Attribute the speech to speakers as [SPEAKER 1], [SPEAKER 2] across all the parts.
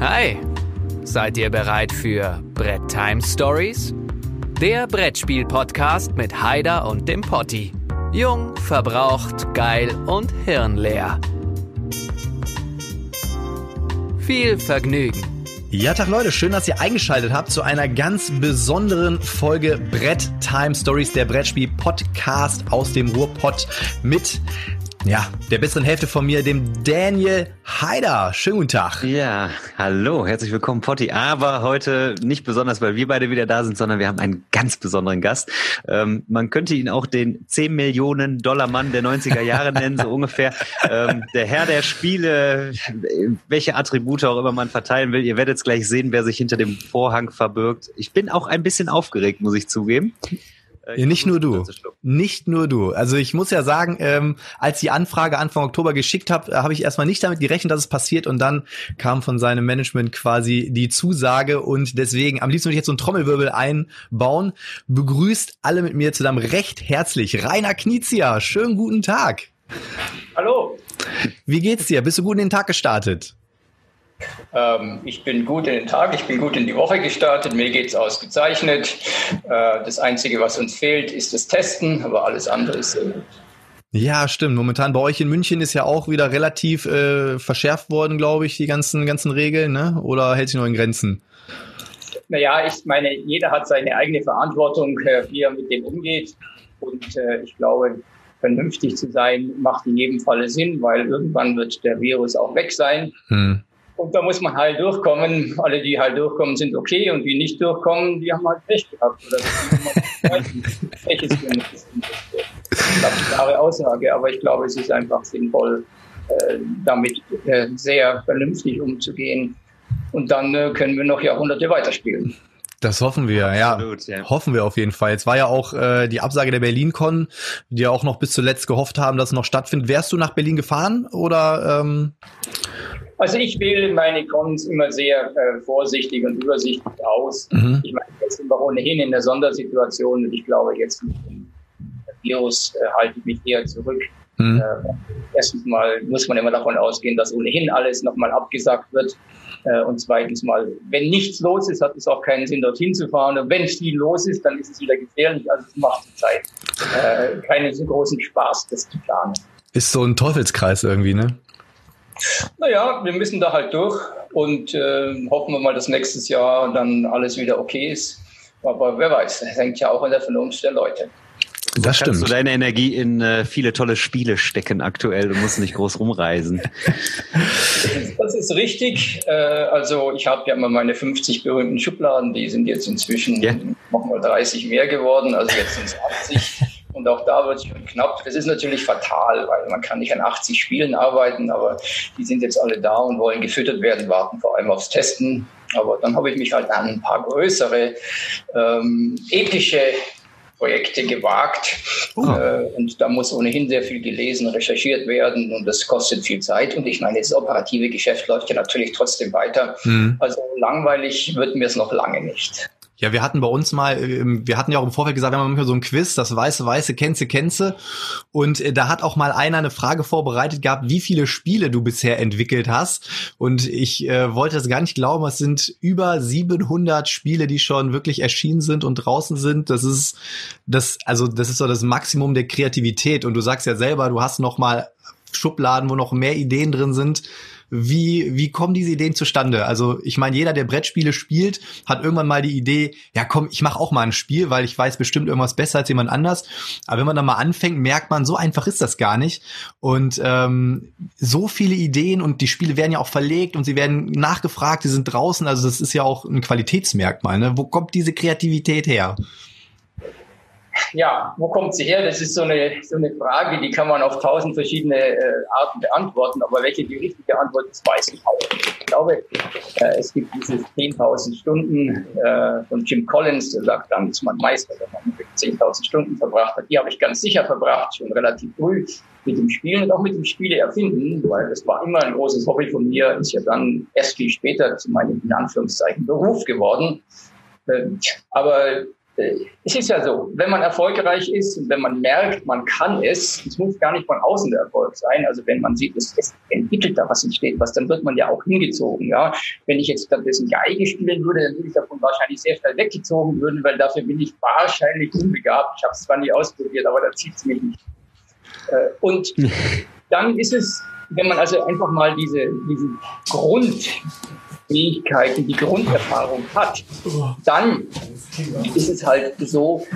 [SPEAKER 1] Hi, seid ihr bereit für Brett Time Stories? Der Brettspiel-Podcast mit Haider und dem Potti. Jung, verbraucht, geil und hirnleer. Viel Vergnügen.
[SPEAKER 2] Ja, Tag Leute, schön, dass ihr eingeschaltet habt zu einer ganz besonderen Folge Brett Time Stories, der Brettspiel Podcast aus dem Ruhrpott mit ja, der besseren Hälfte von mir, dem Daniel Haider. Schönen guten Tag.
[SPEAKER 3] Ja, hallo, herzlich willkommen, Potti. Aber heute nicht besonders, weil wir beide wieder da sind, sondern wir haben einen ganz besonderen Gast. Ähm, man könnte ihn auch den 10 Millionen Dollar Mann der 90er Jahre nennen, so ungefähr. Ähm, der Herr der Spiele, welche Attribute auch immer man verteilen will. Ihr werdet es gleich sehen, wer sich hinter dem Vorhang verbirgt. Ich bin auch ein bisschen aufgeregt, muss ich zugeben.
[SPEAKER 2] Ja, nicht nur du. Nicht nur du. Also ich muss ja sagen, ähm, als die Anfrage Anfang Oktober geschickt habe, habe ich erstmal nicht damit gerechnet, dass es passiert und dann kam von seinem Management quasi die Zusage und deswegen, am liebsten würde ich jetzt so einen Trommelwirbel einbauen. Begrüßt alle mit mir zusammen recht herzlich. Rainer Knizia, schönen guten Tag.
[SPEAKER 4] Hallo.
[SPEAKER 2] Wie geht's dir? Bist du gut in den Tag gestartet?
[SPEAKER 4] Ähm, ich bin gut in den Tag, ich bin gut in die Woche gestartet, mir geht es ausgezeichnet. Äh, das Einzige, was uns fehlt, ist das Testen, aber alles andere ist sehr gut.
[SPEAKER 2] Ja, stimmt. Momentan bei euch in München ist ja auch wieder relativ äh, verschärft worden, glaube ich, die ganzen, ganzen Regeln, ne? Oder hält sich noch in Grenzen?
[SPEAKER 4] Naja, ich meine, jeder hat seine eigene Verantwortung, äh, wie er mit dem umgeht. Und äh, ich glaube, vernünftig zu sein, macht in jedem Falle Sinn, weil irgendwann wird der Virus auch weg sein. Hm. Und da muss man halt durchkommen. Alle, die halt durchkommen, sind okay und die nicht durchkommen, die haben halt Pech gehabt. Oder Pech ist für Das ist eine klare Aussage, aber ich glaube, es ist einfach sinnvoll, äh, damit äh, sehr vernünftig umzugehen. Und dann äh, können wir noch Jahrhunderte weiterspielen.
[SPEAKER 2] Das hoffen wir, Absolut, ja. ja. Hoffen wir auf jeden Fall. Jetzt war ja auch äh, die Absage der BerlinCon, die ja auch noch bis zuletzt gehofft haben, dass es noch stattfindet. Wärst du nach Berlin gefahren oder? Ähm
[SPEAKER 4] also ich wähle meine Cons immer sehr äh, vorsichtig und übersichtlich aus. Mhm. Ich meine, jetzt sind wir ohnehin in der Sondersituation und ich glaube, jetzt mit dem Virus äh, halte ich mich eher zurück. Mhm. Äh, erstens mal muss man immer davon ausgehen, dass ohnehin alles nochmal abgesagt wird. Äh, und zweitens mal, wenn nichts los ist, hat es auch keinen Sinn, dorthin zu fahren. Und wenn viel los ist, dann ist es wieder gefährlich. Also es macht Zeit äh, keinen so großen Spaß, das zu planen.
[SPEAKER 2] Ist so ein Teufelskreis irgendwie, ne?
[SPEAKER 4] Naja, wir müssen da halt durch und äh, hoffen wir mal, dass nächstes Jahr dann alles wieder okay ist. Aber wer weiß, das hängt ja auch an der Vernunft der Leute.
[SPEAKER 3] Das stimmt. Kannst du deine Energie in äh, viele tolle Spiele stecken aktuell. Du musst nicht groß rumreisen.
[SPEAKER 4] Das ist richtig. Äh, also ich habe ja immer meine 50 berühmten Schubladen. Die sind jetzt inzwischen yeah. nochmal 30 mehr geworden. Also jetzt sind es 80. Und auch da wird es schon knapp. Das ist natürlich fatal, weil man kann nicht an 80 Spielen arbeiten, aber die sind jetzt alle da und wollen gefüttert werden, warten vor allem aufs Testen. Aber dann habe ich mich halt an ein paar größere, ähm, epische Projekte gewagt. Oh. Äh, und da muss ohnehin sehr viel gelesen, recherchiert werden und das kostet viel Zeit. Und ich meine, das operative Geschäft läuft ja natürlich trotzdem weiter. Mhm. Also langweilig wird mir es noch lange nicht.
[SPEAKER 2] Ja, wir hatten bei uns mal, ähm, wir hatten ja auch im Vorfeld gesagt, wir haben manchmal so ein Quiz, das weiße, weiße, kennze, kennze. Und äh, da hat auch mal einer eine Frage vorbereitet gehabt, wie viele Spiele du bisher entwickelt hast. Und ich äh, wollte das gar nicht glauben, es sind über 700 Spiele, die schon wirklich erschienen sind und draußen sind. Das ist das, also das ist so das Maximum der Kreativität. Und du sagst ja selber, du hast noch mal Schubladen, wo noch mehr Ideen drin sind. Wie, wie kommen diese Ideen zustande? Also ich meine, jeder, der Brettspiele spielt, hat irgendwann mal die Idee, ja komm, ich mache auch mal ein Spiel, weil ich weiß bestimmt irgendwas besser als jemand anders. Aber wenn man dann mal anfängt, merkt man, so einfach ist das gar nicht. Und ähm, so viele Ideen und die Spiele werden ja auch verlegt und sie werden nachgefragt, sie sind draußen. Also das ist ja auch ein Qualitätsmerkmal. Ne? Wo kommt diese Kreativität her?
[SPEAKER 4] Ja, wo kommt sie her? Das ist so eine, so eine Frage, die kann man auf tausend verschiedene äh, Arten beantworten, aber welche die richtige Antwort ist, weiß ich auch nicht. Ich glaube, äh, es gibt diese 10.000 Stunden äh, von Jim Collins, der sagt, dann ist man Meister, wenn man 10.000 Stunden verbracht hat. Die habe ich ganz sicher verbracht, schon relativ früh mit dem Spielen und auch mit dem Spiele erfinden, weil das war immer ein großes Hobby von mir, ist ja dann erst viel später zu meinem, in Anführungszeichen, Beruf geworden. Äh, aber es ist ja so, wenn man erfolgreich ist und wenn man merkt, man kann es, es muss gar nicht von außen der Erfolg sein. Also wenn man sieht, es, es entwickelt da was entsteht was, dann wird man ja auch hingezogen. Ja, wenn ich jetzt stattdessen Geige spielen würde, dann würde ich davon wahrscheinlich sehr schnell weggezogen würden, weil dafür bin ich wahrscheinlich unbegabt. Ich habe es zwar nie ausprobiert, aber da zieht es mich nicht. Äh, und dann ist es, wenn man also einfach mal diese, diese Grundfähigkeiten, die Grunderfahrung hat, dann ist es halt so,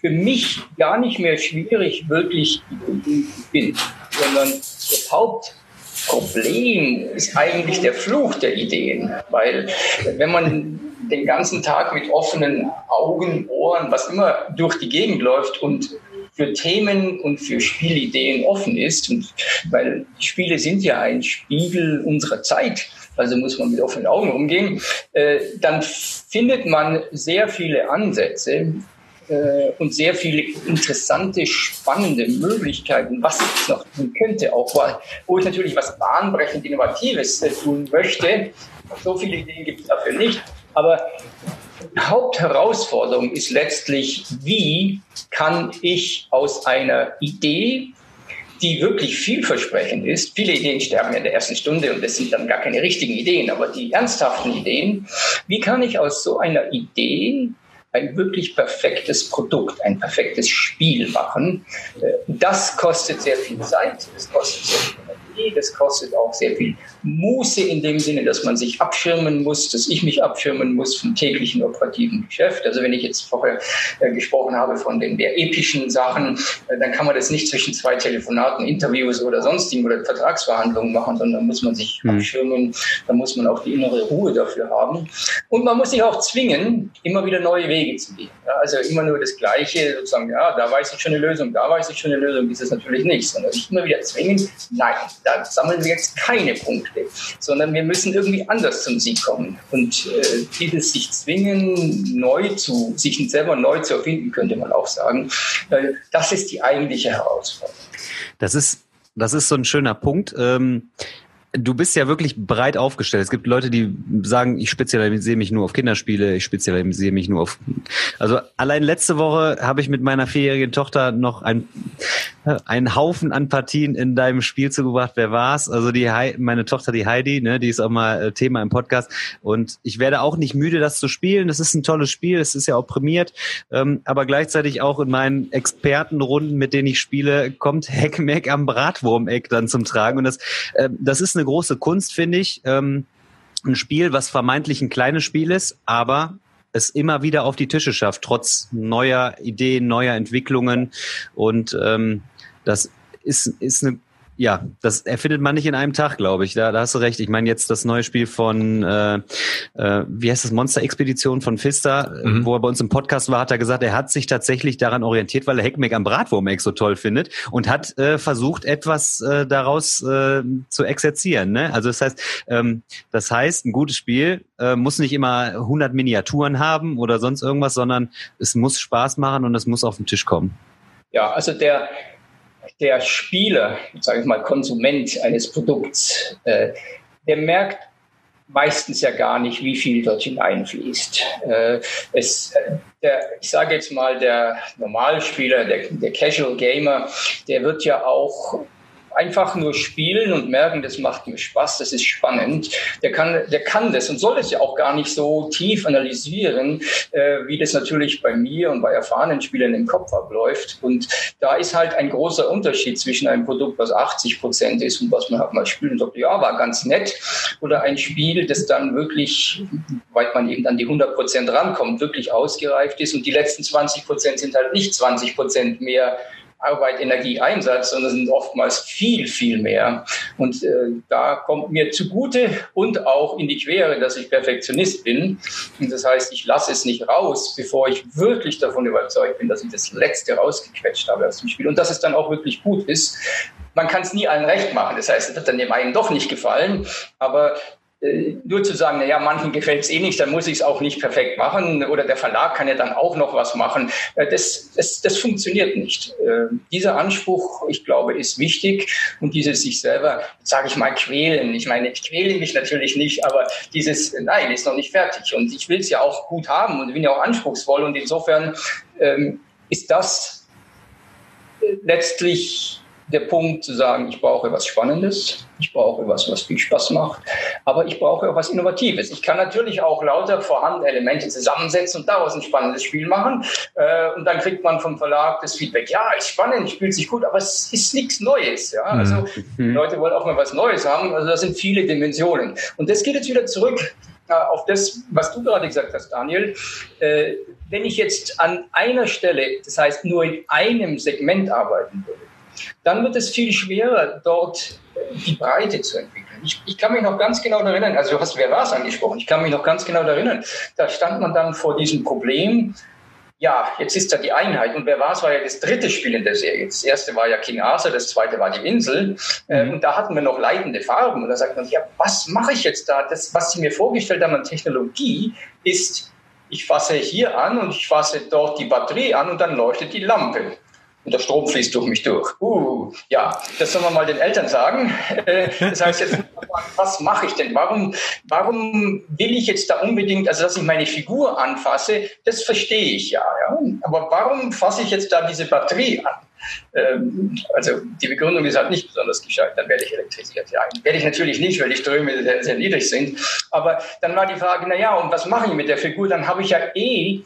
[SPEAKER 4] für mich gar nicht mehr schwierig, wirklich zu finden, sondern das Hauptproblem ist eigentlich der Fluch der Ideen, weil wenn man den ganzen Tag mit offenen Augen, Ohren, was immer durch die Gegend läuft und für Themen und für Spielideen offen ist. Und weil Spiele sind ja ein Spiegel unserer Zeit, also muss man mit offenen Augen umgehen, äh, dann findet man sehr viele Ansätze äh, und sehr viele interessante, spannende Möglichkeiten, was ich noch tun könnte, auch wo ich natürlich was bahnbrechend Innovatives äh, tun möchte. So viele Ideen gibt es dafür nicht. Aber Hauptherausforderung ist letztlich, wie kann ich aus einer Idee, die wirklich vielversprechend ist, viele Ideen sterben in der ersten Stunde und das sind dann gar keine richtigen Ideen, aber die ernsthaften Ideen, wie kann ich aus so einer Idee ein wirklich perfektes Produkt, ein perfektes Spiel machen. Äh, das kostet sehr viel Zeit, das kostet sehr viel Energie, das kostet auch sehr viel Muße in dem Sinne, dass man sich abschirmen muss, dass ich mich abschirmen muss vom täglichen operativen Geschäft. Also wenn ich jetzt vorher äh, gesprochen habe von den der epischen Sachen, äh, dann kann man das nicht zwischen zwei Telefonaten, Interviews oder sonstigen oder Vertragsverhandlungen machen, sondern muss man sich mhm. abschirmen, da muss man auch die innere Ruhe dafür haben. Und man muss sich auch zwingen, immer wieder neue Wege zu gehen. Ja, also immer nur das Gleiche, sozusagen, ja, da weiß ich schon eine Lösung, da weiß ich schon eine Lösung, ist es natürlich nicht, sondern sich immer wieder zwingen, nein, da sammeln wir jetzt keine Punkte sondern wir müssen irgendwie anders zum Sieg kommen. Und äh, dieses sich zwingen, neu zu, sich selber neu zu erfinden, könnte man auch sagen, äh, das ist die eigentliche Herausforderung.
[SPEAKER 3] Das ist, das ist so ein schöner Punkt. Ähm du bist ja wirklich breit aufgestellt. Es gibt Leute, die sagen, ich spezialisiere mich nur auf Kinderspiele, ich spezialisiere mich nur auf. Also allein letzte Woche habe ich mit meiner vierjährigen Tochter noch ein, einen Haufen an Partien in deinem Spiel zugebracht. Wer war's? Also die meine Tochter, die Heidi, ne, die ist auch mal äh, Thema im Podcast. Und ich werde auch nicht müde, das zu spielen. Das ist ein tolles Spiel, es ist ja auch prämiert. Ähm, aber gleichzeitig auch in meinen Expertenrunden, mit denen ich spiele, kommt Heckmeck am Bratwurmeck dann zum Tragen. Und das, äh, das ist eine große Kunst, finde ich. Ähm, ein Spiel, was vermeintlich ein kleines Spiel ist, aber es immer wieder auf die Tische schafft, trotz neuer Ideen, neuer Entwicklungen. Und ähm, das ist, ist eine ja, das erfindet man nicht in einem Tag, glaube ich. Da, da hast du recht. Ich meine jetzt das neue Spiel von, äh, äh, wie heißt das, Monster-Expedition von Pfister, mhm. wo er bei uns im Podcast war, hat er gesagt, er hat sich tatsächlich daran orientiert, weil er Heckmeck am Bratwurm-Eck so toll findet und hat äh, versucht, etwas äh, daraus äh, zu exerzieren. Ne? Also das heißt, ähm, das heißt, ein gutes Spiel äh, muss nicht immer 100 Miniaturen haben oder sonst irgendwas, sondern es muss Spaß machen und es muss auf den Tisch kommen.
[SPEAKER 4] Ja, also der der Spieler, sage ich mal, Konsument eines Produkts, äh, der merkt meistens ja gar nicht, wie viel dort hineinfließt. Äh, es, der, ich sage jetzt mal, der Normalspieler, der, der Casual Gamer, der wird ja auch einfach nur spielen und merken, das macht mir Spaß, das ist spannend. Der kann, der kann das und soll es ja auch gar nicht so tief analysieren, äh, wie das natürlich bei mir und bei erfahrenen Spielern im Kopf abläuft. Und da ist halt ein großer Unterschied zwischen einem Produkt, was 80 Prozent ist und was man halt mal spielt und ja, war ganz nett, oder ein Spiel, das dann wirklich, weil man eben an die 100 Prozent rankommt, wirklich ausgereift ist und die letzten 20 Prozent sind halt nicht 20 Prozent mehr Arbeit, Energie, Einsatz, sondern sind oftmals viel, viel mehr. Und äh, da kommt mir zugute und auch in die Quere, dass ich Perfektionist bin. Und das heißt, ich lasse es nicht raus, bevor ich wirklich davon überzeugt bin, dass ich das Letzte rausgequetscht habe aus dem Spiel. Und dass es dann auch wirklich gut ist. Man kann es nie allen recht machen. Das heißt, es wird dann dem einen doch nicht gefallen. Aber nur zu sagen, naja, manchen gefällt es eh nicht, dann muss ich es auch nicht perfekt machen oder der Verlag kann ja dann auch noch was machen. Äh, das, das, das funktioniert nicht. Äh, dieser Anspruch, ich glaube, ist wichtig und dieses sich selber, sage ich mal, quälen. Ich meine, ich quäle mich natürlich nicht, aber dieses, nein, ist noch nicht fertig und ich will es ja auch gut haben und bin ja auch anspruchsvoll und insofern ähm, ist das letztlich der Punkt zu sagen, ich brauche was Spannendes, ich brauche was, was viel Spaß macht, aber ich brauche auch was Innovatives. Ich kann natürlich auch lauter vorhandene Elemente zusammensetzen und daraus ein spannendes Spiel machen. Äh, und dann kriegt man vom Verlag das Feedback, ja, ist spannend, spielt sich gut, aber es ist nichts Neues. Ja? Also mhm. Leute wollen auch mal was Neues haben. Also das sind viele Dimensionen. Und das geht jetzt wieder zurück äh, auf das, was du gerade gesagt hast, Daniel. Äh, wenn ich jetzt an einer Stelle, das heißt nur in einem Segment arbeiten würde, dann wird es viel schwerer, dort die Breite zu entwickeln. Ich, ich kann mich noch ganz genau erinnern, also du hast Wer war's angesprochen, ich kann mich noch ganz genau erinnern, da stand man dann vor diesem Problem, ja, jetzt ist da die Einheit. Und wer war es, war ja das dritte Spiel in der Serie. Das erste war ja King Arthur, das zweite war die Insel. Äh, und da hatten wir noch leitende Farben. Und da sagt man, ja, was mache ich jetzt da? Das, was Sie mir vorgestellt haben an Technologie, ist, ich fasse hier an und ich fasse dort die Batterie an und dann leuchtet die Lampe und der Strom fließt durch mich durch. Uh, ja, das soll man mal den Eltern sagen. Äh, das heißt jetzt, was mache ich denn? Warum, warum will ich jetzt da unbedingt, also dass ich meine Figur anfasse, das verstehe ich ja, ja. Aber warum fasse ich jetzt da diese Batterie an? Ähm, also die Begründung ist halt nicht besonders gescheit, dann werde ich elektrisiert. Ja, werde ich natürlich nicht, weil die Ströme sehr, sehr niedrig sind. Aber dann war die Frage, na ja, und was mache ich mit der Figur? Dann habe ich ja eh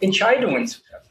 [SPEAKER 4] Entscheidungen zu treffen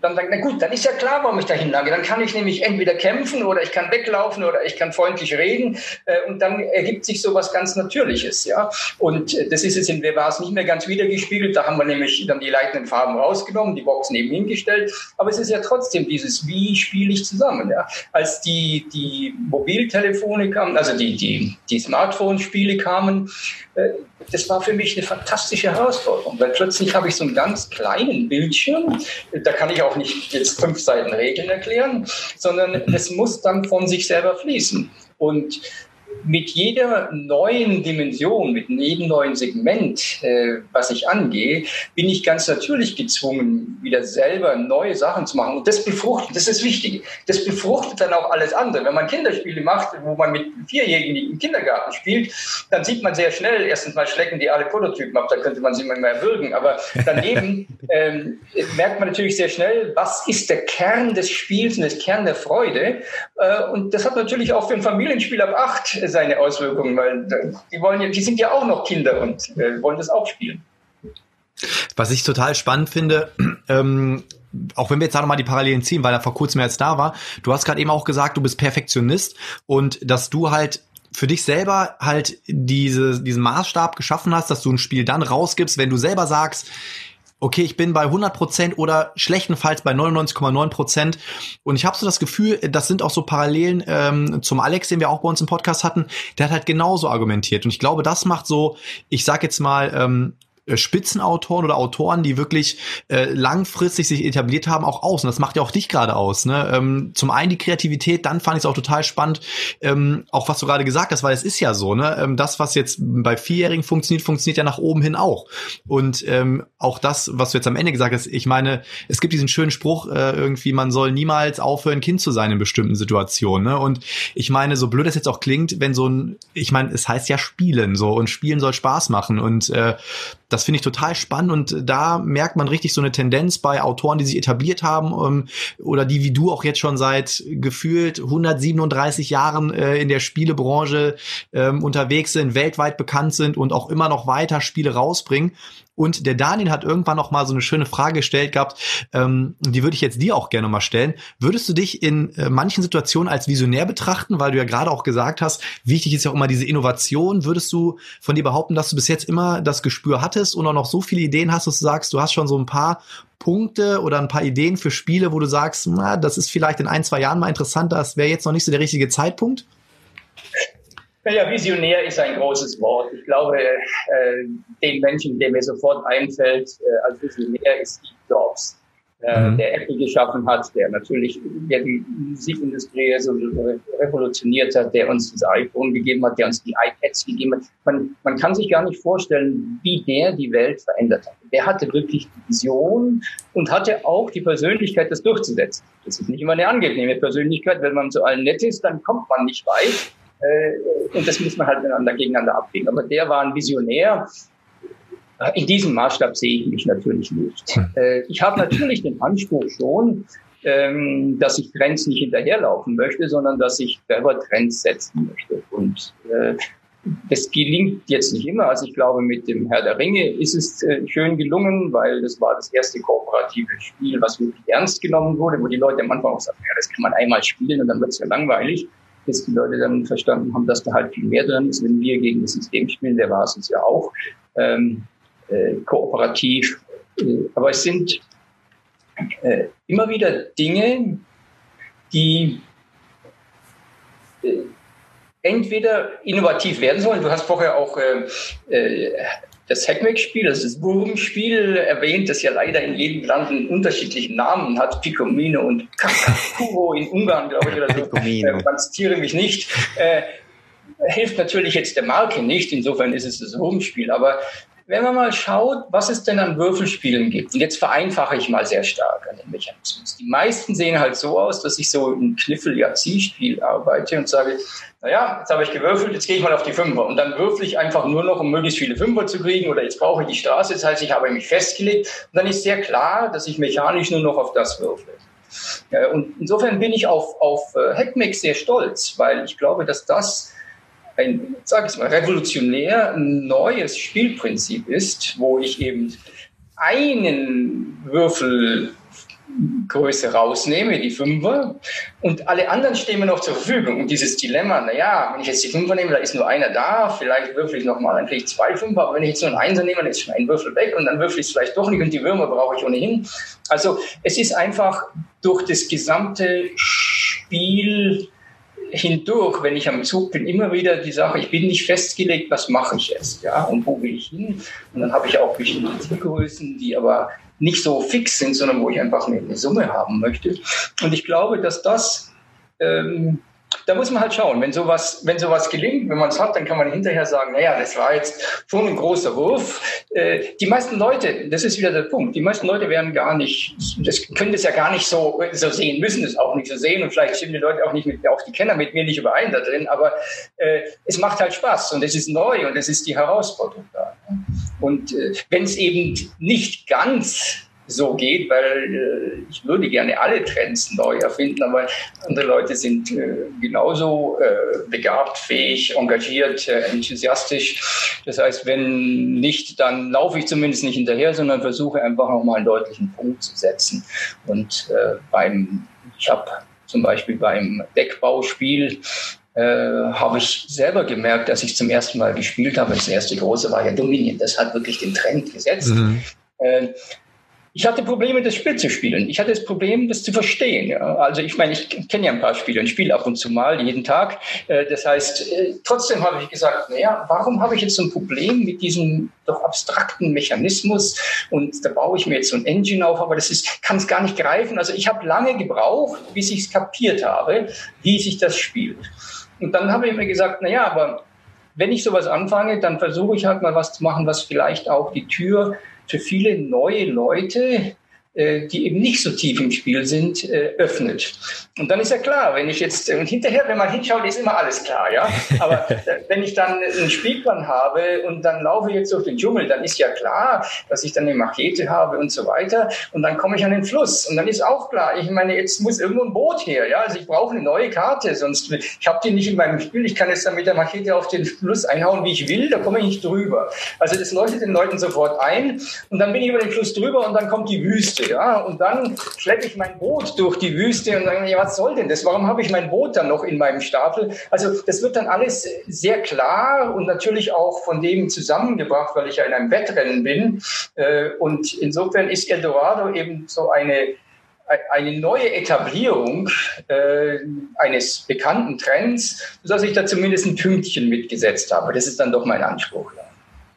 [SPEAKER 4] dann sagt, na gut, dann ist ja klar, warum ich da hinlage. Dann kann ich nämlich entweder kämpfen oder ich kann weglaufen oder ich kann freundlich reden äh, und dann ergibt sich so was ganz Natürliches, ja. Und äh, das ist jetzt in es nicht mehr ganz wiedergespiegelt. Da haben wir nämlich dann die leitenden Farben rausgenommen, die Box neben hingestellt. Aber es ist ja trotzdem dieses, wie spiele ich zusammen, ja. Als die, die Mobiltelefone kamen, also die, die, die Smartphone-Spiele kamen, äh, das war für mich eine fantastische Herausforderung, weil plötzlich habe ich so einen ganz kleinen Bildschirm, da kann ich auch nicht jetzt fünf Seiten Regeln erklären, sondern es muss dann von sich selber fließen. Und mit jeder neuen Dimension, mit jedem neuen Segment, äh, was ich angehe, bin ich ganz natürlich gezwungen, wieder selber neue Sachen zu machen. Und das befruchtet, das ist wichtig. Das befruchtet dann auch alles andere. Wenn man Kinderspiele macht, wo man mit Vierjährigen im Kindergarten spielt, dann sieht man sehr schnell, erstens mal schlecken die alle Prototypen ab, da könnte man sie mal mehr würgen. Aber daneben ähm, merkt man natürlich sehr schnell, was ist der Kern des Spiels und das Kern der Freude. Äh, und das hat natürlich auch für ein Familienspiel ab acht seine Auswirkungen, weil die wollen die sind ja auch noch Kinder und äh, wollen das auch spielen.
[SPEAKER 2] Was ich total spannend finde, ähm, auch wenn wir jetzt da nochmal die Parallelen ziehen, weil er vor kurzem jetzt da war, du hast gerade eben auch gesagt, du bist Perfektionist und dass du halt für dich selber halt diese, diesen Maßstab geschaffen hast, dass du ein Spiel dann rausgibst, wenn du selber sagst, okay, ich bin bei 100% oder schlechtenfalls bei 99,9%. Und ich habe so das Gefühl, das sind auch so Parallelen ähm, zum Alex, den wir auch bei uns im Podcast hatten. Der hat halt genauso argumentiert. Und ich glaube, das macht so, ich sag jetzt mal, ähm, äh, Spitzenautoren oder Autoren, die wirklich äh, langfristig sich etabliert haben, auch aus. Und das macht ja auch dich gerade aus. Ne? Ähm, zum einen die Kreativität, dann fand ich es auch total spannend, ähm, auch was du gerade gesagt hast, weil es ist ja so, ne? Ähm, das, was jetzt bei Vierjährigen funktioniert, funktioniert ja nach oben hin auch. Und ähm, auch das, was du jetzt am Ende gesagt hast, ich meine, es gibt diesen schönen Spruch, äh, irgendwie, man soll niemals aufhören, Kind zu sein in bestimmten Situationen. Ne? Und ich meine, so blöd es jetzt auch klingt, wenn so ein, ich meine, es heißt ja Spielen so und Spielen soll Spaß machen. Und äh, das finde ich total spannend und da merkt man richtig so eine Tendenz bei Autoren, die sich etabliert haben ähm, oder die wie du auch jetzt schon seit gefühlt 137 Jahren äh, in der Spielebranche ähm, unterwegs sind, weltweit bekannt sind und auch immer noch weiter Spiele rausbringen. Und der Daniel hat irgendwann noch mal so eine schöne Frage gestellt gehabt, ähm, die würde ich jetzt dir auch gerne mal stellen. Würdest du dich in äh, manchen Situationen als Visionär betrachten, weil du ja gerade auch gesagt hast, wichtig ist ja auch immer diese Innovation. Würdest du von dir behaupten, dass du bis jetzt immer das Gespür hattest und auch noch so viele Ideen hast, dass du sagst, du hast schon so ein paar Punkte oder ein paar Ideen für Spiele, wo du sagst, na, das ist vielleicht in ein, zwei Jahren mal interessant, das wäre jetzt noch nicht so der richtige Zeitpunkt?
[SPEAKER 4] Naja, visionär ist ein großes Wort. Ich glaube, äh, den Menschen, der mir sofort einfällt äh, als Visionär, ist Steve Jobs. äh, mhm. der Apple geschaffen hat, der natürlich der die Musikindustrie so revolutioniert hat, der uns das iPhone gegeben hat, der uns die iPads gegeben hat. Man, man kann sich gar nicht vorstellen, wie der die Welt verändert hat. Der hatte wirklich die Vision und hatte auch die Persönlichkeit, das durchzusetzen. Das ist nicht immer eine angenehme Persönlichkeit. Wenn man zu allen nett ist, dann kommt man nicht weit. Äh, und das muss man halt miteinander gegeneinander abwägen. Aber der war ein Visionär in diesem Maßstab sehe ich mich natürlich nicht. Hm. Äh, ich habe natürlich den Anspruch schon, ähm, dass ich Trends nicht hinterherlaufen möchte, sondern dass ich selber Trends setzen möchte. Und äh, das gelingt jetzt nicht immer. Also ich glaube, mit dem Herr der Ringe ist es äh, schön gelungen, weil das war das erste kooperative Spiel, was wirklich ernst genommen wurde, wo die Leute am Anfang auch sagten, ja, das kann man einmal spielen und dann wird es ja langweilig. Bis die Leute dann verstanden haben, dass da halt viel mehr drin ist, wenn wir gegen das System spielen, der war es ja auch. Ähm, äh, kooperativ. Äh, aber es sind äh, immer wieder Dinge, die äh, entweder innovativ werden sollen. Du hast vorher auch äh, äh, das Hackmack-Spiel, das ist das Wurmspiel erwähnt, das ja leider in jedem Land einen unterschiedlichen Namen hat. Picomino und Kakuro in Ungarn, glaube ich, oder so. Picomino. Äh, mich nicht. Äh, hilft natürlich jetzt der Marke nicht, insofern ist es das Wurmspiel, aber wenn man mal schaut, was es denn an Würfelspielen gibt, und jetzt vereinfache ich mal sehr stark an den Mechanismus. Die meisten sehen halt so aus, dass ich so ein Kniffel-Jazzi-Spiel arbeite und sage, naja, jetzt habe ich gewürfelt, jetzt gehe ich mal auf die Fünfer. Und dann würfel ich einfach nur noch, um möglichst viele Fünfer zu kriegen, oder jetzt brauche ich die Straße, das heißt, ich habe mich festgelegt. Und dann ist sehr klar, dass ich mechanisch nur noch auf das würfel. Und insofern bin ich auf, auf äh, Hackmix sehr stolz, weil ich glaube, dass das ein, sag ich mal, revolutionär neues Spielprinzip ist, wo ich eben einen Würfel Größe rausnehme, die Fünfer, und alle anderen stehen mir noch zur Verfügung. Und dieses Dilemma, naja, wenn ich jetzt die Fünfer nehme, da ist nur einer da, vielleicht würfel ich nochmal, dann kriege ich zwei Fünfer, aber wenn ich jetzt nur einen Einser nehme, dann ist schon ein Würfel weg und dann würfel ich es vielleicht doch nicht und die Würmer brauche ich ohnehin. Also es ist einfach durch das gesamte Spiel hindurch, wenn ich am Zug bin, immer wieder die Sache, ich bin nicht festgelegt, was mache ich jetzt, ja, und wo will ich hin? Und dann habe ich auch bestimmte Zielgrößen, die aber nicht so fix sind, sondern wo ich einfach eine, Summe haben möchte. Und ich glaube, dass das ähm, da muss man halt schauen. Wenn sowas, wenn sowas gelingt, wenn man es hat, dann kann man hinterher sagen, naja, das war jetzt schon ein großer Wurf. Äh, die meisten Leute, das ist wieder der Punkt, die meisten Leute werden gar nicht, das können das ja gar nicht so, so sehen, müssen es auch nicht so sehen und vielleicht stimmen die Leute auch nicht mit, auch die Kenner mit mir nicht überein da drin, aber äh, es macht halt Spaß und es ist neu und es ist die Herausforderung da. Und äh, wenn es eben nicht ganz so geht, weil äh, ich würde gerne alle Trends neu erfinden, aber andere Leute sind äh, genauso äh, begabt, fähig, engagiert, enthusiastisch. Das heißt, wenn nicht, dann laufe ich zumindest nicht hinterher, sondern versuche einfach nochmal einen deutlichen Punkt zu setzen. Und beim, ich habe zum Beispiel beim Deckbauspiel äh, habe ich selber gemerkt, dass ich zum ersten Mal gespielt habe. Das erste große war ja Dominion. Das hat wirklich den Trend gesetzt. Mhm. Äh, ich hatte Probleme, das Spiel zu spielen. Ich hatte das Problem, das zu verstehen. Also ich meine, ich kenne ja ein paar Spiele und spiele ab und zu mal, jeden Tag. Äh, das heißt, äh, trotzdem habe ich gesagt, naja, warum habe ich jetzt so ein Problem mit diesem doch abstrakten Mechanismus? Und da baue ich mir jetzt so ein Engine auf, aber das kann es gar nicht greifen. Also ich habe lange gebraucht, bis ich es kapiert habe, wie sich das spielt. Und dann habe ich mir gesagt, naja, aber wenn ich sowas anfange, dann versuche ich halt mal was zu machen, was vielleicht auch die Tür für viele neue Leute die eben nicht so tief im Spiel sind, äh, öffnet. Und dann ist ja klar, wenn ich jetzt, und hinterher, wenn man hinschaut, ist immer alles klar, ja. Aber wenn ich dann einen Spielplan habe und dann laufe ich jetzt durch den Dschungel, dann ist ja klar, dass ich dann eine Machete habe und so weiter. Und dann komme ich an den Fluss. Und dann ist auch klar, ich meine, jetzt muss irgendwo ein Boot her, ja. Also ich brauche eine neue Karte, sonst, ich habe die nicht in meinem Spiel. Ich kann jetzt dann mit der Machete auf den Fluss einhauen, wie ich will, da komme ich nicht drüber. Also das leuchtet den Leuten sofort ein. Und dann bin ich über den Fluss drüber und dann kommt die Wüste ja, und dann schleppe ich mein Boot durch die Wüste und sage, ja, was soll denn das? Warum habe ich mein Boot dann noch in meinem Stapel? Also das wird dann alles sehr klar und natürlich auch von dem zusammengebracht, weil ich ja in einem Wettrennen bin. Äh, und insofern ist Eldorado eben so eine eine neue Etablierung äh, eines bekannten Trends, sodass ich da zumindest ein Pünktchen mitgesetzt habe. Das ist dann doch mein Anspruch.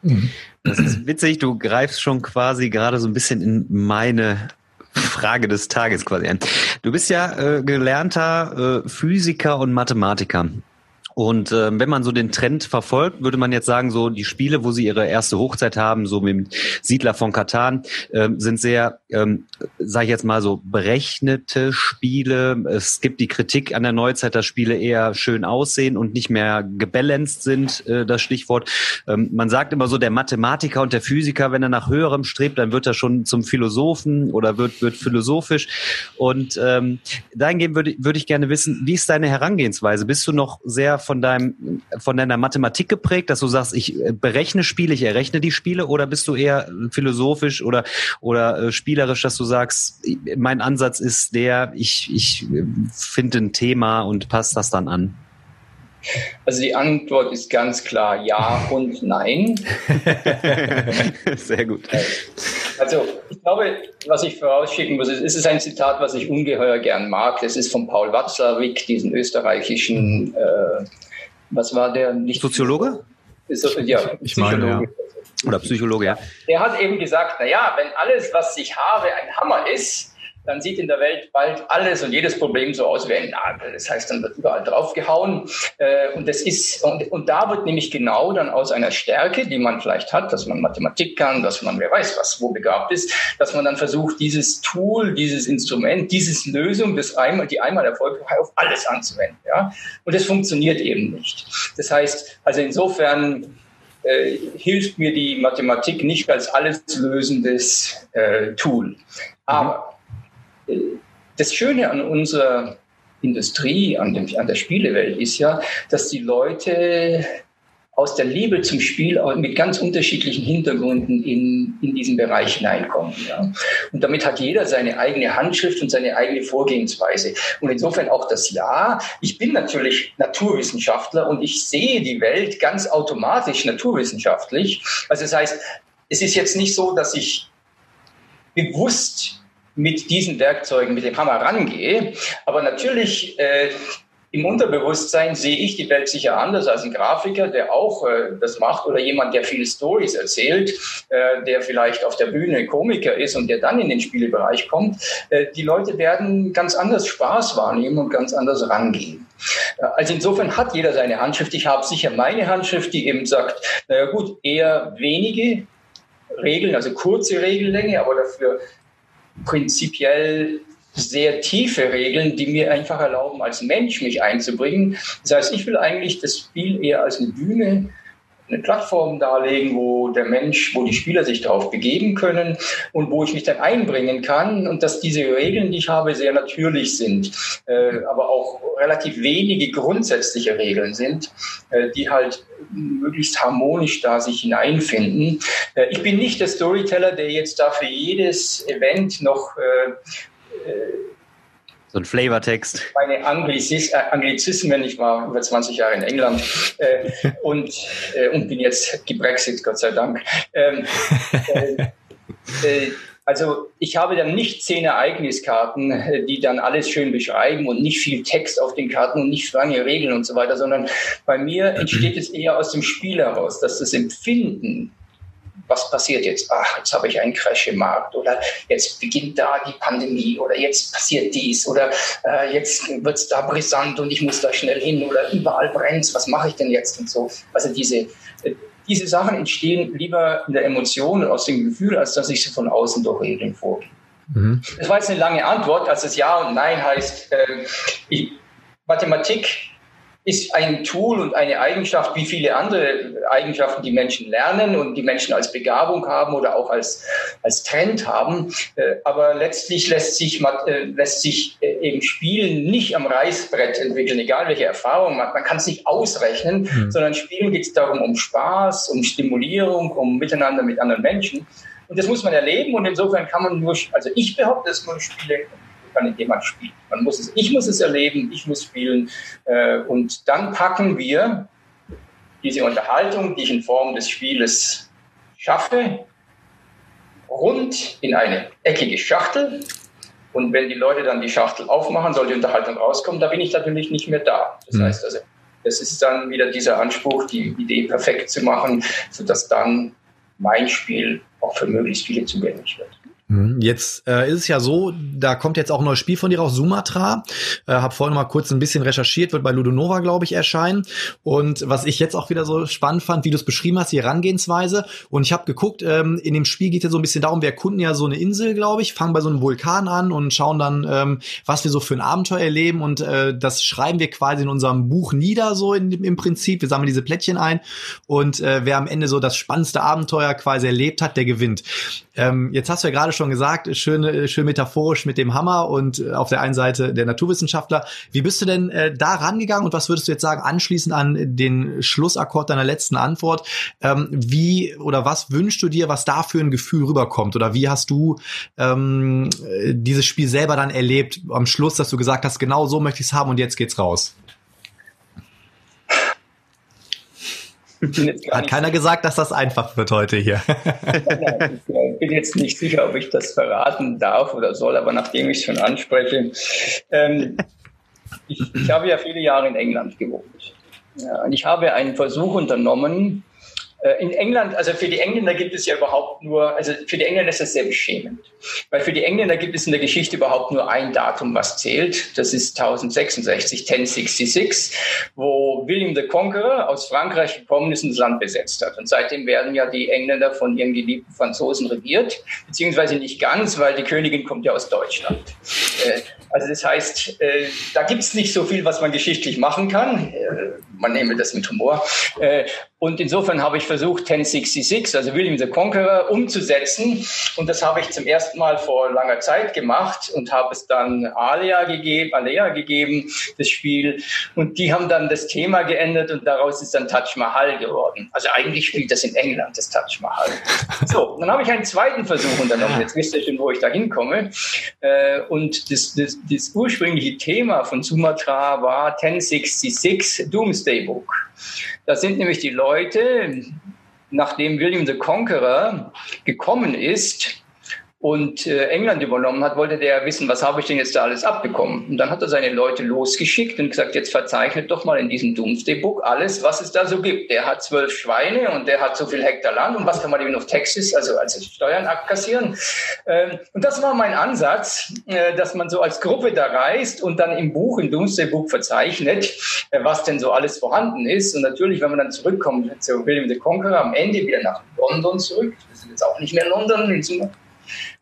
[SPEAKER 3] Mhm. Das ist witzig, du greifst schon quasi gerade so ein bisschen in meine Frage des Tages quasi ein. Du bist ja äh, gelernter äh, Physiker und Mathematiker. Und äh, wenn man so den Trend verfolgt, würde man jetzt sagen, so die Spiele, wo sie ihre erste Hochzeit haben, so mit Siedler von Katan, äh, sind sehr, ähm, sage ich jetzt mal so, berechnete Spiele. Es gibt die Kritik an der Neuzeit, dass Spiele eher schön aussehen und nicht mehr gebalanced sind, äh, das Stichwort. Ähm, man sagt immer so, der Mathematiker und der Physiker, wenn er nach höherem strebt, dann wird er schon zum Philosophen oder wird, wird philosophisch. Und ähm, dahingehend würde, würde ich gerne wissen, wie ist deine Herangehensweise? Bist du noch sehr von deinem, von deiner Mathematik geprägt, dass du sagst, ich äh, berechne Spiele, ich errechne die Spiele, oder bist du eher philosophisch oder, oder äh, spielerisch, dass du sagst, mein Ansatz ist der, ich, ich äh, finde ein Thema und passe das dann an?
[SPEAKER 4] Also die Antwort ist ganz klar ja und nein.
[SPEAKER 3] Sehr gut.
[SPEAKER 4] Also ich glaube, was ich vorausschicken muss, ist, ist ein Zitat, was ich ungeheuer gern mag. Das ist von Paul Watzlawick, diesen österreichischen, äh, was war der?
[SPEAKER 3] Nicht Soziologe?
[SPEAKER 4] Ist, ja,
[SPEAKER 2] ich meine, ja.
[SPEAKER 3] Oder Psychologe, ja.
[SPEAKER 4] Er hat eben gesagt, na ja, wenn alles, was ich habe, ein Hammer ist, dann sieht in der Welt bald alles und jedes Problem so aus wie ein Nagel. Das heißt, dann wird überall draufgehauen. Äh, und das ist, und, und da wird nämlich genau dann aus einer Stärke, die man vielleicht hat, dass man Mathematik kann, dass man wer weiß was, wo begabt ist, dass man dann versucht, dieses Tool, dieses Instrument, dieses Lösung, das einmal, die einmal erfolgreich auf alles anzuwenden. Ja? Und das funktioniert eben nicht. Das heißt, also insofern, äh, hilft mir die Mathematik nicht als alles lösendes äh, Tool. Aber das Schöne an unserer Industrie, an, dem, an der Spielewelt ist ja, dass die Leute aus der Liebe zum Spiel mit ganz unterschiedlichen Hintergründen in, in diesen Bereich hineinkommen. Ja. Und damit hat jeder seine eigene Handschrift und seine eigene Vorgehensweise. Und insofern auch das Ja. Ich bin natürlich Naturwissenschaftler und ich sehe die Welt ganz automatisch naturwissenschaftlich. Also das heißt, es ist jetzt nicht so, dass ich bewusst mit diesen Werkzeugen, mit dem Hammer rangehe. Aber natürlich äh, im Unterbewusstsein sehe ich die Welt sicher anders als ein Grafiker, der auch äh, das macht oder jemand, der viele Stories erzählt, äh, der vielleicht auf der Bühne Komiker ist und der dann in den Spielebereich kommt. Äh, die Leute werden ganz anders Spaß wahrnehmen und ganz anders rangehen. Äh, also insofern hat jeder seine Handschrift. Ich habe sicher meine Handschrift, die eben sagt, naja gut, eher wenige Regeln, also kurze Regellänge, aber dafür prinzipiell sehr tiefe Regeln, die mir einfach erlauben, als Mensch mich einzubringen. Das heißt, ich will eigentlich das Spiel eher als eine Bühne eine Plattform darlegen, wo der Mensch, wo die Spieler sich darauf begeben können und wo ich mich dann einbringen kann und dass diese Regeln, die ich habe, sehr natürlich sind, äh, aber auch relativ wenige grundsätzliche Regeln sind, äh, die halt möglichst harmonisch da sich hineinfinden. Äh, ich bin nicht der Storyteller, der jetzt da für jedes Event noch äh,
[SPEAKER 3] äh, so ein Flavortext.
[SPEAKER 4] Meine Anglizis äh, Anglizismen, ich war über 20 Jahre in England äh, und, äh, und bin jetzt gebrexit, Gott sei Dank. Ähm, äh, äh, also ich habe dann nicht zehn Ereigniskarten, äh, die dann alles schön beschreiben und nicht viel Text auf den Karten und nicht lange Regeln und so weiter, sondern bei mir entsteht es eher aus dem Spiel heraus, dass das Empfinden was passiert jetzt? Ach, jetzt habe ich einen Crash im Markt oder jetzt beginnt da die Pandemie oder jetzt passiert dies oder äh, jetzt wird es da brisant und ich muss da schnell hin oder überall brennt was mache ich denn jetzt und so. Also diese, äh, diese Sachen entstehen lieber in der Emotion und aus dem Gefühl, als dass ich sie von außen durch Regeln vorgehe. Mhm. Das war jetzt eine lange Antwort, als es Ja und Nein heißt. Äh, ich, Mathematik ist ein Tool und eine Eigenschaft wie viele andere Eigenschaften, die Menschen lernen und die Menschen als Begabung haben oder auch als, als Trend haben. Äh, aber letztlich lässt sich, äh, lässt sich äh, eben Spielen nicht am Reißbrett entwickeln, egal welche Erfahrung man hat. Man kann es nicht ausrechnen, mhm. sondern Spielen geht es darum um Spaß, um Stimulierung, um Miteinander mit anderen Menschen. Und das muss man erleben und insofern kann man nur, also ich behaupte, dass man Spiele kann jemand spielen. Man muss es, ich muss es erleben, ich muss spielen. Äh, und dann packen wir diese Unterhaltung, die ich in Form des Spieles schaffe, rund in eine eckige Schachtel. Und wenn die Leute dann die Schachtel aufmachen, soll die Unterhaltung rauskommen, da bin ich natürlich nicht mehr da. Das mhm. heißt also, das ist dann wieder dieser Anspruch, die Idee perfekt zu machen, sodass dann mein Spiel auch für möglichst viele zugänglich wird.
[SPEAKER 2] Mhm. Jetzt äh, ist es ja so, da kommt jetzt auch ein neues Spiel von dir raus, Sumatra. Äh, hab vorhin mal kurz ein bisschen recherchiert, wird bei Ludonova, glaube ich, erscheinen. Und was ich jetzt auch wieder so spannend fand, wie du es beschrieben hast, die Herangehensweise. Und ich habe geguckt, ähm, in dem Spiel geht ja so ein bisschen darum, wir erkunden ja so eine Insel, glaube ich, fangen bei so einem Vulkan an und schauen dann, ähm, was wir so für ein Abenteuer erleben. Und äh, das schreiben wir quasi in unserem Buch nieder, so in, im Prinzip. Wir sammeln diese Plättchen ein. Und äh, wer am Ende so das spannendste Abenteuer quasi erlebt hat, der gewinnt. Ähm, jetzt hast du ja gerade schon gesagt, schön, schön metaphorisch mit dem Hammer und äh, auf der einen Seite der Naturwissenschaftler. Wie bist du denn äh, da rangegangen und was würdest du jetzt sagen, anschließend an den Schlussakkord deiner letzten Antwort? Ähm, wie oder was wünschst du dir, was da für ein Gefühl rüberkommt? Oder wie hast du ähm, dieses Spiel selber dann erlebt am Schluss, dass du gesagt hast, genau so möchte ich es haben und jetzt geht's raus? Hat keiner gesagt, dass das einfach wird heute hier.
[SPEAKER 4] ich bin jetzt nicht sicher, ob ich das verraten darf oder soll, aber nachdem ich es schon anspreche. Ähm, ich, ich, habe ja viele Jahre in England gewohnt. Ja, und ich habe einen Versuch unternommen, in England, also für die Engländer gibt es ja überhaupt nur, also für die Engländer ist das sehr beschämend. Weil für die Engländer gibt es in der Geschichte überhaupt nur ein Datum, was zählt. Das ist 1066, 1066, wo William the Conqueror aus Frankreich gekommen ist und das Land besetzt hat. Und seitdem werden ja die Engländer von ihren geliebten Franzosen regiert, beziehungsweise nicht ganz, weil die Königin kommt ja aus Deutschland. Äh, also das heißt, äh, da gibt es nicht so viel, was man geschichtlich machen kann. Man nehme das mit Humor. Und insofern habe ich versucht, 1066, also William the Conqueror, umzusetzen. Und das habe ich zum ersten Mal vor langer Zeit gemacht und habe es dann Alia gegeben, Alea gegeben, das Spiel. Und die haben dann das Thema geändert und daraus ist dann Taj Mahal geworden. Also eigentlich spielt das in England, das Taj Mahal. So, dann habe ich einen zweiten Versuch unternommen. Jetzt wisst ihr schon, wo ich da hinkomme. Äh, und das, das, das ursprüngliche Thema von Sumatra war 1066 Doomsday Book. Das sind nämlich die Leute, nachdem William the Conqueror gekommen ist, und äh, England übernommen hat, wollte der wissen, was habe ich denn jetzt da alles abbekommen? Und dann hat er seine Leute losgeschickt und gesagt, jetzt verzeichnet doch mal in diesem Doomsday Book alles, was es da so gibt. Der hat zwölf Schweine und der hat so viel Hektar Land und was kann man eben auf Texas, also als Steuern abkassieren? Ähm, und das war mein Ansatz, äh, dass man so als Gruppe da reist und dann im Buch, im Doomsday Book verzeichnet, äh, was denn so alles vorhanden ist. Und natürlich, wenn man dann zurückkommt zu William the Conqueror, am Ende wieder nach London zurück, wir sind jetzt auch nicht mehr in London, in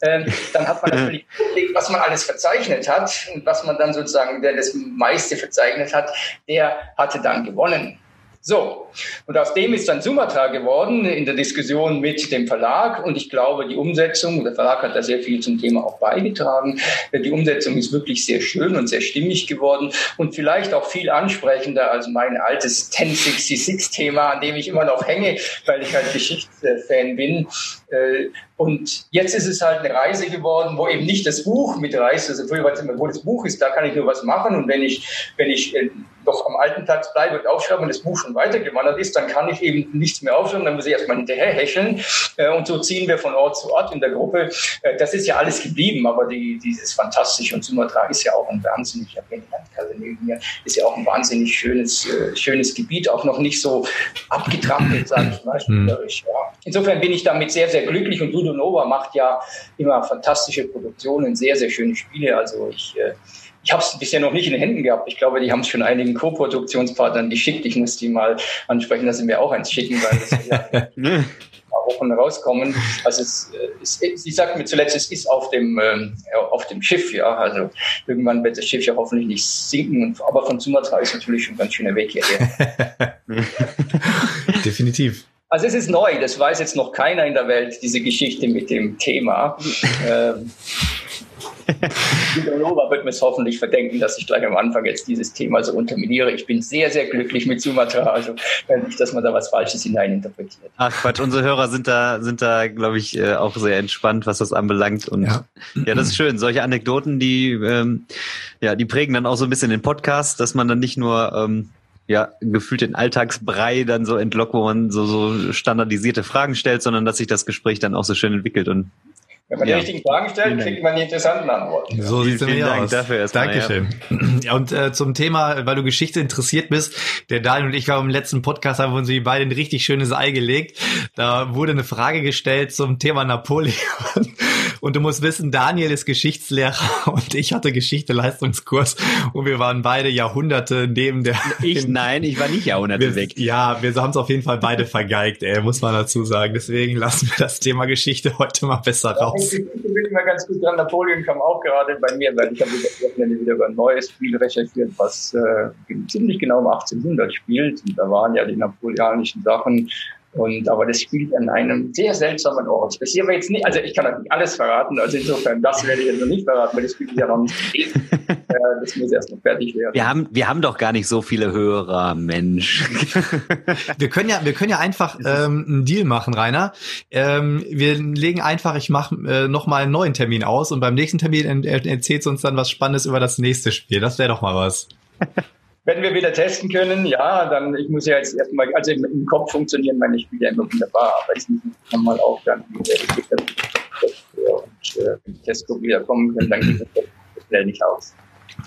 [SPEAKER 4] dann hat man natürlich überlegt, was man alles verzeichnet hat und was man dann sozusagen, der das meiste verzeichnet hat, der hatte dann gewonnen. So, und aus dem ist dann Sumatra geworden in der Diskussion mit dem Verlag. Und ich glaube, die Umsetzung, der Verlag hat da sehr viel zum Thema auch beigetragen. Die Umsetzung ist wirklich sehr schön und sehr stimmig geworden und vielleicht auch viel ansprechender als mein altes 1066-Thema, an dem ich immer noch hänge, weil ich halt Geschichtsfan bin. Äh, und jetzt ist es halt eine Reise geworden, wo eben nicht das Buch mitreist. Also früher war es immer, wo das Buch ist, da kann ich nur was machen. Und wenn ich, wenn ich äh, doch am alten Platz bleibe und aufschreibe und das Buch schon weitergewandert ist, dann kann ich eben nichts mehr aufschreiben. Dann muss ich erstmal hinterher hecheln. Äh, und so ziehen wir von Ort zu Ort in der Gruppe. Das ist ja alles geblieben, aber die, dieses Fantastische und Sumatra ist ja auch ein wahnsinnig, ich habe ist ja auch ein wahnsinnig schönes, schönes Gebiet, auch noch nicht so abgetrampelt, sage ich mal. Hm. Ja. Insofern bin ich damit sehr, sehr glücklich und Ludo Nova macht ja immer fantastische Produktionen, sehr, sehr schöne Spiele. Also ich, äh, ich habe es bisher noch nicht in den Händen gehabt. Ich glaube, die haben es schon einigen Co-Produktionspartnern geschickt. Ich muss die mal ansprechen, dass sie mir auch eins schicken, weil das ja ein paar Wochen rauskommen. Also es, es, sie sagt mir zuletzt, es ist auf dem, äh, auf dem Schiff, ja. Also irgendwann wird das Schiff ja hoffentlich nicht sinken. Aber von Sumatra ist natürlich schon ein ganz schöner Weg hierher.
[SPEAKER 2] Definitiv.
[SPEAKER 4] Also es ist neu, das weiß jetzt noch keiner in der Welt, diese Geschichte mit dem Thema. ähm, Nova wird mir es hoffentlich verdenken, dass ich gleich am Anfang jetzt dieses Thema so unterminiere. Ich bin sehr, sehr glücklich mit Sumatra, also nicht, dass man da was Falsches hineininterpretiert.
[SPEAKER 3] Ach Quatsch, unsere Hörer sind da, sind da, glaube ich, äh, auch sehr entspannt, was das anbelangt. Und ja, ja das ist schön. Solche Anekdoten, die, ähm, ja, die prägen dann auch so ein bisschen den Podcast, dass man dann nicht nur ähm, ja, gefühlt den Alltagsbrei dann so entlockt, wo man so, so standardisierte Fragen stellt, sondern dass sich das Gespräch dann auch so schön entwickelt und
[SPEAKER 4] wenn man ja. die richtigen Fragen stellt, kriegt man die interessanten Antworten.
[SPEAKER 2] So sieht es nämlich aus. Dafür erstmal, Dankeschön. Ja. Und äh, zum Thema, weil du Geschichte interessiert bist, der Daniel und ich waren im letzten Podcast, haben uns die beide ein richtig schönes Ei gelegt. Da wurde eine Frage gestellt zum Thema Napoleon. Und du musst wissen, Daniel ist Geschichtslehrer und ich hatte Geschichte-Leistungskurs und wir waren beide Jahrhunderte neben der.
[SPEAKER 3] Ich, nein, ich war nicht Jahrhunderte
[SPEAKER 2] wir,
[SPEAKER 3] weg.
[SPEAKER 2] Ja, wir haben es auf jeden Fall beide vergeigt, ey, muss man dazu sagen. Deswegen lassen wir das Thema Geschichte heute mal besser raus.
[SPEAKER 4] Ich bin immer ganz gut dran. Napoleon kam auch gerade bei mir, weil ich habe wieder über ein neues Spiel recherchiert, was äh, ziemlich genau um 1800 spielt. Und da waren ja die napoleonischen Sachen und, aber das spielt an einem sehr seltsamen Ort. Das hier aber jetzt nicht, also ich kann natürlich alles verraten, also insofern, das werde ich jetzt noch nicht verraten, weil das Spiel ist ja noch nicht äh, das muss erst noch fertig werden.
[SPEAKER 3] Wir haben, wir haben doch gar nicht so viele Hörer, Mensch.
[SPEAKER 2] wir können ja, wir können ja einfach ähm, einen Deal machen, Rainer. Ähm, wir legen einfach, ich mache äh, nochmal einen neuen Termin aus und beim nächsten Termin erzählt uns dann was Spannendes über das nächste Spiel. Das wäre doch mal was.
[SPEAKER 4] Wenn wir wieder testen können, ja, dann, ich muss ja jetzt erstmal, also im, im Kopf funktionieren meine Spiele immer wunderbar, aber ich muss nochmal auch dann wieder und äh, wenn die Testgruppe wieder kommen können, dann geht das schnell nicht aus.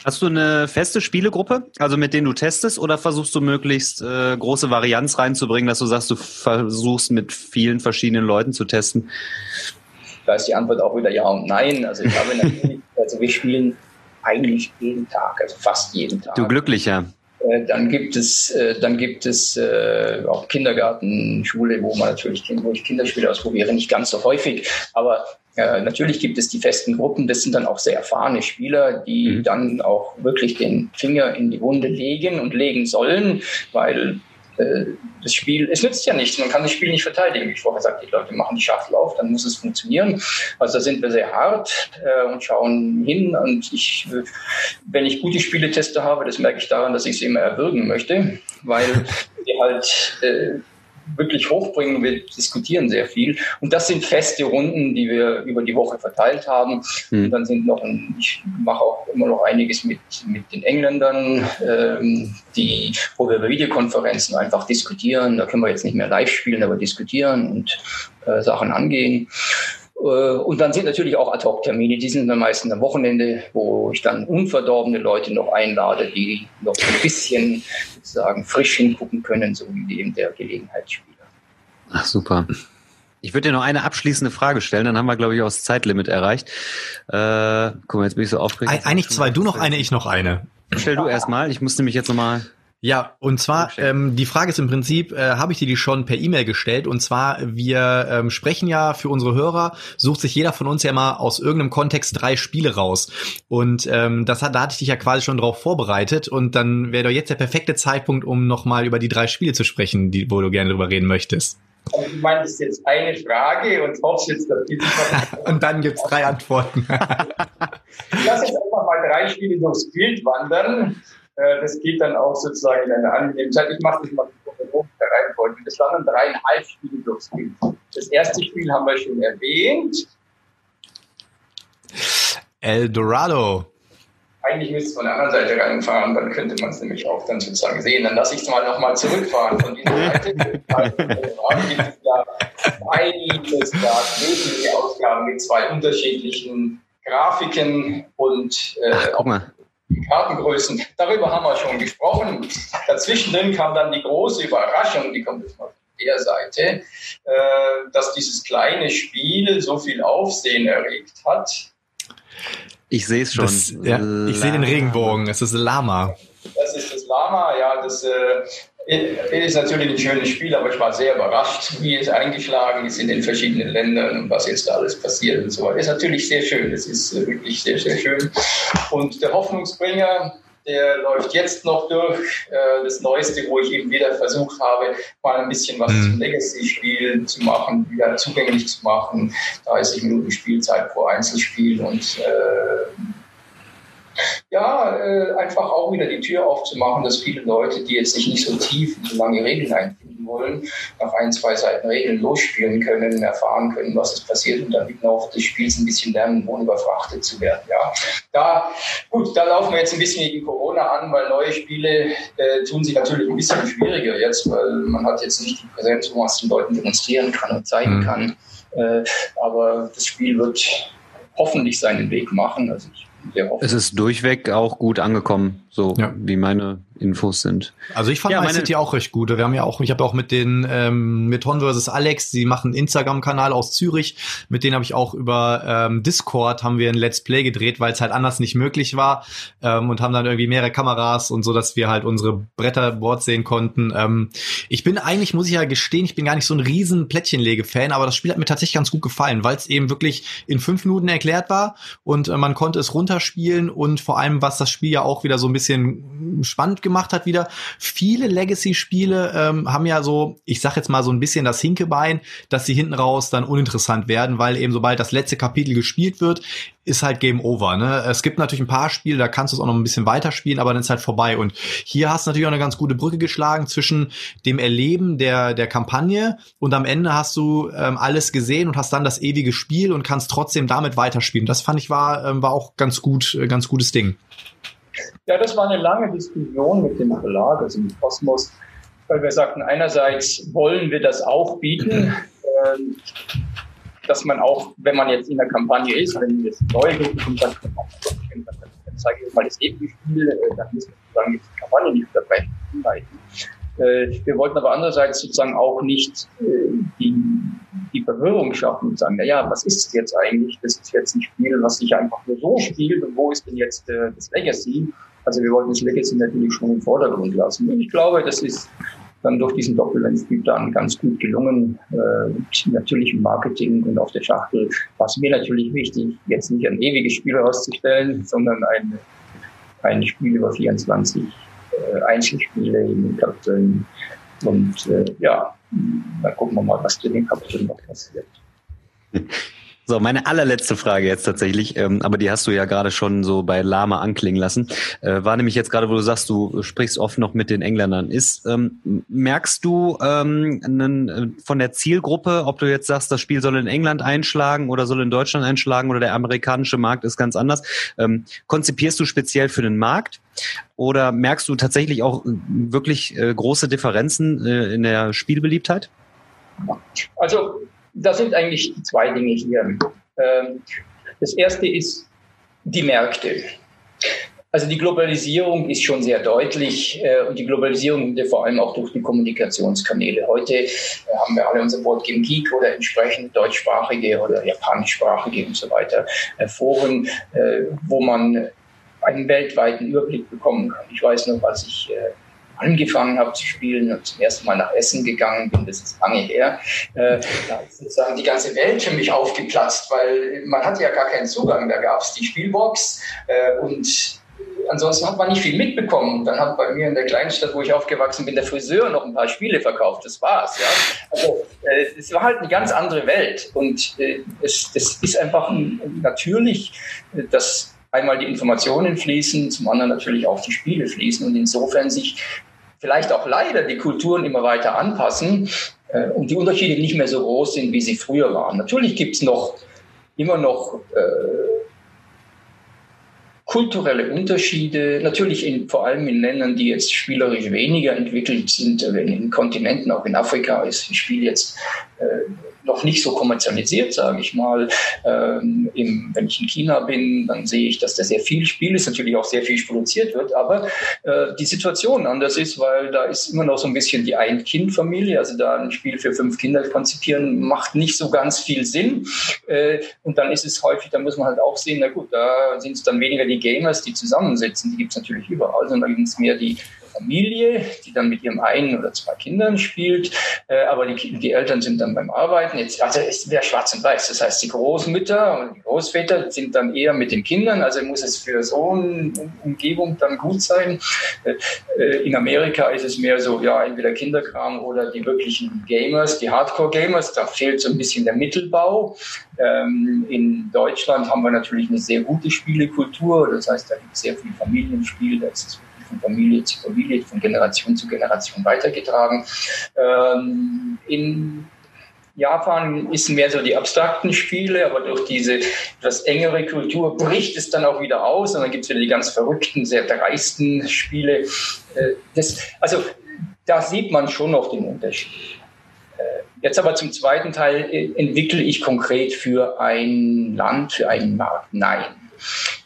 [SPEAKER 3] Hast du eine feste Spielegruppe, also mit denen du testest, oder versuchst du möglichst äh, große Varianz reinzubringen, dass du sagst, du versuchst mit vielen verschiedenen Leuten zu testen?
[SPEAKER 4] Da ist die Antwort auch wieder ja und nein. Also ich habe natürlich, also wir spielen eigentlich jeden Tag, also fast jeden Tag.
[SPEAKER 3] Du glücklicher.
[SPEAKER 4] Äh, dann gibt es, äh, dann gibt es äh, auch Kindergarten, Schule, wo man natürlich wo ich Kinderspiele ausprobiere, nicht ganz so häufig, aber natürlich gibt es die festen Gruppen, das sind dann auch sehr erfahrene Spieler, die mhm. dann auch wirklich den Finger in die Wunde legen und legen sollen, weil das Spiel, es nützt ja nichts, man kann das Spiel nicht verteidigen. Wie ich vorher sagte, die Leute machen die Schachtel auf, dann muss es funktionieren. Also da sind wir sehr hart äh, und schauen hin. Und ich, wenn ich gute Spieleteste habe, das merke ich daran, dass ich sie immer erwürgen möchte, weil die halt äh, wirklich hochbringen. Wir diskutieren sehr viel. Und das sind feste Runden, die wir über die Woche verteilt haben. Mhm. Und dann sind noch, ein, ich mache auch immer noch einiges mit, mit den Engländern, ähm, die, wo wir über Videokonferenzen einfach diskutieren. Da können wir jetzt nicht mehr live spielen, aber diskutieren und äh, Sachen angehen. Äh, und dann sind natürlich auch Ad-Hoc-Termine, die sind dann meistens am Wochenende, wo ich dann unverdorbene Leute noch einlade, die noch ein bisschen sozusagen frisch hingucken können, so wie eben der Gelegenheitsspieler.
[SPEAKER 3] Ach, super. Ich würde dir noch eine abschließende Frage stellen, dann haben wir, glaube ich, auch das Zeitlimit erreicht. Äh, guck mal, jetzt bin ich so aufgeregt.
[SPEAKER 2] Eigentlich zwei, du noch eine, ich noch eine.
[SPEAKER 3] Stell du erstmal, ich muss nämlich jetzt nochmal
[SPEAKER 2] ja, und zwar, ähm, die Frage ist im Prinzip, äh, habe ich dir die schon per E-Mail gestellt? Und zwar, wir ähm, sprechen ja für unsere Hörer, sucht sich jeder von uns ja mal aus irgendeinem Kontext drei Spiele raus. Und ähm, das hat, da hatte ich dich ja quasi schon drauf vorbereitet. Und dann wäre doch jetzt der perfekte Zeitpunkt, um nochmal über die drei Spiele zu sprechen, die, wo du gerne drüber reden möchtest.
[SPEAKER 4] Also du meinst jetzt eine Frage und hoffst jetzt, dass die
[SPEAKER 2] Und dann gibt's drei Antworten.
[SPEAKER 4] Lass uns einfach mal drei Spiele durchs Bild wandern. Äh, das geht dann auch sozusagen in eine angenehme Zeit. Ich mache das mal in der Reihenfolge. Das waren dann dreieinhalb Spiele durchs Bild. Das erste Spiel haben wir schon erwähnt.
[SPEAKER 2] El Dorado.
[SPEAKER 4] Eigentlich müsste es von der anderen Seite reinfahren, dann könnte man es nämlich auch dann sozusagen sehen. Dann lasse ich es mal nochmal zurückfahren von dieser Seite. also, gibt es ja einiges da, wesentliche Ausgaben mit zwei unterschiedlichen Grafiken und äh, Ach, guck mal. Kartengrößen. Darüber haben wir schon gesprochen. Dazwischen kam dann die große Überraschung, die kommt jetzt mal von der Seite, äh, dass dieses kleine Spiel so viel Aufsehen erregt hat.
[SPEAKER 3] Ich sehe es schon. Das,
[SPEAKER 2] ja, ich sehe den Regenbogen. Es ist Lama.
[SPEAKER 4] Das ist das Lama, ja. Das äh, ist natürlich ein schönes Spiel, aber ich war sehr überrascht, wie es eingeschlagen ist in den verschiedenen Ländern und was jetzt da alles passiert und so weiter. Ist natürlich sehr schön. Es ist äh, wirklich sehr, sehr schön. Und der Hoffnungsbringer, der läuft jetzt noch durch. Äh, das Neueste, wo ich eben wieder versucht habe, mal ein bisschen was mhm. zum Legacy-Spiel zu machen, wieder zugänglich zu machen. 30 Minuten Spielzeit pro Einzelspiel und äh, ja, äh, einfach auch wieder die Tür aufzumachen, dass viele Leute, die jetzt sich nicht so tief in so lange Regeln einfinden wollen, nach ein, zwei Seiten Regeln losspielen können, erfahren können, was ist passiert und dann im Laufe des Spiels ein bisschen lernen, ohne überfrachtet zu werden. Ja, da, gut, da laufen wir jetzt ein bisschen gegen Corona an, weil neue Spiele äh, tun sich natürlich ein bisschen schwieriger jetzt, weil man hat jetzt nicht die Präsenz, wo man es den Leuten demonstrieren kann und zeigen mhm. kann. Äh, aber das Spiel wird hoffentlich seinen Weg machen. Also ich
[SPEAKER 3] es ist durchweg auch gut angekommen, so ja. wie meine Infos sind.
[SPEAKER 2] Also ich fand ja, meine City auch recht gut. Wir haben ja auch, ich habe auch mit den ähm, mit Ton vs. Alex, die machen einen Instagram-Kanal aus Zürich. Mit denen habe ich auch über ähm, Discord haben wir ein Let's Play gedreht, weil es halt anders nicht möglich war ähm, und haben dann irgendwie mehrere Kameras und so, dass wir halt unsere Bretterboards sehen konnten. Ähm, ich bin eigentlich, muss ich ja gestehen, ich bin gar nicht so ein riesen Plättchenlege-Fan, aber das Spiel hat mir tatsächlich ganz gut gefallen, weil es eben wirklich in fünf Minuten erklärt war und äh, man konnte es runterspielen und vor allem, was das Spiel ja auch wieder so ein bisschen spannend gemacht hat wieder. Viele Legacy-Spiele ähm, haben ja so, ich sag jetzt mal so ein bisschen das Hinkebein, dass sie hinten raus dann uninteressant werden, weil eben sobald das letzte Kapitel gespielt wird, ist halt Game Over. Ne? Es gibt natürlich ein paar Spiele, da kannst du es auch noch ein bisschen weiterspielen, aber dann ist halt vorbei. Und hier hast du natürlich auch eine ganz gute Brücke geschlagen zwischen dem Erleben der, der Kampagne und am Ende hast du ähm, alles gesehen und hast dann das ewige Spiel und kannst trotzdem damit weiterspielen. Das fand ich war, ähm, war auch ganz gut, äh, ganz gutes Ding.
[SPEAKER 4] Ja, das war eine lange Diskussion mit dem Verlag, also mit Kosmos, weil wir sagten, einerseits wollen wir das auch bieten, äh, dass man auch, wenn man jetzt in der Kampagne ist, wenn jetzt neue Gruppen kommt, dann, dann, dann zeige ich mal das Ebenspiel, äh, dann müssen wir sozusagen jetzt die Kampagne nicht unterbrechen. Äh, wir wollten aber andererseits sozusagen auch nicht äh, die, die Verwirrung schaffen und sagen, na ja, was ist es jetzt eigentlich? Das ist jetzt ein Spiel, was sich einfach nur so spielt und wo ist denn jetzt äh, das Legacy? Also wir wollten das Legacy natürlich schon im Vordergrund lassen. Und ich glaube, das ist dann durch diesen Doppellenspiel dann ganz gut gelungen. Äh, natürlich im Marketing und auf der Schachtel war es mir natürlich wichtig, jetzt nicht ein ewiges Spiel auszustellen, sondern ein, ein Spiel über 24 äh, Einzelspiele in Kapiteln. Und äh, ja, dann gucken wir mal, was den Kapiteln noch passiert.
[SPEAKER 3] So, meine allerletzte Frage jetzt tatsächlich, ähm, aber die hast du ja gerade schon so bei Lama anklingen lassen, äh, war nämlich jetzt gerade, wo du sagst, du sprichst oft noch mit den Engländern. Ist ähm, merkst du ähm, einen, äh, von der Zielgruppe, ob du jetzt sagst, das Spiel soll in England einschlagen oder soll in Deutschland einschlagen oder der amerikanische Markt ist ganz anders? Ähm, konzipierst du speziell für den Markt? Oder merkst du tatsächlich auch äh, wirklich äh, große Differenzen äh, in der Spielbeliebtheit?
[SPEAKER 4] Also da sind eigentlich zwei Dinge hier. Ähm, das erste ist die Märkte. Also die Globalisierung ist schon sehr deutlich äh, und die Globalisierung vor allem auch durch die Kommunikationskanäle. Heute äh, haben wir alle unser Board Game Geek oder entsprechend deutschsprachige oder japanischsprachige und so weiter äh, Foren, wo man einen weltweiten Überblick bekommen kann. Ich weiß noch, als ich angefangen habe zu spielen und zum ersten Mal nach Essen gegangen bin, das ist lange her, äh, da ist sozusagen die ganze Welt für mich aufgeplatzt, weil man hatte ja gar keinen Zugang. Da gab es die Spielbox äh, und ansonsten hat man nicht viel mitbekommen. Dann hat bei mir in der kleinen Stadt, wo ich aufgewachsen bin, der Friseur noch ein paar Spiele verkauft. Das war's. Ja? Also äh, es war halt eine ganz andere Welt und äh, es, das ist einfach natürlich, dass einmal die Informationen fließen, zum anderen natürlich auch die Spiele fließen und insofern sich vielleicht auch leider die Kulturen immer weiter anpassen äh, und die Unterschiede nicht mehr so groß sind, wie sie früher waren. Natürlich gibt es noch immer noch äh, kulturelle Unterschiede, natürlich in, vor allem in Ländern, die jetzt spielerisch weniger entwickelt sind, in Kontinenten, auch in Afrika ist das Spiel jetzt äh, noch nicht so kommerzialisiert, sage ich mal. Ähm, im, wenn ich in China bin, dann sehe ich, dass da sehr viel Spiel ist, natürlich auch sehr viel produziert wird, aber äh, die Situation anders ist, weil da ist immer noch so ein bisschen die Ein-Kind-Familie, also da ein Spiel für fünf Kinder konzipieren, macht nicht so ganz viel Sinn. Äh, und dann ist es häufig, da muss man halt auch sehen, na gut, da sind es dann weniger die Gamers, die zusammensitzen, die gibt es natürlich überall, sondern gibt es mehr die Familie, die dann mit ihrem einen oder zwei Kindern spielt, äh, aber die, die Eltern sind dann beim Arbeiten. Jetzt, also es wäre schwarz und weiß. Das heißt, die Großmütter und die Großväter sind dann eher mit den Kindern, also muss es für so eine Umgebung dann gut sein. Äh, äh, in Amerika ist es mehr so, ja, entweder Kinderkram oder die wirklichen Gamers, die Hardcore-Gamers, da fehlt so ein bisschen der Mittelbau. Ähm, in Deutschland haben wir natürlich eine sehr gute Spielekultur, das heißt, da gibt es sehr viel Familienspiel, da ist es von Familie zu Familie, von Generation zu Generation weitergetragen. Ähm, in Japan ist mehr so die abstrakten Spiele, aber durch diese etwas engere Kultur bricht es dann auch wieder aus und dann gibt es wieder die ganz verrückten, sehr dreisten Spiele. Äh, das, also da sieht man schon noch den Unterschied. Äh, jetzt aber zum zweiten Teil, äh, entwickle ich konkret für ein Land, für einen Markt? Nein.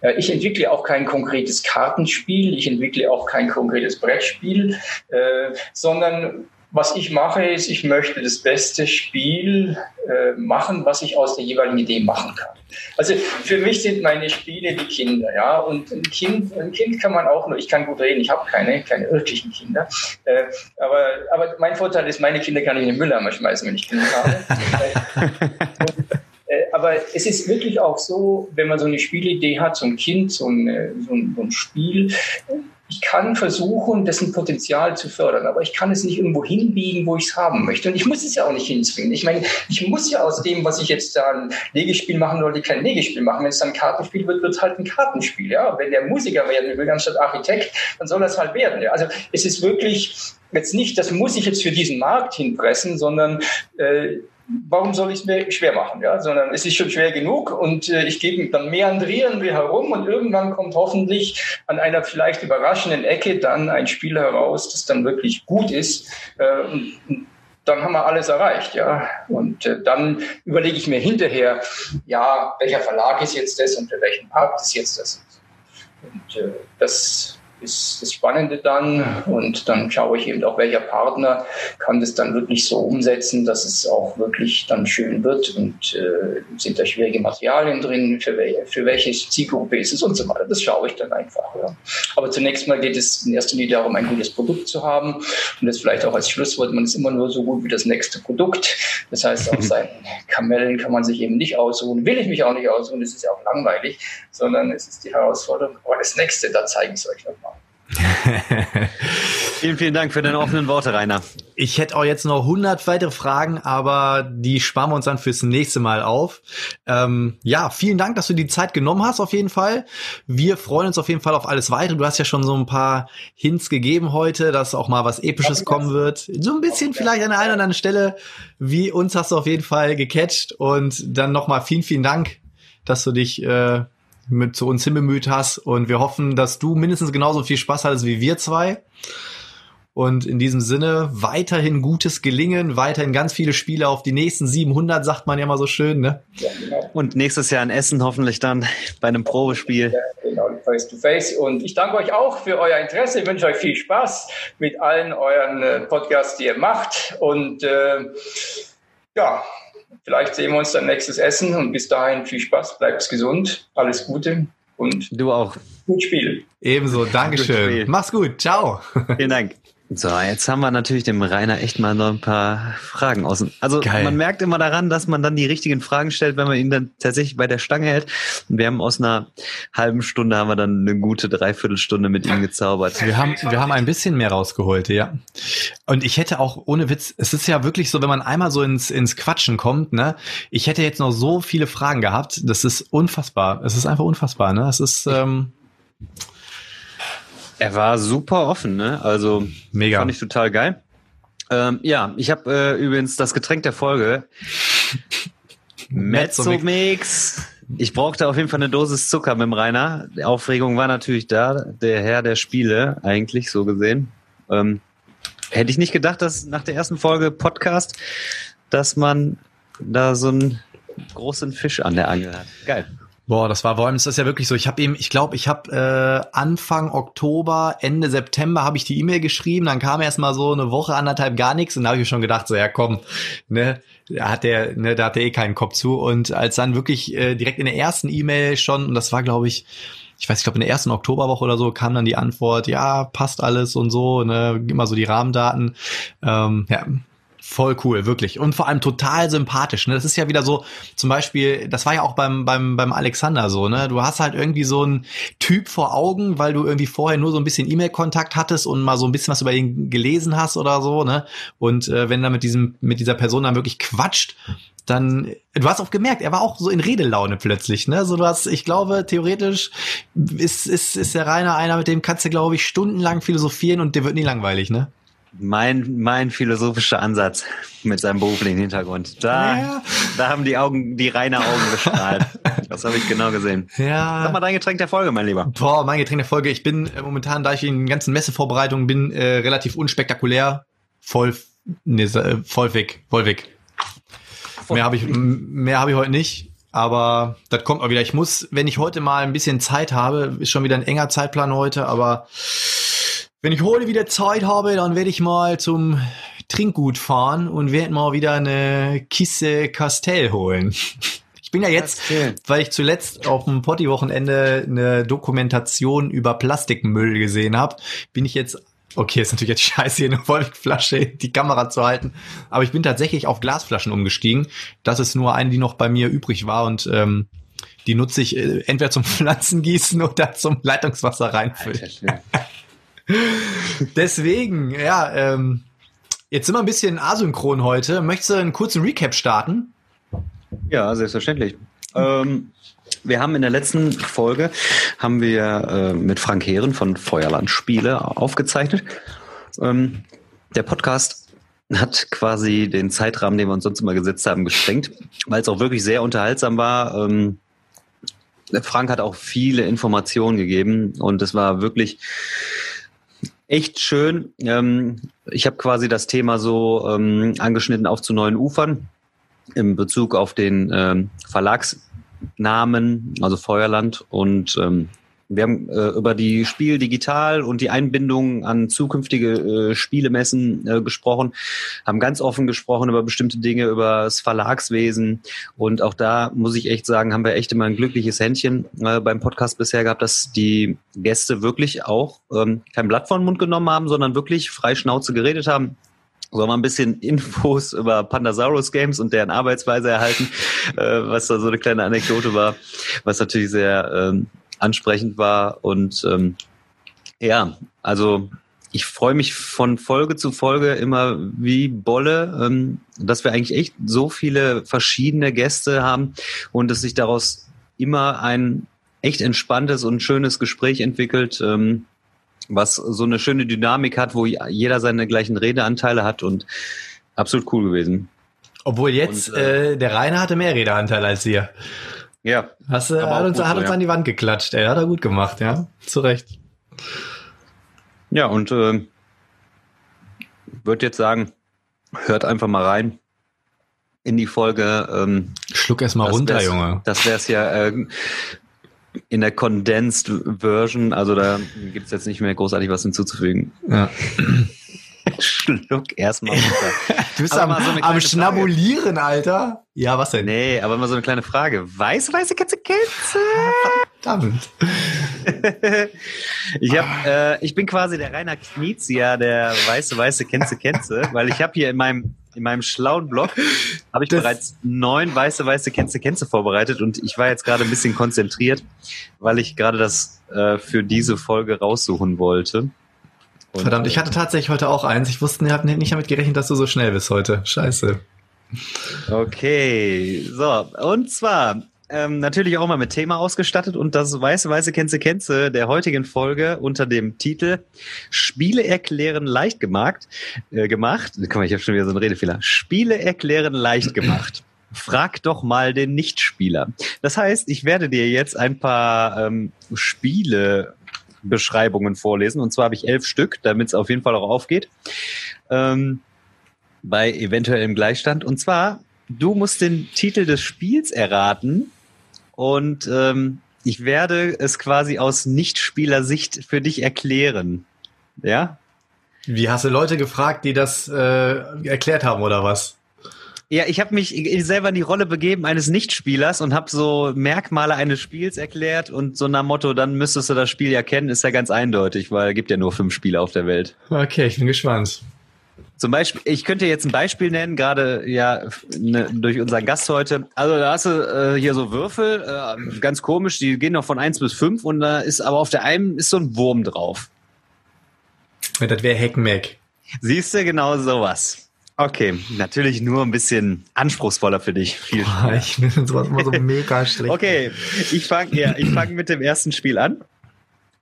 [SPEAKER 4] Äh, ich entwickle auch kein konkretes Kartenspiel, ich entwickle auch kein konkretes Brettspiel, äh, sondern was ich mache, ist, ich möchte das beste Spiel äh, machen, was ich aus der jeweiligen Idee machen kann. Also für mich sind meine Spiele die Kinder, ja. Und ein Kind, ein Kind kann man auch nur, ich kann gut reden, ich habe keine, keine wirklichen Kinder. Äh, aber, aber mein Vorteil ist, meine Kinder kann ich in den Mülleimer schmeißen, wenn ich Kinder habe. Äh, aber es ist wirklich auch so, wenn man so eine Spielidee hat, so ein Kind, so ein, so ein, so ein Spiel, ich kann versuchen, dessen Potenzial zu fördern, aber ich kann es nicht irgendwo hinbiegen, wo ich es haben möchte. Und ich muss es ja auch nicht hinzwingen. Ich meine, ich muss ja aus dem, was ich jetzt da ein Legespiel machen wollte, kein Legespiel machen. Wenn es dann ein Kartenspiel wird, wird es halt ein Kartenspiel. Ja? Wenn der Musiker werden will, anstatt Architekt, dann soll das halt werden. Ja? Also es ist wirklich jetzt nicht, das muss ich jetzt für diesen Markt hinpressen, sondern äh, warum soll ich es mir schwer machen? Ja? Sondern es ist schon schwer genug und äh, ich gebe dann meandrieren wir herum und irgendwann kommt hoffentlich an einer vielleicht überraschenden Ecke dann ein Spiel heraus, das dann wirklich gut ist. Äh, und, und dann haben wir alles erreicht, ja. Und äh, dann überlege ich mir hinterher, ja, welcher Verlag ist jetzt das und für welchen Park ist jetzt das? Und äh, das ist das Spannende dann. Und dann schaue ich eben auch, welcher Partner kann das dann wirklich so umsetzen, dass es auch wirklich dann schön wird und äh, sind da schwierige Materialien drin, für, welche, für welche Zielgruppe ist es und so weiter. Das schaue ich dann einfach. Ja. Aber zunächst mal geht es in erster Linie darum, ein gutes Produkt zu haben. Und das vielleicht auch als Schlusswort, man ist immer nur so gut wie das nächste Produkt. Das heißt, auf seinen Kamellen kann man sich eben nicht ausruhen, will ich mich auch nicht ausruhen, das ist ja auch langweilig, sondern es ist die Herausforderung, aber das nächste, da zeige ich es euch nochmal.
[SPEAKER 3] vielen, vielen Dank für deine offenen Worte, Rainer.
[SPEAKER 2] Ich hätte auch jetzt noch 100 weitere Fragen, aber die sparen wir uns dann fürs nächste Mal auf. Ähm, ja, vielen Dank, dass du die Zeit genommen hast, auf jeden Fall. Wir freuen uns auf jeden Fall auf alles weitere. Du hast ja schon so ein paar Hints gegeben heute, dass auch mal was Episches kommen wird. So ein bisschen vielleicht an der einen oder anderen Stelle. Wie uns hast du auf jeden Fall gecatcht. Und dann nochmal vielen, vielen Dank, dass du dich äh, mit zu uns hinbemüht hast. Und wir hoffen, dass du mindestens genauso viel Spaß hattest wie wir zwei. Und in diesem Sinne weiterhin gutes Gelingen, weiterhin ganz viele Spiele auf die nächsten 700, sagt man ja mal so schön. Ne? Ja,
[SPEAKER 3] genau. Und nächstes Jahr in Essen hoffentlich dann bei einem Probespiel. Ja,
[SPEAKER 4] genau, face to face. Und ich danke euch auch für euer Interesse. Ich wünsche euch viel Spaß mit allen euren äh, Podcasts, die ihr macht. Und äh, ja, Vielleicht sehen wir uns dann nächstes Essen und bis dahin viel Spaß, bleibt gesund, alles Gute und
[SPEAKER 3] du auch.
[SPEAKER 4] Gut Spiel.
[SPEAKER 2] Ebenso, Dankeschön. Mach's gut, ciao.
[SPEAKER 3] Vielen Dank. So, jetzt haben wir natürlich dem Rainer echt mal noch ein paar Fragen außen. Also Geil. man merkt immer daran, dass man dann die richtigen Fragen stellt, wenn man ihn dann tatsächlich bei der Stange hält. Und wir haben aus einer halben Stunde haben wir dann eine gute Dreiviertelstunde mit ihm gezaubert.
[SPEAKER 2] Wir haben, wir haben ein bisschen mehr rausgeholt, ja. Und ich hätte auch, ohne Witz, es ist ja wirklich so, wenn man einmal so ins, ins Quatschen kommt, ne, ich hätte jetzt noch so viele Fragen gehabt. Das ist unfassbar. Es ist einfach unfassbar, ne? Es ist, ähm,
[SPEAKER 3] er war super offen, ne? Also mega. Fand ich total geil. Ähm, ja, ich habe äh, übrigens das Getränk der Folge. Mezzomix. Ich brauchte auf jeden Fall eine Dosis Zucker mit dem Rainer. Die Aufregung war natürlich da. Der Herr der Spiele, eigentlich so gesehen. Ähm, hätte ich nicht gedacht, dass nach der ersten Folge Podcast, dass man da so einen großen Fisch an der Angel hat. Geil.
[SPEAKER 2] Boah, das war vor allem, das ist ja wirklich so. Ich habe ihm, ich glaube, ich habe äh, Anfang Oktober, Ende September habe ich die E-Mail geschrieben. Dann kam erst mal so eine Woche, anderthalb gar nichts und da habe ich schon gedacht, so ja komm, ne, da hat der, ne, da hat der eh keinen Kopf zu. Und als dann wirklich äh, direkt in der ersten E-Mail schon, und das war glaube ich, ich weiß, ich glaube in der ersten Oktoberwoche oder so kam dann die Antwort, ja passt alles und so, ne, immer so die Rahmendaten. Ähm, ja, Voll cool, wirklich. Und vor allem total sympathisch. Ne? Das ist ja wieder so, zum Beispiel, das war ja auch beim, beim, beim Alexander so, ne? Du hast halt irgendwie so einen Typ vor Augen, weil du irgendwie vorher nur so ein bisschen E-Mail-Kontakt hattest und mal so ein bisschen was über ihn gelesen hast oder so, ne? Und äh, wenn er mit diesem, mit dieser Person dann wirklich quatscht, dann, du hast auch gemerkt, er war auch so in Redelaune plötzlich, ne? So du hast, ich glaube, theoretisch ist, ist, ist der Rainer einer, mit dem kannst du, glaube ich, stundenlang philosophieren und der wird nie langweilig, ne?
[SPEAKER 3] Mein, mein philosophischer Ansatz mit seinem beruflichen Hintergrund. Da, ja. da haben die Augen, die reine Augen gestrahlt. Das habe ich genau gesehen.
[SPEAKER 2] Ja.
[SPEAKER 3] Sag mal dein Getränk der Folge, mein Lieber.
[SPEAKER 2] Boah, mein Getränk der Folge. Ich bin äh, momentan, da ich in den ganzen Messevorbereitungen bin, äh, relativ unspektakulär. Voll, ne, voll weg, voll weg. Mehr habe ich, mehr habe ich heute nicht. Aber das kommt mal wieder. Ich muss, wenn ich heute mal ein bisschen Zeit habe, ist schon wieder ein enger Zeitplan heute, aber wenn ich heute wieder Zeit habe, dann werde ich mal zum Trinkgut fahren und werde mal wieder eine Kiste Castell holen. Ich bin ja jetzt, weil ich zuletzt auf dem Potti-Wochenende eine Dokumentation über Plastikmüll gesehen habe, bin ich jetzt Okay, ist natürlich jetzt scheiße, hier eine Wolfgflasche in die Kamera zu halten. Aber ich bin tatsächlich auf Glasflaschen umgestiegen. Das ist nur eine, die noch bei mir übrig war und ähm, die nutze ich äh, entweder zum Pflanzengießen oder zum Leitungswasser reinfüllen. Deswegen, ja, ähm, jetzt sind wir ein bisschen asynchron heute. Möchtest du einen kurzen Recap starten?
[SPEAKER 3] Ja, selbstverständlich. Ähm, wir haben in der letzten Folge haben wir äh, mit Frank Heeren von Feuerland Spiele aufgezeichnet. Ähm, der Podcast hat quasi den Zeitrahmen, den wir uns sonst immer gesetzt haben, gesprengt, weil es auch wirklich sehr unterhaltsam war. Ähm, Frank hat auch viele Informationen gegeben und es war wirklich echt schön. Ähm, ich habe quasi das Thema so ähm, angeschnitten auf zu neuen Ufern in Bezug auf den ähm, Verlagsnamen, also Feuerland und ähm, wir haben äh, über die Spiel digital und die Einbindung an zukünftige äh, Spielemessen äh, gesprochen, haben ganz offen gesprochen über bestimmte Dinge, über das Verlagswesen. Und auch da muss ich echt sagen, haben wir echt immer ein glückliches Händchen äh, beim Podcast bisher gehabt, dass die Gäste wirklich auch ähm, kein Blatt vor den Mund genommen haben, sondern wirklich frei Schnauze geredet haben so haben wir ein bisschen Infos über Pandasaurus Games und deren Arbeitsweise erhalten, äh, was da so eine kleine Anekdote war, was natürlich sehr ähm, ansprechend war. Und ähm, ja, also ich freue mich von Folge zu Folge immer wie Bolle, ähm, dass wir eigentlich echt so viele verschiedene Gäste haben und dass sich daraus immer ein echt entspanntes und schönes Gespräch entwickelt, ähm, was so eine schöne Dynamik hat, wo jeder seine gleichen Redeanteile hat und absolut cool gewesen.
[SPEAKER 2] Obwohl jetzt und, äh, äh, der Rainer hatte mehr Redeanteile als ihr.
[SPEAKER 3] Ja.
[SPEAKER 2] Hast, äh, hat uns, hat uns ja. an die Wand geklatscht. Er hat er gut gemacht, ja. Zu Recht.
[SPEAKER 3] Ja, und äh, würde jetzt sagen, hört einfach mal rein in die Folge. Ähm,
[SPEAKER 2] Schluck erst mal runter, Junge.
[SPEAKER 3] Das wäre es ja äh, in der Condensed Version. Also da gibt es jetzt nicht mehr großartig was hinzuzufügen. Ja. Schluck erstmal runter.
[SPEAKER 2] Du bist am, so am Schnabulieren, Frage. Alter. Ja, was denn?
[SPEAKER 3] Nee, aber mal so eine kleine Frage. Weiße, weiße Kätze, Kätze. Verdammt. ich hab, äh, ich bin quasi der Rainer Knizia, der weiße, weiße Känze, Känze, weil ich habe hier in meinem in meinem schlauen Blog habe ich das bereits neun weiße, weiße Känze, Känze vorbereitet und ich war jetzt gerade ein bisschen konzentriert, weil ich gerade das äh, für diese Folge raussuchen wollte.
[SPEAKER 2] Und, Verdammt, ich hatte tatsächlich heute auch eins. Ich wusste, ich habe nicht damit gerechnet, dass du so schnell bist heute. Scheiße.
[SPEAKER 3] Okay, so, und zwar ähm, natürlich auch mal mit Thema ausgestattet und das weiße, weiße Kenze Kenze der heutigen Folge unter dem Titel Spiele erklären leicht gemacht, äh, gemacht. Mal, ich habe schon wieder so einen Redefehler. Spiele erklären leicht gemacht. Frag doch mal den Nichtspieler. Das heißt, ich werde dir jetzt ein paar ähm, Spiele Beschreibungen vorlesen. Und zwar habe ich elf Stück, damit es auf jeden Fall auch aufgeht. Ähm, bei eventuellem Gleichstand. Und zwar, du musst den Titel des Spiels erraten. Und ähm, ich werde es quasi aus Nichtspielersicht für dich erklären. Ja?
[SPEAKER 2] Wie hast du Leute gefragt, die das äh, erklärt haben oder was?
[SPEAKER 3] Ja, ich habe mich selber in die Rolle begeben eines Nichtspielers und habe so Merkmale eines Spiels erklärt und so nach Motto, dann müsstest du das Spiel ja kennen, ist ja ganz eindeutig, weil es gibt ja nur fünf Spiele auf der Welt.
[SPEAKER 2] Okay, ich bin gespannt.
[SPEAKER 3] Zum Beispiel, ich könnte jetzt ein Beispiel nennen, gerade ja ne, durch unseren Gast heute. Also da hast du äh, hier so Würfel, äh, ganz komisch, die gehen noch von eins bis fünf und da ist aber auf der einen ist so ein Wurm drauf.
[SPEAKER 2] Ja, das wäre Heckmeck.
[SPEAKER 3] Siehst du, genau sowas. Okay, natürlich nur ein bisschen anspruchsvoller für dich. Viel
[SPEAKER 2] Boah, ich bin sowas immer so mega schlecht.
[SPEAKER 3] Okay, ich fange ja, ich fang mit dem ersten Spiel an.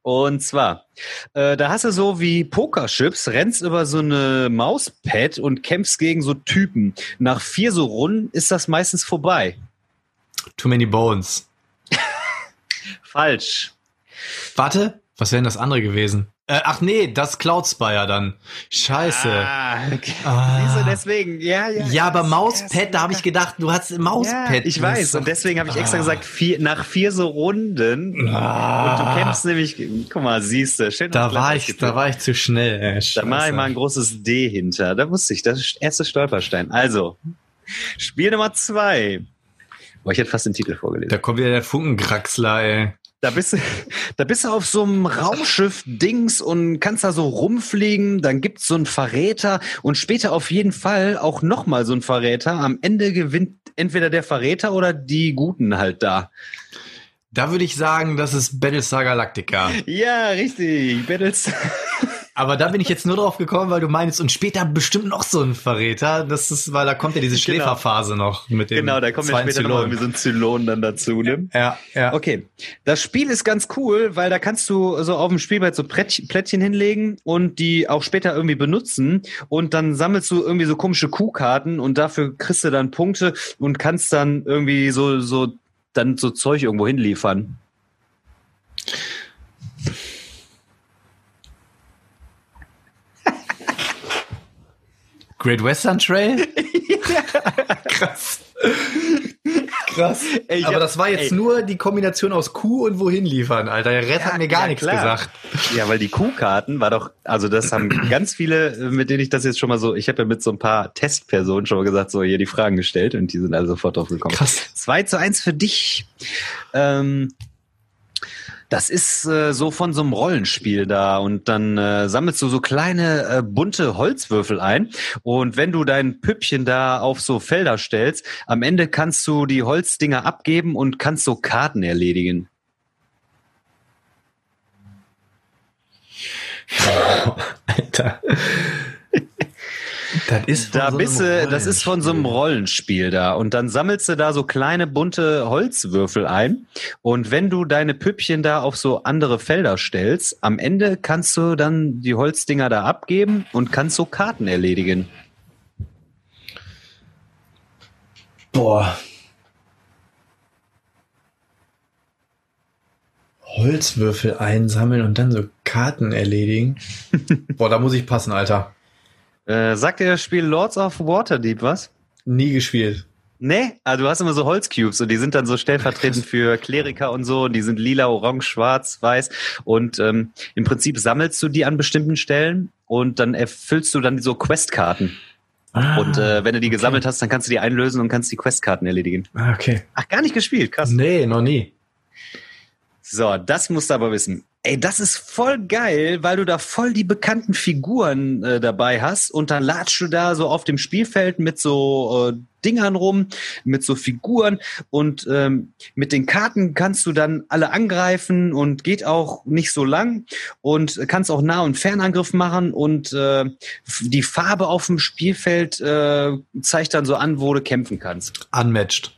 [SPEAKER 3] Und zwar, äh, da hast du so wie Pokerchips, rennst über so eine Mauspad und kämpfst gegen so Typen. Nach vier so Runden ist das meistens vorbei.
[SPEAKER 2] Too many bones.
[SPEAKER 3] Falsch.
[SPEAKER 2] Warte, was wäre denn das andere gewesen? Äh, ach nee, das Cloud Spire dann. Scheiße.
[SPEAKER 3] Ah, okay.
[SPEAKER 2] Ah.
[SPEAKER 3] Du, deswegen, ja, ja.
[SPEAKER 2] ja, aber Mauspad, da habe ich gedacht, du hast Mauspad.
[SPEAKER 3] Ja, ich weiß, und deswegen habe ich extra
[SPEAKER 2] Ah.
[SPEAKER 3] gesagt, vier, nach vier so Runden.
[SPEAKER 2] Ah.
[SPEAKER 3] Und du kämpfst nämlich, guck mal, siehst du, schön.
[SPEAKER 2] Da war ich, da war ich zu schnell. Ey,
[SPEAKER 3] Da mache ich mal ein großes D hinter. Da wusste ich, das ist erste Stolperstein. Also, Spiel Nummer zwei. Boah, ich hätte fast den Titel vorgelesen.
[SPEAKER 2] Da kommt wieder der Funkenkraxler, ey.
[SPEAKER 3] Da bist du, da bist du auf so einem Raumschiff-Dings und kannst da so rumfliegen. Dann gibt's so einen Verräter und später auf jeden Fall auch nochmal so einen Verräter. Am Ende gewinnt entweder der Verräter oder die Guten halt da.
[SPEAKER 2] Da würde ich sagen, das ist Battlestar Galactica.
[SPEAKER 3] Ja, richtig. Battles.
[SPEAKER 2] Aber da bin ich jetzt nur drauf gekommen, weil du meinst, und später bestimmt noch so ein Verräter. Das ist, weil da kommt ja diese
[SPEAKER 3] Genau.
[SPEAKER 2] Schläferphase noch mit dem
[SPEAKER 3] Genau, da kommt ja später noch
[SPEAKER 2] Zylon.
[SPEAKER 3] irgendwie so ein Zylon dann dazu, ne?
[SPEAKER 2] Ja, ja.
[SPEAKER 3] Okay, das Spiel ist ganz cool, weil da kannst du so auf dem Spielbrett so Plätt- Plättchen hinlegen und die auch später irgendwie benutzen und dann sammelst du irgendwie so komische Kuhkarten und dafür kriegst du dann Punkte und kannst dann irgendwie so so dann so Zeug irgendwo hinliefern.
[SPEAKER 2] Great Western Trail? Krass. Krass.
[SPEAKER 3] Ey,
[SPEAKER 2] Aber
[SPEAKER 3] hab-
[SPEAKER 2] das war jetzt
[SPEAKER 3] ey.
[SPEAKER 2] nur die Kombination aus Kuh und wohin liefern, Alter. Der Rest
[SPEAKER 3] Ja,
[SPEAKER 2] hat mir gar
[SPEAKER 3] ja,
[SPEAKER 2] nichts
[SPEAKER 3] klar.
[SPEAKER 2] gesagt.
[SPEAKER 3] Ja, weil die Kuhkarten war doch, also das haben ganz viele, mit denen ich das jetzt schon mal so, ich habe ja mit so ein paar Testpersonen schon mal gesagt, so hier die Fragen gestellt und die sind alle sofort drauf gekommen.
[SPEAKER 2] Krass.
[SPEAKER 3] 2 zu 1 für dich. Ähm, das ist äh, so von so einem Rollenspiel da und dann äh, sammelst du so kleine äh, bunte Holzwürfel ein und wenn du dein Püppchen da auf so Felder stellst, am Ende kannst du die Holzdinger abgeben und kannst so Karten erledigen.
[SPEAKER 2] Alter. Das ist von
[SPEAKER 3] Da
[SPEAKER 2] so
[SPEAKER 3] bist du, das ist von so einem Rollenspiel da. Und dann sammelst du da so kleine bunte Holzwürfel ein. Und wenn du deine Püppchen da auf so andere Felder stellst, am Ende kannst du dann die Holzdinger da abgeben und kannst so Karten erledigen.
[SPEAKER 2] Boah. Holzwürfel einsammeln und dann so Karten erledigen. Boah, da muss ich passen, Alter.
[SPEAKER 3] Äh, sagt dir das Spiel Lords of Waterdeep was?
[SPEAKER 2] Nie gespielt.
[SPEAKER 3] Nee, also du hast immer so Holzcubes und die sind dann so stellvertretend für Kleriker und so und die sind lila, orange, schwarz, weiß und ähm, im Prinzip sammelst du die an bestimmten Stellen und dann erfüllst du dann so Questkarten.
[SPEAKER 2] Ah,
[SPEAKER 3] Und äh, wenn du die
[SPEAKER 2] okay.
[SPEAKER 3] gesammelt hast, dann kannst du die einlösen und kannst die Questkarten erledigen.
[SPEAKER 2] ah, okay.
[SPEAKER 3] Ach, gar nicht gespielt, krass.
[SPEAKER 2] Nee, noch nie.
[SPEAKER 3] So, das musst du aber wissen. Ey, das ist voll geil, weil du da voll die bekannten Figuren äh, dabei hast und dann latschst du da so auf dem Spielfeld mit so äh, Dingern rum, mit so Figuren und ähm, mit den Karten kannst du dann alle angreifen und geht auch nicht so lang und kannst auch Nah- und Fernangriff machen und äh, die Farbe auf dem Spielfeld äh, zeigt dann so an, wo du kämpfen kannst.
[SPEAKER 2] Unmatched.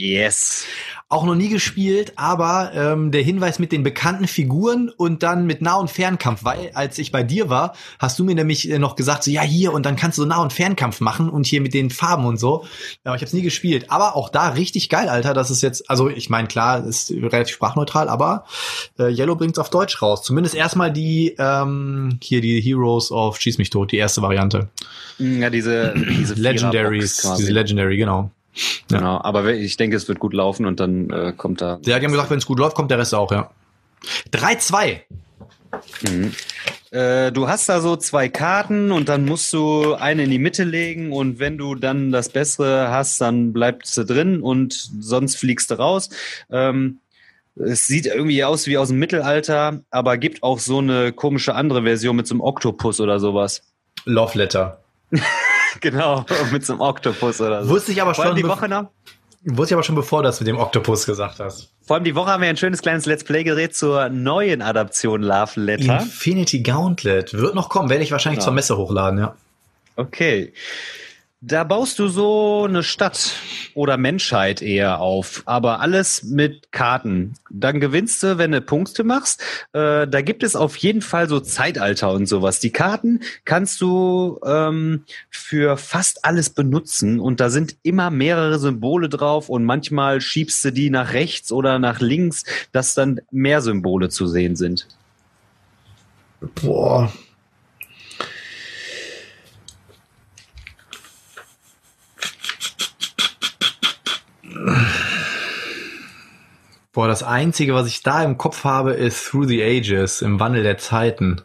[SPEAKER 3] Yes.
[SPEAKER 2] Auch noch nie gespielt, aber ähm, der Hinweis mit den bekannten Figuren und dann mit Nah- und Fernkampf, weil als ich bei dir war, hast du mir nämlich äh, noch gesagt, so ja hier und dann kannst du Nah- und Fernkampf machen und hier mit den Farben und so. Aber ich habe es nie gespielt. Aber auch da richtig geil, Alter. Das ist jetzt, also ich meine klar, ist relativ sprachneutral, aber äh, Yellow bringt's auf Deutsch raus. Zumindest erstmal die ähm, hier die Heroes of Schieß mich tot, die erste Variante.
[SPEAKER 3] Ja, diese, diese
[SPEAKER 2] Legendaries, diese Legendary, genau.
[SPEAKER 3] Genau, aber ich denke, es wird gut laufen und dann äh, kommt da.
[SPEAKER 2] Ja, die haben gesagt, wenn es gut läuft, kommt der Rest auch, ja. 3-2.
[SPEAKER 3] Mhm. Äh, du hast da so zwei Karten und dann musst du eine in die Mitte legen und wenn du dann das Bessere hast, dann bleibst du drin und sonst fliegst du raus. Ähm, es sieht irgendwie aus wie aus dem Mittelalter, aber gibt auch so eine komische andere Version mit so einem Oktopus oder sowas.
[SPEAKER 2] Love Letter.
[SPEAKER 3] genau, mit so einem Oktopus oder so.
[SPEAKER 2] Wusste ich aber schon,
[SPEAKER 3] die Woche noch.
[SPEAKER 2] wusste ich aber schon bevor du das mit dem Oktopus gesagt hast.
[SPEAKER 3] Vor allem die Woche haben wir ein schönes kleines Let's Play gedreht zur neuen Adaption Love Letter.
[SPEAKER 2] Infinity Gauntlet. Wird noch kommen, werde ich wahrscheinlich
[SPEAKER 3] Ja.
[SPEAKER 2] zur Messe hochladen, ja.
[SPEAKER 3] Okay. Da baust du so eine Stadt oder Menschheit eher auf, aber alles mit Karten. Dann gewinnst du, wenn du Punkte machst. Äh, da gibt es auf jeden Fall so Zeitalter und sowas. Die Karten kannst du ähm, für fast alles benutzen und da sind immer mehrere Symbole drauf und manchmal schiebst du die nach rechts oder nach links, dass dann mehr Symbole zu sehen sind.
[SPEAKER 2] Boah. Boah, das Einzige, was ich da im Kopf habe, ist Through the Ages, im Wandel der Zeiten.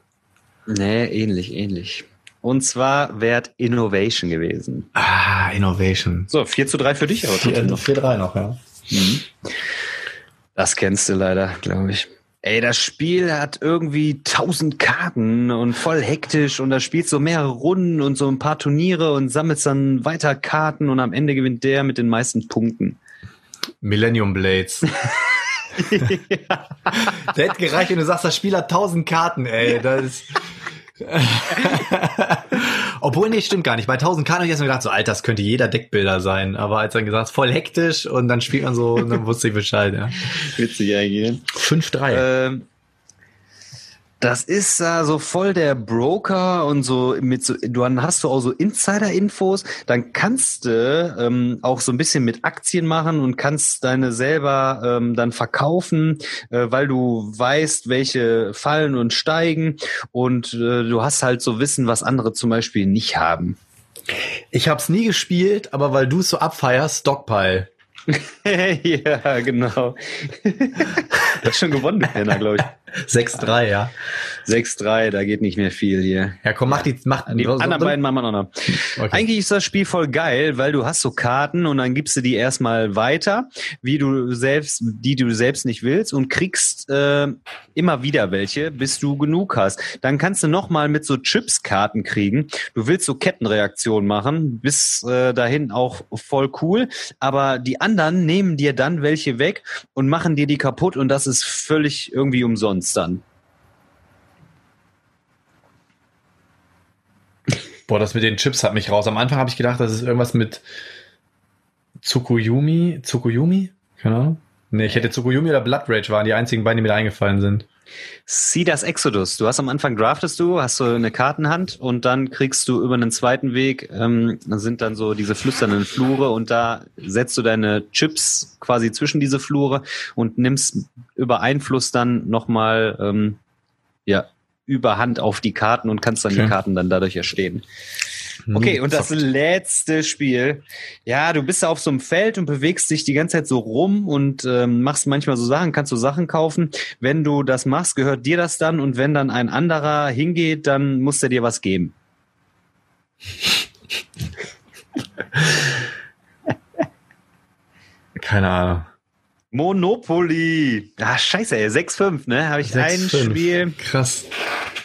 [SPEAKER 3] Nee, ähnlich, ähnlich. Und zwar wäre Innovation gewesen.
[SPEAKER 2] Ah, Innovation.
[SPEAKER 3] So, 4 zu 3 für dich, aber trotzdem noch.
[SPEAKER 2] 4-3 noch, ja.
[SPEAKER 3] Mhm. Das kennst du leider, glaube ich. Ey, das Spiel hat irgendwie tausend Karten und voll hektisch und da spielst du mehrere Runden und so ein paar Turniere und sammelst dann weiter Karten und am Ende gewinnt der mit den meisten Punkten.
[SPEAKER 2] Millennium Blades. Der hätte gereicht, wenn du sagst, das Spiel hat tausend Karten, ey. Das ist Obwohl, nee, stimmt gar nicht. Bei 1000 Karten habe ich erst mal gedacht, so, Alter, das könnte jeder Deckbilder sein. Aber als dann gesagt, voll hektisch und dann spielt man so, und dann wusste ich Bescheid, ja.
[SPEAKER 3] Witzig eigentlich.
[SPEAKER 2] 5-3.
[SPEAKER 3] Ähm, das ist äh, so voll der Broker und so mit so, du hast du auch so Insider-Infos, dann kannst du ähm, auch so ein bisschen mit Aktien machen und kannst deine selber ähm, dann verkaufen, äh, weil du weißt, welche fallen und steigen und äh, du hast halt so Wissen, was andere zum Beispiel nicht haben.
[SPEAKER 2] Ich hab's nie gespielt, aber weil du es so abfeierst, Stockpile.
[SPEAKER 3] ja, genau. du hast schon gewonnen, du Penner, glaube ich.
[SPEAKER 2] 6-3, ja.
[SPEAKER 3] 6-3, da geht nicht mehr viel hier.
[SPEAKER 2] Ja, komm, mach die, mach
[SPEAKER 3] die
[SPEAKER 2] so,
[SPEAKER 3] anderen
[SPEAKER 2] so,
[SPEAKER 3] beiden machen wir noch. Okay. Eigentlich ist das Spiel voll geil, weil du hast so Karten und dann gibst du die erstmal weiter, wie du selbst, die du selbst nicht willst und kriegst äh, immer wieder welche, bis du genug hast. Dann kannst du nochmal mit so Chips Karten kriegen. Du willst so Kettenreaktionen machen, bis äh, dahin auch voll cool, aber die anderen nehmen dir dann welche weg und machen dir die kaputt und das ist völlig irgendwie umsonst dann.
[SPEAKER 2] Boah, das mit den Chips hat mich raus. Am Anfang habe ich gedacht, das ist irgendwas mit Tsukuyumi. Tsukuyumi? Keine Ahnung. Nee, ich hätte Tsukuyumi oder Blood Rage waren die einzigen beiden, die mir da eingefallen sind.
[SPEAKER 3] Sieh das Exodus. Du hast am Anfang draftest du, hast du eine Kartenhand und dann kriegst du über einen zweiten Weg, ähm, sind dann so diese flüsternden Flure und da setzt du deine Chips quasi zwischen diese Flure und nimmst über Einfluss dann nochmal ähm, ja, Überhand auf die Karten und kannst dann okay. die Karten dann dadurch erstehen. Hm, okay, und das letzte Spiel. Ja, du bist auf so einem Feld und bewegst dich die ganze Zeit so rum und ähm, machst manchmal so Sachen, kannst du Sachen kaufen. Wenn du das machst, gehört dir das dann und wenn dann ein anderer hingeht, dann muss er dir was geben.
[SPEAKER 2] Keine Ahnung.
[SPEAKER 3] Monopoly. Ah, scheiße, ey. 6-5, ne? Habe ich 6, ein 5. Spiel.
[SPEAKER 2] Krass.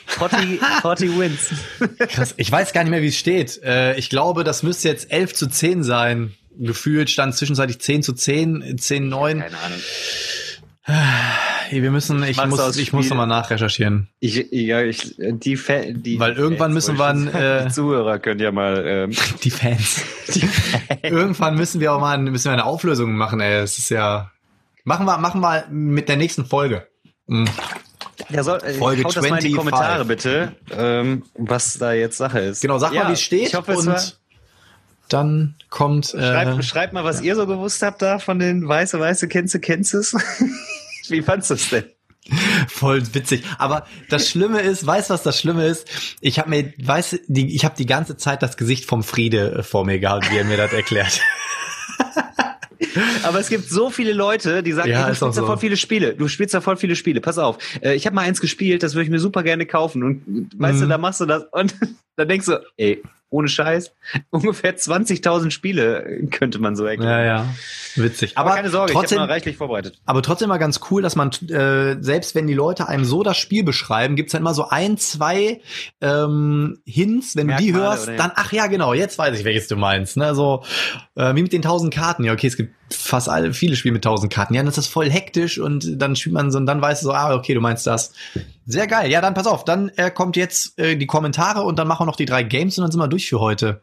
[SPEAKER 3] 40, 40 Wins.
[SPEAKER 2] Krass. Ich weiß gar nicht mehr, wie es steht. Äh, ich glaube, das müsste jetzt 11 zu 10 sein. Gefühlt stand zwischenzeitlich 10 zu 10, 10, 9. Keine Ahnung. Wir müssen, ich muss, ich muss nochmal nachrecherchieren.
[SPEAKER 3] Ich, ja, ich, die, Fa die
[SPEAKER 2] Weil irgendwann
[SPEAKER 3] Fans,
[SPEAKER 2] müssen wir,
[SPEAKER 3] äh, die Zuhörer können ja mal, ähm,
[SPEAKER 2] die Fans. Die Fans. irgendwann müssen wir auch mal, müssen wir eine Auflösung machen, ey. Es ist ja, Machen wir, machen wir mit der nächsten Folge.
[SPEAKER 3] Mhm. Ja, soll, äh, Folge haut 25. das mal in die Kommentare bitte, ähm, was da jetzt Sache ist.
[SPEAKER 2] Genau, sag ja, mal, wie es steht. Ich hoffe, und es dann kommt.
[SPEAKER 3] Äh, schreibt, schreibt mal, was ja. ihr so gewusst habt da von den weiße, weiße Kennze, Kenzes. wie fandst du es denn?
[SPEAKER 2] Voll witzig. Aber das Schlimme ist, weißt du, was das Schlimme ist? Ich habe mir, weißt die, ich habe die ganze Zeit das Gesicht vom Friede äh, vor mir gehabt, wie er mir das erklärt.
[SPEAKER 3] Aber es gibt so viele Leute, die sagen, ja, ey, du spielst ja voll viele Spiele. Du spielst ja voll viele Spiele. Pass auf. Äh, ich habe mal eins gespielt, das würde ich mir super gerne kaufen. Und weißt mhm. du, da machst du das und dann denkst du, ey, ohne Scheiß, ungefähr 20.000 Spiele könnte man so erklären.
[SPEAKER 2] Ja, ja, witzig.
[SPEAKER 3] Aber, aber keine Sorge, trotzdem, ich habe reichlich vorbereitet.
[SPEAKER 2] Aber trotzdem mal ganz cool, dass man, äh, selbst wenn die Leute einem so das Spiel beschreiben, gibt's dann immer so ein, zwei ähm, Hints, wenn Merkmale, du die hörst, dann, ach ja, genau, jetzt weiß ich, welches du meinst. Ne? So äh, wie mit den 1000 Karten. Ja, okay, es gibt fast alle, viele Spiele mit 1000 Karten. Ja, dann ist das voll hektisch und dann spielt man so und dann weißt du so, ah, okay, du meinst das. Sehr geil. Ja, dann pass auf, dann äh, kommt jetzt äh, die Kommentare und dann machen wir noch die drei Games und dann sind wir durch für heute.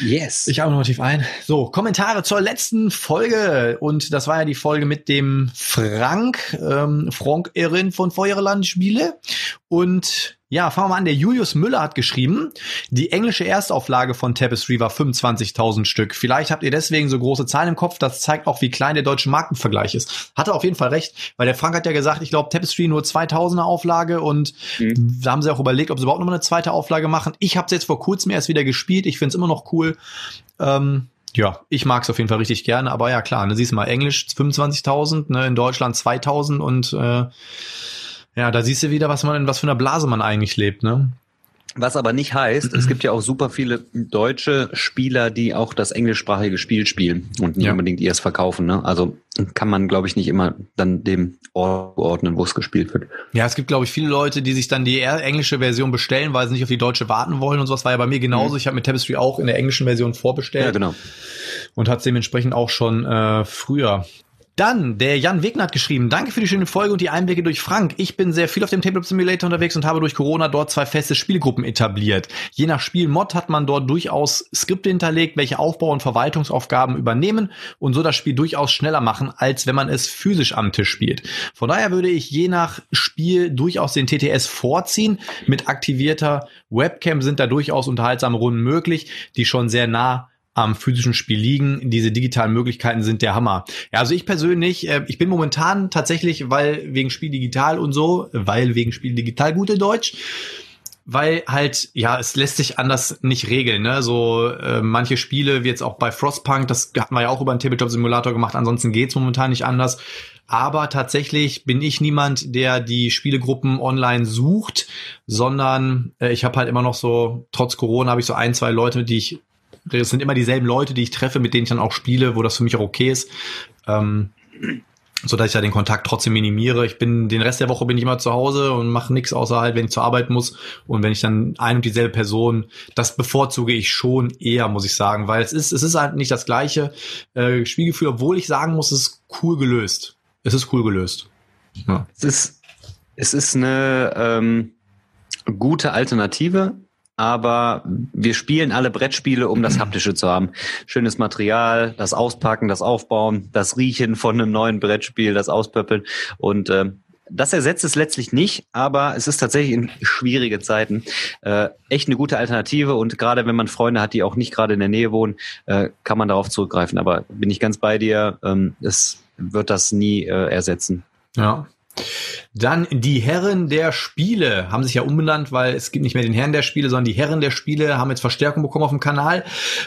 [SPEAKER 3] Yes.
[SPEAKER 2] Ich atme noch tief ein. So, Kommentare zur letzten Folge und das war ja die Folge mit dem Frank, ähm, Frank Erin von Feuerland Spiele und Ja, fangen wir mal an. Der Julius Müller hat geschrieben, die englische Erstauflage von Tapestry war 25.000 Stück. Vielleicht habt ihr deswegen so große Zahlen im Kopf. Das zeigt auch, wie klein der deutsche Markenvergleich ist. Hatte auf jeden Fall recht, weil der Frank hat ja gesagt, ich glaube, Tapestry nur 2000er Auflage und mhm. da haben sie auch überlegt, ob sie überhaupt noch mal eine zweite Auflage machen. Ich habe es jetzt vor kurzem erst wieder gespielt. Ich finde es immer noch cool. Ähm, ja, ich mag es auf jeden Fall richtig gerne, aber ja klar, ne, siehst du mal, Englisch 25.000, ne, in Deutschland 2000 und äh, ja, da siehst du wieder, was man in was für einer Blase man eigentlich lebt, ne?
[SPEAKER 3] Was aber nicht heißt, es gibt ja auch super viele deutsche Spieler, die auch das englischsprachige Spiel spielen und nicht ja. unbedingt erst verkaufen. Ne? Also kann man, glaube ich, nicht immer dann dem Ort ordnen, wo es gespielt wird.
[SPEAKER 2] Ja, es gibt, glaube ich, viele Leute, die sich dann die englische Version bestellen, weil sie nicht auf die deutsche warten wollen und sowas. War ja bei mir genauso. Mhm. Ich habe mit Tapestry auch in der englischen Version vorbestellt. Ja,
[SPEAKER 3] genau.
[SPEAKER 2] Und hat dementsprechend auch schon äh, früher dann, der Jan Wegner hat geschrieben, danke für die schöne Folge und die Einblicke durch Frank. Ich bin sehr viel auf dem Tabletop Simulator unterwegs und habe durch Corona dort zwei feste Spielgruppen etabliert. Je nach Spielmod hat man dort durchaus Skripte hinterlegt, welche Aufbau- und Verwaltungsaufgaben übernehmen und so das Spiel durchaus schneller machen, als wenn man es physisch am Tisch spielt. Von daher würde ich je nach Spiel durchaus den TTS vorziehen. Mit aktivierter Webcam sind da durchaus unterhaltsame Runden möglich, die schon sehr nah am physischen Spiel liegen. Diese digitalen Möglichkeiten sind der Hammer. Ja, also ich persönlich, äh, ich bin momentan tatsächlich, weil wegen Spiel digital und so, weil wegen Spiel digital gute Deutsch, weil halt, ja, es lässt sich anders nicht regeln. Ne? So äh, manche Spiele, wie jetzt auch bei Frostpunk, das hatten wir ja auch über einen Tabletop-Simulator gemacht, ansonsten geht's momentan nicht anders. Aber tatsächlich bin ich niemand, der die Spielegruppen online sucht, sondern äh, ich habe halt immer noch so, trotz Corona habe ich so ein, zwei Leute, die ich das sind immer dieselben Leute, die ich treffe, mit denen ich dann auch spiele, wo das für mich auch okay ist. Ähm, so dass ich ja den Kontakt trotzdem minimiere. Ich bin den Rest der Woche bin ich immer zu Hause und mache nichts außer halt, wenn ich zur Arbeit muss und wenn ich dann ein und dieselbe Person, das bevorzuge ich schon eher, muss ich sagen, weil es ist es ist halt nicht das gleiche äh, Spielgefühl, obwohl ich sagen muss, es ist cool gelöst. Es ist cool gelöst.
[SPEAKER 3] Ja. Es ist es ist eine ähm, gute Alternative aber wir spielen alle Brettspiele, um das Haptische zu haben. Schönes Material, das Auspacken, das Aufbauen, das Riechen von einem neuen Brettspiel, das Auspöppeln und äh, das ersetzt es letztlich nicht, aber es ist tatsächlich in schwierige Zeiten äh, echt eine gute Alternative und gerade wenn man Freunde hat, die auch nicht gerade in der Nähe wohnen, äh, kann man darauf zurückgreifen. Aber bin ich ganz bei dir, ähm, es wird das nie äh, ersetzen.
[SPEAKER 2] Ja, dann die Herren der Spiele haben sich ja umbenannt, weil es gibt nicht mehr den Herren der Spiele, sondern die Herren der Spiele haben jetzt Verstärkung bekommen auf dem Kanal.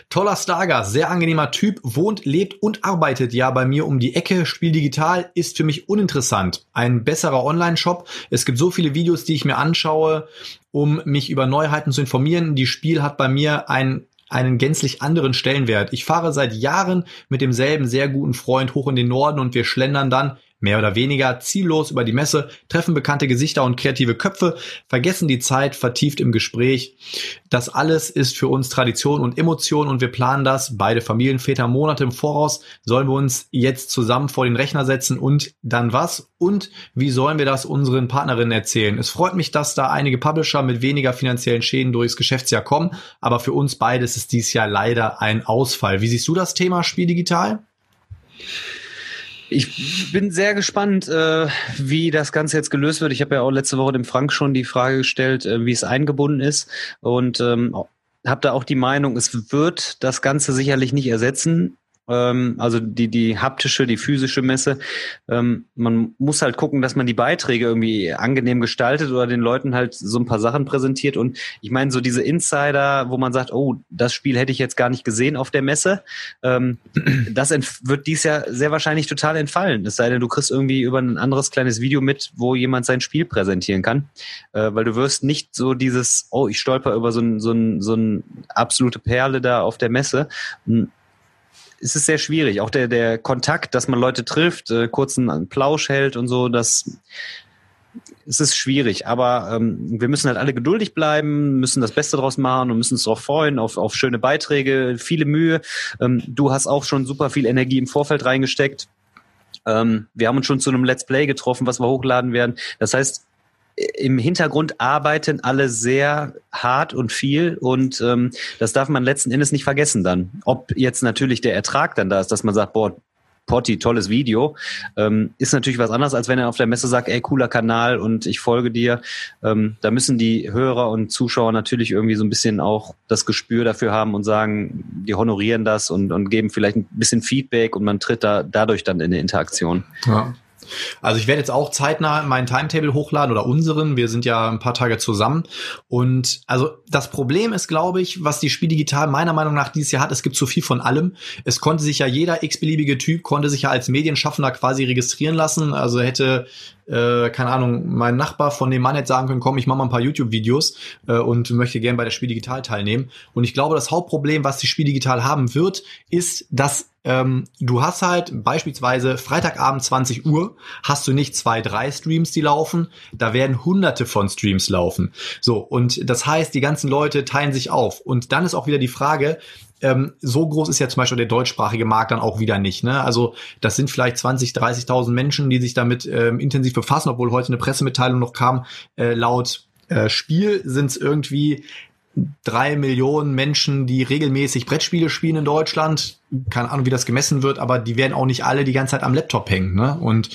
[SPEAKER 2] Toller Stargast, sehr angenehmer Typ, wohnt, lebt und arbeitet ja bei mir um die Ecke. Spiel digital ist für mich uninteressant. Ein besserer Online-Shop. Es gibt so viele Videos, die ich mir anschaue, um mich über Neuheiten zu informieren. Die Spiel hat bei mir ein einen gänzlich anderen Stellenwert. Ich fahre seit Jahren mit demselben sehr guten Freund hoch in den Norden und wir schlendern dann mehr oder weniger ziellos über die Messe, treffen bekannte Gesichter und kreative Köpfe, vergessen die Zeit vertieft im Gespräch. Das alles ist für uns Tradition und Emotion und wir planen das, beide Familienväter Monate im Voraus, sollen wir uns jetzt zusammen vor den Rechner setzen und dann was? Und wie sollen wir das unseren Partnerinnen erzählen? Es freut mich, dass da einige Publisher mit weniger finanziellen Schäden durchs Geschäftsjahr kommen, aber für uns beides ist dies Jahr leider ein Ausfall. Wie siehst du das Thema Spiel digital?
[SPEAKER 3] Ich bin sehr gespannt, äh, wie das Ganze jetzt gelöst wird. Ich habe ja auch letzte Woche dem Frank schon die Frage gestellt, äh, wie es eingebunden ist. Und ähm, habe da auch die Meinung, es wird das Ganze sicherlich nicht ersetzen also die, die haptische, die physische Messe. Ähm, man muss halt gucken, dass man die Beiträge irgendwie angenehm gestaltet oder den Leuten halt so ein paar Sachen präsentiert. Und ich meine, so diese Insider, wo man sagt, oh, das Spiel hätte ich jetzt gar nicht gesehen auf der Messe, ähm, das wird dies Jahr sehr wahrscheinlich total entfallen. Es sei denn, du kriegst irgendwie über ein anderes kleines Video mit, wo jemand sein Spiel präsentieren kann. Äh, weil du wirst nicht so dieses, oh, ich stolper über so ein, so ein, so ein absolute Perle da auf der Messe hm, ist es sehr schwierig. Auch der, der Kontakt, dass man Leute trifft, äh, kurzen Plausch hält und so, das es ist schwierig, aber ähm, wir müssen halt alle geduldig bleiben, müssen das Beste draus machen und müssen uns darauf freuen, auf, auf schöne Beiträge, viele Mühe. Ähm, du hast auch schon super viel Energie im Vorfeld reingesteckt. Ähm, wir haben uns schon zu einem Let's Play getroffen, was wir hochladen werden. Das heißt, im Hintergrund arbeiten alle sehr hart und viel und ähm, das darf man letzten Endes nicht vergessen dann. Ob jetzt natürlich der Ertrag dann da ist, dass man sagt, boah, Potti, tolles Video, ähm, ist natürlich was anderes, als wenn er auf der Messe sagt, ey, cooler Kanal und ich folge dir. Ähm, da müssen die Hörer und Zuschauer natürlich irgendwie so ein bisschen auch das Gespür dafür haben und sagen, die honorieren das und, und geben vielleicht ein bisschen Feedback und man tritt da dadurch dann in eine Interaktion.
[SPEAKER 2] Ja. Also ich werde jetzt auch zeitnah meinen Timetable hochladen oder unseren. Wir sind ja ein paar Tage zusammen. Und also das Problem ist, glaube ich, was die Spiel Digital meiner Meinung nach dieses Jahr hat, es gibt zu viel von allem. Es konnte sich ja jeder x-beliebige Typ, konnte sich ja als Medienschaffender quasi registrieren lassen. Also hätte äh, keine Ahnung, mein Nachbar von dem Mann hätte sagen können, komm, ich mache mal ein paar YouTube-Videos äh, und möchte gern bei der Spiel Digital teilnehmen. Und ich glaube, das Hauptproblem, was die Spiel Digital haben wird, ist, dass ähm, du hast halt beispielsweise Freitagabend 20 Uhr hast du nicht zwei, drei Streams, die laufen, da werden hunderte von Streams laufen. So, und das heißt, die ganzen Leute teilen sich auf. Und dann ist auch wieder die Frage, ähm, so groß ist ja zum Beispiel der deutschsprachige Markt dann auch wieder nicht. Ne? Also das sind vielleicht 20, 30.000 Menschen, die sich damit ähm, intensiv befassen, obwohl heute eine Pressemitteilung noch kam, äh, laut äh, Spiel sind es irgendwie drei Millionen Menschen, die regelmäßig Brettspiele spielen in Deutschland. Keine Ahnung, wie das gemessen wird, aber die werden auch nicht alle die ganze Zeit am Laptop hängen. Ne? Und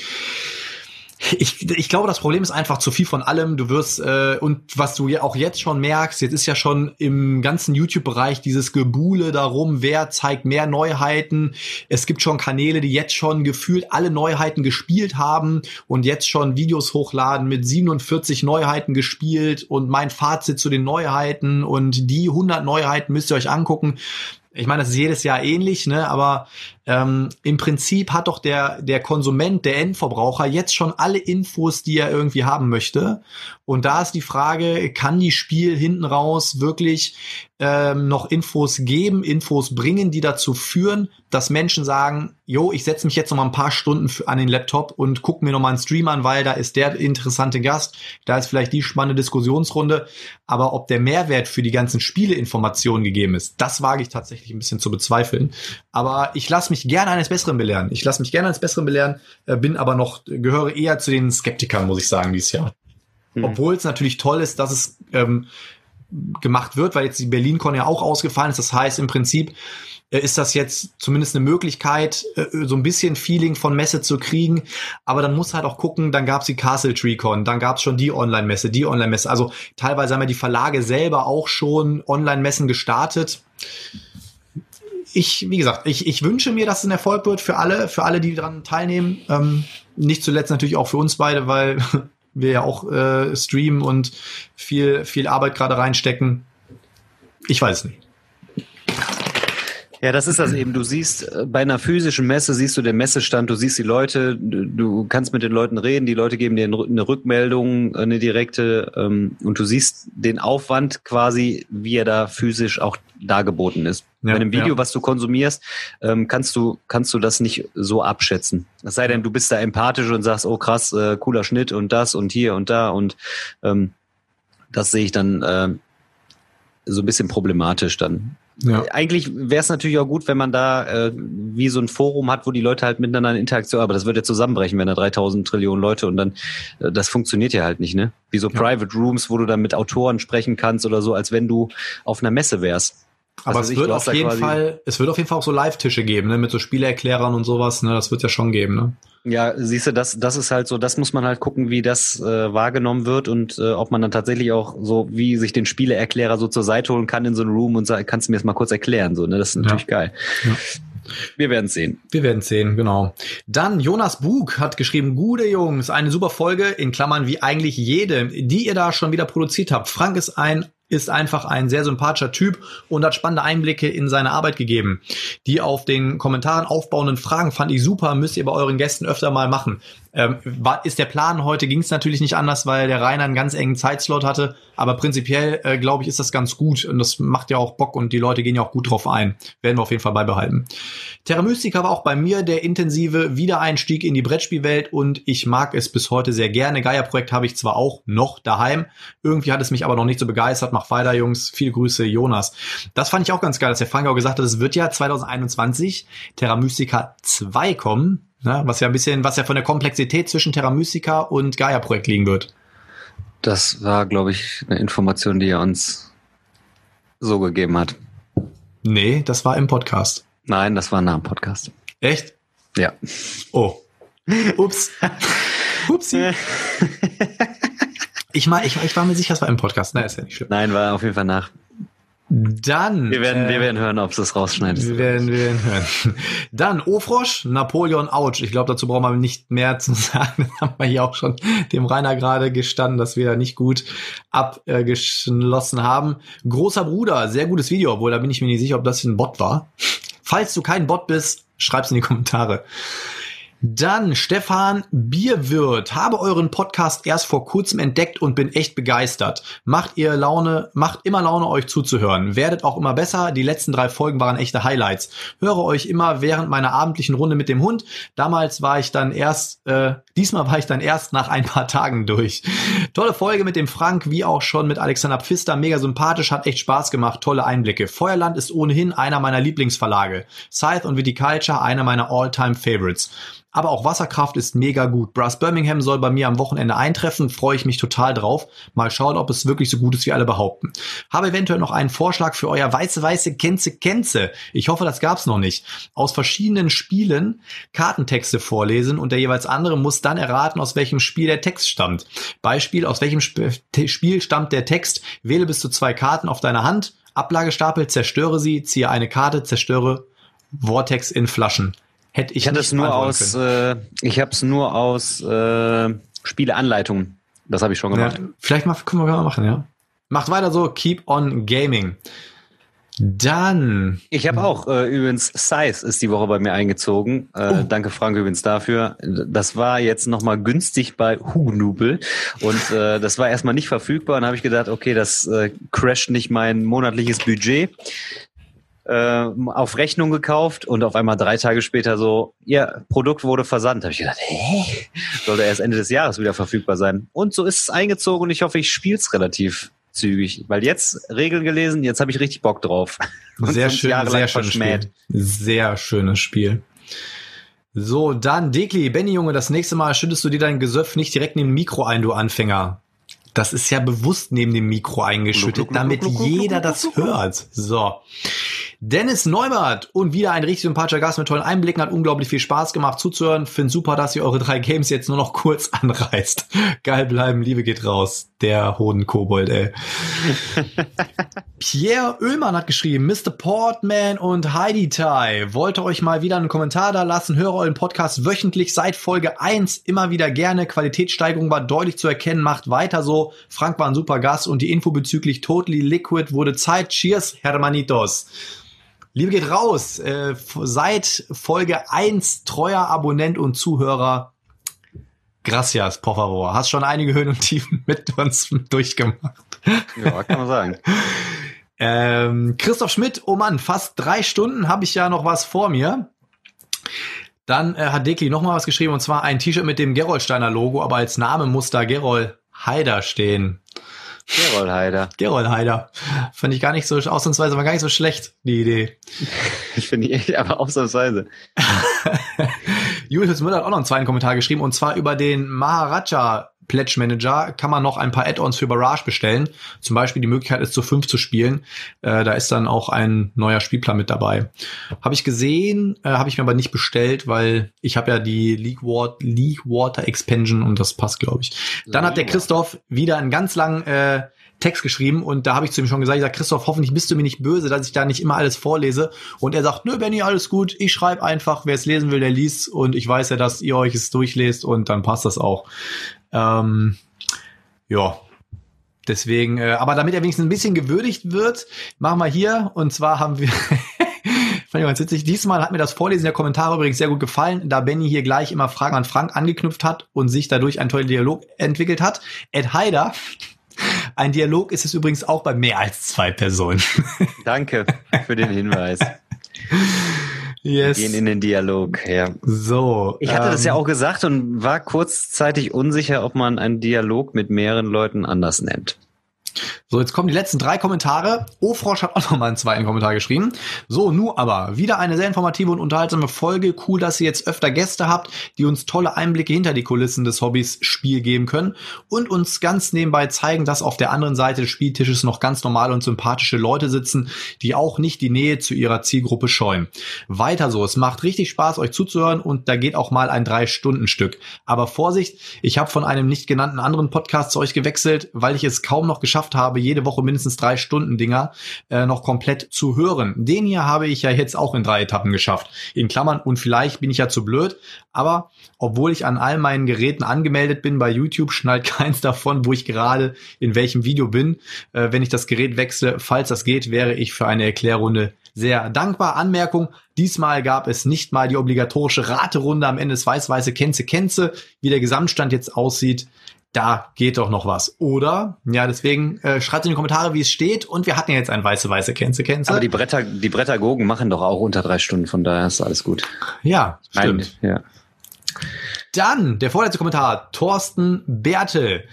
[SPEAKER 2] ich, ich glaube, das Problem ist einfach zu viel von allem. Du wirst, äh, und was du ja auch jetzt schon merkst, jetzt ist ja schon im ganzen YouTube-Bereich dieses Gebuhle darum, wer zeigt mehr Neuheiten. Es gibt schon Kanäle, die jetzt schon gefühlt alle Neuheiten gespielt haben und jetzt schon Videos hochladen mit 47 Neuheiten gespielt und mein Fazit zu den Neuheiten und die 100 Neuheiten müsst ihr euch angucken. Ich meine, das ist jedes Jahr ähnlich, ne? Aber ähm, im Prinzip hat doch der der Konsument, der Endverbraucher jetzt schon alle Infos, die er irgendwie haben möchte. Und da ist die Frage, kann die Spiel hinten raus wirklich ähm, noch Infos geben, Infos bringen, die dazu führen, dass Menschen sagen, jo, ich setze mich jetzt noch mal ein paar Stunden an den Laptop und gucke mir noch mal einen Stream an, weil da ist der interessante Gast, da ist vielleicht die spannende Diskussionsrunde. Aber ob der Mehrwert für die ganzen Spieleinformationen gegeben ist, das wage ich tatsächlich ein bisschen zu bezweifeln. Aber ich lasse mich gerne eines Besseren belehren. Ich lasse mich gerne eines Besseren belehren, äh, bin aber noch, gehöre eher zu den Skeptikern, muss ich sagen, dieses Jahr. Mhm. Obwohl es natürlich toll ist, dass es ähm, gemacht wird, weil jetzt die BerlinCon ja auch ausgefallen ist. Das heißt, im Prinzip äh, ist das jetzt zumindest eine Möglichkeit, äh, so ein bisschen Feeling von Messe zu kriegen. Aber dann muss halt auch gucken, dann gab's die Castle Tree Con, dann gab's schon die Online-Messe, die Online-Messe. Also teilweise haben ja die Verlage selber auch schon Online-Messen gestartet. Ich, wie gesagt, ich, ich wünsche mir, dass es ein Erfolg wird für alle, für alle, die daran teilnehmen. Ähm, nicht zuletzt natürlich auch für uns beide, weil wir ja auch äh, streamen und viel, viel Arbeit gerade reinstecken. Ich weiß nicht.
[SPEAKER 3] Ja, das ist das eben. Du siehst äh, bei einer physischen Messe siehst du den Messestand, du siehst die Leute, du kannst mit den Leuten reden, die Leute geben dir eine Rückmeldung, eine direkte, ähm, und du siehst den Aufwand quasi, wie er da physisch auch dargeboten ist. Ja, bei einem Video, ja. was du konsumierst, ähm, kannst du kannst du das nicht so abschätzen. Es sei denn, du bist da empathisch und sagst, oh krass, äh, cooler Schnitt und das und hier und da und ähm, das sehe ich dann äh, so ein bisschen problematisch dann. Ja. Eigentlich wäre es natürlich auch gut, wenn man da äh, wie so ein Forum hat, wo die Leute halt miteinander in Interaktion, aber das würde ja zusammenbrechen, wenn da 3000 Trillionen Leute und dann, äh, das funktioniert ja halt nicht, ne? Wie so ja. Private Rooms, wo du dann mit Autoren sprechen kannst oder so, als wenn du auf einer Messe wärst.
[SPEAKER 2] Aber also es wird auf jeden Fall, es wird auf jeden Fall auch so Live-Tische geben, ne, mit so Spielerklärern und sowas, ne, das wird ja schon geben, ne?
[SPEAKER 3] Ja, siehst du, das, das ist halt so, das muss man halt gucken, wie das äh, wahrgenommen wird und äh, ob man dann tatsächlich auch so, wie sich den Spieleerklärer so zur Seite holen kann in so einem Room und sagen, kannst du mir das mal kurz erklären, so, ne? Das ist natürlich ja. geil. Ja. Wir werden sehen.
[SPEAKER 2] Wir werden sehen, genau. Dann Jonas Bug hat geschrieben, gute Jungs, eine super Folge, in Klammern wie eigentlich jede, die ihr da schon wieder produziert habt. Frank ist ein ist einfach ein sehr sympathischer Typ und hat spannende Einblicke in seine Arbeit gegeben. Die auf den Kommentaren aufbauenden Fragen fand ich super, müsst ihr bei euren Gästen öfter mal machen. Ähm, war, ist der Plan heute, ging es natürlich nicht anders, weil der Rainer einen ganz engen Zeitslot hatte. Aber prinzipiell, äh, glaube ich, ist das ganz gut und das macht ja auch Bock und die Leute gehen ja auch gut drauf ein. Werden wir auf jeden Fall beibehalten. Terra Mystica war auch bei mir der intensive Wiedereinstieg in die Brettspielwelt und ich mag es bis heute sehr gerne. Gaia-Projekt habe ich zwar auch noch daheim, irgendwie hat es mich aber noch nicht so begeistert. Mach weiter, Jungs. Viele Grüße, Jonas. Das fand ich auch ganz geil, dass der Frank auch gesagt hat, es wird ja 2021 Terra Mystica 2 kommen. Ne? Was ja ein bisschen, was ja von der Komplexität zwischen Terra Mystica und Gaia-Projekt liegen wird.
[SPEAKER 3] Das war, glaube ich, eine Information, die er uns so gegeben hat.
[SPEAKER 2] Nee, das war im Podcast.
[SPEAKER 3] Nein, das war nach dem Podcast.
[SPEAKER 2] Echt?
[SPEAKER 3] Ja.
[SPEAKER 2] Oh. Ups. Upsi. Ich, mal, ich, ich war mir sicher, es war im Podcast. Nein, ist ja nicht schlimm.
[SPEAKER 3] Nein, war auf jeden Fall nach.
[SPEAKER 2] Dann.
[SPEAKER 3] Wir werden, äh, wir werden hören, ob es das rausschneidet.
[SPEAKER 2] Wir werden, wir werden hören. Dann Ofrosch, Napoleon Ouch. Ich glaube, dazu brauchen wir nicht mehr zu sagen. Das haben wir hier auch schon dem Rainer gerade gestanden, dass wir da nicht gut abgeschlossen haben. Großer Bruder, sehr gutes Video, obwohl da bin ich mir nicht sicher, ob das ein Bot war. Falls du kein Bot bist, schreib's in die Kommentare. Dann Stefan Bierwirt. Habe euren Podcast erst vor kurzem entdeckt und bin echt begeistert. Macht ihr Laune, macht immer Laune, euch zuzuhören. Werdet auch immer besser. Die letzten drei Folgen waren echte Highlights. Höre euch immer während meiner abendlichen Runde mit dem Hund. Damals war ich dann erst, äh, diesmal war ich dann erst nach ein paar Tagen durch. Tolle Folge mit dem Frank, wie auch schon mit Alexander Pfister. Mega sympathisch, hat echt Spaß gemacht. Tolle Einblicke. Feuerland ist ohnehin einer meiner Lieblingsverlage. Scythe und Viticulture einer meiner All-Time Favorites aber auch Wasserkraft ist mega gut. Brass Birmingham soll bei mir am Wochenende eintreffen, freue ich mich total drauf. Mal schauen, ob es wirklich so gut ist, wie alle behaupten. Habe eventuell noch einen Vorschlag für euer weiße weiße Kenze Kenze. Ich hoffe, das gab's noch nicht. Aus verschiedenen Spielen Kartentexte vorlesen und der jeweils andere muss dann erraten, aus welchem Spiel der Text stammt. Beispiel, aus welchem Sp Spiel stammt der Text? Wähle bis zu zwei Karten auf deiner Hand, Ablagestapel, zerstöre sie, ziehe eine Karte, zerstöre Vortex in Flaschen. Hätte ich,
[SPEAKER 3] ich hatte es nur aus, äh, ich habe es nur aus äh, Spieleanleitungen. Das habe ich schon gemacht.
[SPEAKER 2] Ja, vielleicht mal, können wir mal machen, ja. Macht weiter so, keep on gaming. Dann.
[SPEAKER 3] Ich habe auch äh, übrigens Size ist die Woche bei mir eingezogen. Äh, oh. Danke Frank übrigens dafür. Das war jetzt nochmal günstig bei Hugnubel und äh, das war erstmal nicht verfügbar. Und habe ich gedacht, okay, das äh, crasht nicht mein monatliches Budget äh, auf Rechnung gekauft und auf einmal drei Tage später so, ihr Produkt wurde versandt. Da habe ich gedacht, hä? Sollte erst Ende des Jahres wieder verfügbar sein. Und so ist es eingezogen und ich hoffe, ich spiele es relativ zügig. Weil jetzt Regeln gelesen, jetzt habe ich richtig Bock drauf.
[SPEAKER 2] Und sehr schön, sehr schönes Spiel. Sehr schönes Spiel. So, dann Dekli, Benny Junge, das nächste Mal schüttest du dir dein Gesöff nicht direkt neben dem Mikro ein, du Anfänger. Das ist ja bewusst neben dem Mikro eingeschüttet, damit jeder das hört. So. Dennis Neubert und wieder ein richtig sympathischer Gast mit tollen Einblicken. Hat unglaublich viel Spaß gemacht zuzuhören. Find super, dass ihr eure drei Games jetzt nur noch kurz anreißt. Geil bleiben, Liebe geht raus. Der Hodenkobold, ey. Pierre Oehlmann hat geschrieben, Mr. Portman und Heidi Tai. Wollte euch mal wieder einen Kommentar da lassen. Höre euren Podcast wöchentlich seit Folge 1 immer wieder gerne. Qualitätssteigerung war deutlich zu erkennen. Macht weiter so. Frank war ein super Gast und die Info bezüglich Totally Liquid wurde Zeit. Cheers, Hermanitos. Liebe geht raus. Äh, seit Folge 1 treuer Abonnent und Zuhörer. Gracias, por favor. Hast schon einige Höhen und Tiefen mit uns durchgemacht.
[SPEAKER 3] Ja, kann man sagen.
[SPEAKER 2] ähm, Christoph Schmidt, oh Mann, fast drei Stunden habe ich ja noch was vor mir. Dann äh, hat Dekli noch mal was geschrieben und zwar ein T-Shirt mit dem Gerolsteiner Logo, aber als Name muss da Gerol Haider stehen.
[SPEAKER 3] Gerol Heider.
[SPEAKER 2] Gerol Heider. Fand ich gar nicht so, ausnahmsweise war gar nicht so schlecht, die Idee.
[SPEAKER 3] Ich finde die aber ausnahmsweise.
[SPEAKER 2] Julius Müller hat auch noch einen zweiten Kommentar geschrieben und zwar über den Maharaja Pledge Manager kann man noch ein paar Add-ons für Barrage bestellen. Zum Beispiel die Möglichkeit, es zu fünf zu spielen. Äh, da ist dann auch ein neuer Spielplan mit dabei. Habe ich gesehen, äh, habe ich mir aber nicht bestellt, weil ich habe ja die League, Water, League Water Expansion und das passt, glaube ich. Dann hat der Christoph wieder einen ganz langen äh, Text geschrieben und da habe ich zu ihm schon gesagt, ich sag, Christoph, hoffentlich bist du mir nicht böse, dass ich da nicht immer alles vorlese. Und er sagt, nö, Benny, alles gut, ich schreibe einfach, wer es lesen will, der liest und ich weiß ja, dass ihr euch es durchlest und dann passt das auch. Ähm, ja, deswegen, äh, aber damit er wenigstens ein bisschen gewürdigt wird, machen wir hier und zwar haben wir Fand ich ganz witzig. Diesmal hat mir das Vorlesen der Kommentare übrigens sehr gut gefallen, da Benny hier gleich immer Fragen an Frank angeknüpft hat und sich dadurch ein toller Dialog entwickelt hat. Ed Haider ein Dialog ist es übrigens auch bei mehr als zwei Personen.
[SPEAKER 3] Danke für den Hinweis.
[SPEAKER 2] Yes.
[SPEAKER 3] Wir gehen in den Dialog, ja.
[SPEAKER 2] So.
[SPEAKER 3] Ich hatte ähm, das ja auch gesagt und war kurzzeitig unsicher, ob man einen Dialog mit mehreren Leuten anders nennt.
[SPEAKER 2] So, jetzt kommen die letzten drei Kommentare. Ofrosch hat auch nochmal einen zweiten Kommentar geschrieben. So, nu aber, wieder eine sehr informative und unterhaltsame Folge. Cool, dass ihr jetzt öfter Gäste habt, die uns tolle Einblicke hinter die Kulissen des Hobbys Spiel geben können und uns ganz nebenbei zeigen, dass auf der anderen Seite des Spieltisches noch ganz normale und sympathische Leute sitzen, die auch nicht die Nähe zu ihrer Zielgruppe scheuen. Weiter so, es macht richtig Spaß, euch zuzuhören und da geht auch mal ein Drei-Stunden-Stück. Aber Vorsicht, ich habe von einem nicht genannten anderen Podcast zu euch gewechselt, weil ich es kaum noch geschafft geschafft habe, jede Woche mindestens drei Stunden Dinger äh, noch komplett zu hören. Den hier habe ich ja jetzt auch in drei Etappen geschafft. In Klammern und vielleicht bin ich ja zu blöd, aber obwohl ich an all meinen Geräten angemeldet bin bei YouTube, schnallt keins davon, wo ich gerade in welchem Video bin. Äh, wenn ich das Gerät wechsle, falls das geht, wäre ich für eine Erklärrunde sehr dankbar. Anmerkung, diesmal gab es nicht mal die obligatorische Raterunde am Ende des Weiß-Weiße Kenze Kenze. Wie der Gesamtstand jetzt aussieht, da geht doch noch was. Oder, ja, deswegen äh, schreibt in die Kommentare, wie es steht. Und wir hatten ja jetzt ein weiße, weiße Kenze, Kenze.
[SPEAKER 3] Aber die Bretter, die Brettergogen machen doch auch unter drei Stunden, von daher ist alles gut.
[SPEAKER 2] Ja, stimmt.
[SPEAKER 3] Nein, ja.
[SPEAKER 2] Dann der vorletzte Kommentar, Thorsten Bertel.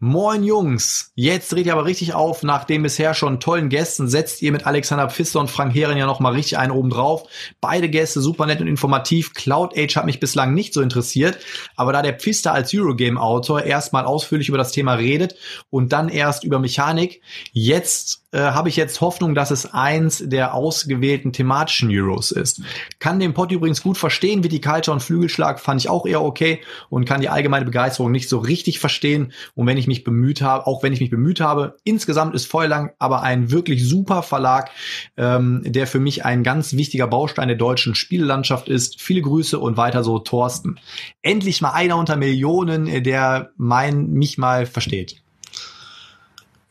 [SPEAKER 2] Moin Jungs, jetzt dreht ihr aber richtig auf. Nach den bisher schon tollen Gästen setzt ihr mit Alexander Pfister und Frank Heeren ja nochmal richtig einen oben drauf. Beide Gäste super nett und informativ. Cloud Age hat mich bislang nicht so interessiert, aber da der Pfister als Eurogame-Autor erstmal ausführlich über das Thema redet und dann erst über Mechanik, jetzt äh, habe ich jetzt Hoffnung, dass es eins der ausgewählten thematischen Euros ist. Kann den Pod übrigens gut verstehen. Viticulture und Flügelschlag fand ich auch eher okay und kann die allgemeine Begeisterung nicht so richtig verstehen. Und wenn ich mich bemüht habe, auch wenn ich mich bemüht habe, insgesamt ist Feuerlang aber ein wirklich super Verlag, ähm, der für mich ein ganz wichtiger Baustein der deutschen Spielelandschaft ist. Viele Grüße und weiter so, Thorsten. Endlich mal einer unter Millionen, der mein, mich mal versteht.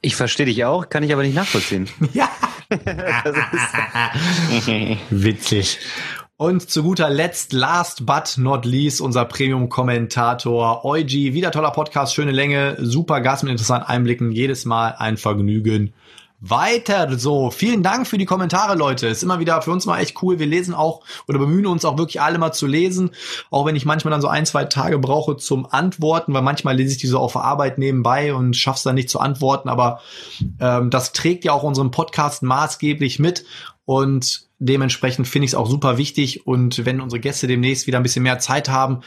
[SPEAKER 3] Ich verstehe dich auch, kann ich aber nicht nachvollziehen.
[SPEAKER 2] Ja. Witzig. Und zu guter Letzt, last but not least, unser Premium-Kommentator Eugi. Wieder toller Podcast, schöne Länge, super Gast mit interessanten Einblicken. Jedes Mal ein Vergnügen weiter so. Vielen Dank für die Kommentare, Leute. Ist immer wieder für uns mal echt cool. Wir lesen auch oder bemühen uns auch wirklich alle mal zu lesen. Auch wenn ich manchmal dann so ein, zwei Tage brauche zum Antworten, weil manchmal lese ich die so auf der Arbeit nebenbei und schaff's dann nicht zu antworten. Aber ähm, das trägt ja auch unseren Podcast maßgeblich mit. Und dementsprechend finde ich es auch super wichtig. Und wenn unsere Gäste demnächst wieder ein bisschen mehr Zeit haben,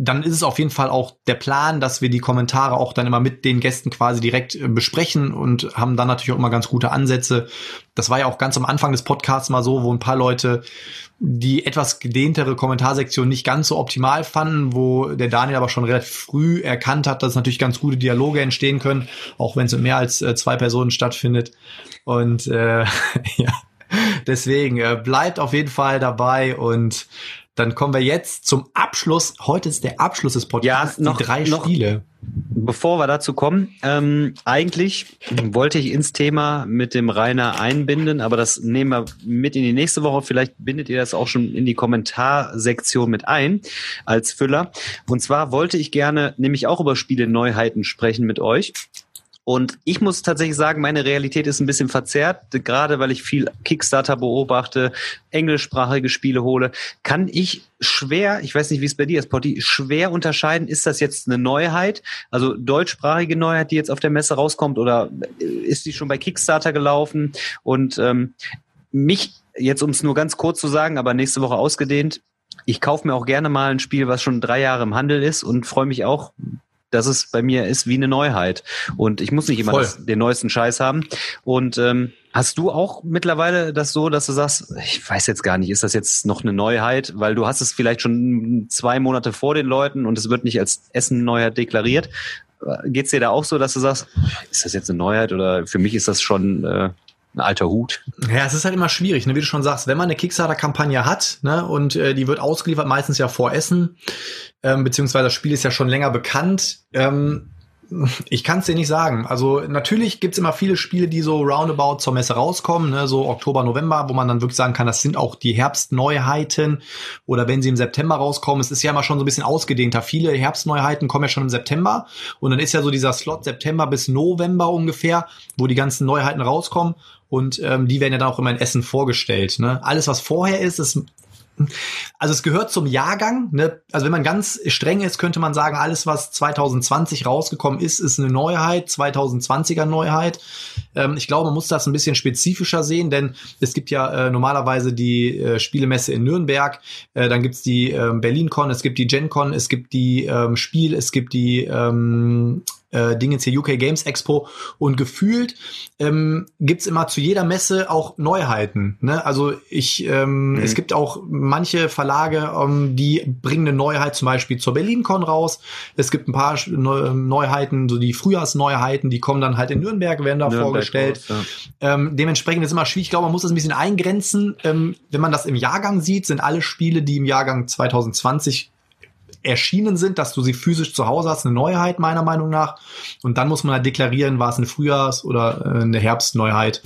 [SPEAKER 2] dann ist es auf jeden Fall auch der Plan, dass wir die Kommentare auch dann immer mit den Gästen quasi direkt äh, besprechen und haben dann natürlich auch immer ganz gute Ansätze. Das war ja auch ganz am Anfang des Podcasts mal so, wo ein paar Leute die etwas gedehntere Kommentarsektion nicht ganz so optimal fanden, wo der Daniel aber schon relativ früh erkannt hat, dass natürlich ganz gute Dialoge entstehen können, auch wenn es mit mehr als äh, zwei Personen stattfindet. Und äh, ja, deswegen äh, bleibt auf jeden Fall dabei und dann kommen wir jetzt zum Abschluss. Heute ist der Abschluss des Podcasts,
[SPEAKER 3] ja, noch,
[SPEAKER 2] die drei
[SPEAKER 3] noch,
[SPEAKER 2] Spiele.
[SPEAKER 3] Bevor wir dazu kommen, ähm, eigentlich wollte ich ins Thema mit dem Rainer einbinden, aber das nehmen wir mit in die nächste Woche. Vielleicht bindet ihr das auch schon in die Kommentarsektion mit ein als Füller. Und zwar wollte ich gerne nämlich auch über Spiele Neuheiten sprechen mit euch. Und ich muss tatsächlich sagen, meine Realität ist ein bisschen verzerrt, gerade weil ich viel Kickstarter beobachte, englischsprachige Spiele hole, kann ich schwer, ich weiß nicht, wie es bei dir ist, Potti, schwer unterscheiden, ist das jetzt eine Neuheit, also deutschsprachige Neuheit, die jetzt auf der Messe rauskommt, oder ist die schon bei Kickstarter gelaufen? Und ähm, mich, jetzt um es nur ganz kurz zu sagen, aber nächste Woche ausgedehnt, ich kaufe mir auch gerne mal ein Spiel, was schon drei Jahre im Handel ist und freue mich auch dass es bei mir ist wie eine Neuheit. Und ich muss nicht immer das, den neuesten Scheiß haben. Und ähm, hast du auch mittlerweile das so, dass du sagst, ich weiß jetzt gar nicht, ist das jetzt noch eine Neuheit? Weil du hast es vielleicht schon zwei Monate vor den Leuten und es wird nicht als Essen-Neuheit deklariert. Geht's dir da auch so, dass du sagst, ist das jetzt eine Neuheit oder für mich ist das schon äh, ein alter Hut.
[SPEAKER 2] Ja, es ist halt immer schwierig, ne? wie du schon sagst, wenn man eine Kickstarter-Kampagne hat ne, und äh, die wird ausgeliefert, meistens ja vor Essen, ähm, beziehungsweise das Spiel ist ja schon länger bekannt. Ähm, ich kann es dir nicht sagen. Also natürlich gibt's immer viele Spiele, die so roundabout zur Messe rauskommen, ne? so Oktober, November, wo man dann wirklich sagen kann, das sind auch die Herbstneuheiten. Oder wenn sie im September rauskommen, es ist ja immer schon so ein bisschen ausgedehnter. Viele Herbstneuheiten kommen ja schon im September. Und dann ist ja so dieser Slot September bis November ungefähr, wo die ganzen Neuheiten rauskommen. Und ähm, die werden ja dann auch immer in Essen vorgestellt. Ne? Alles, was vorher ist, ist also es gehört zum Jahrgang. Ne? Also wenn man ganz streng ist, könnte man sagen, alles, was 2020 rausgekommen ist, ist eine Neuheit, 2020er Neuheit. Ähm, ich glaube, man muss das ein bisschen spezifischer sehen, denn es gibt ja äh, normalerweise die äh, Spielemesse in Nürnberg, äh, dann gibt's die äh, BerlinCon, es gibt die GenCon, es gibt die ähm, Spiel, es gibt die ähm, äh, Dingens hier UK Games Expo und gefühlt ähm, gibt immer zu jeder Messe auch Neuheiten. Ne? Also ich, ähm, mhm. es gibt auch manche Verlage, ähm, die bringen eine Neuheit zum Beispiel zur BerlinCon raus. Es gibt ein paar Neu Neuheiten, so die Frühjahrsneuheiten, die kommen dann halt in Nürnberg, werden da Nürnberg vorgestellt. Raus, ja. ähm, dementsprechend ist immer schwierig. Ich glaube, man muss das ein bisschen eingrenzen. Ähm, wenn man das im Jahrgang sieht, sind alle Spiele, die im Jahrgang 2020 erschienen sind, dass du sie physisch zu Hause hast, eine Neuheit meiner Meinung nach. Und dann muss man halt deklarieren, war es eine Frühjahrs- oder äh, eine Herbstneuheit.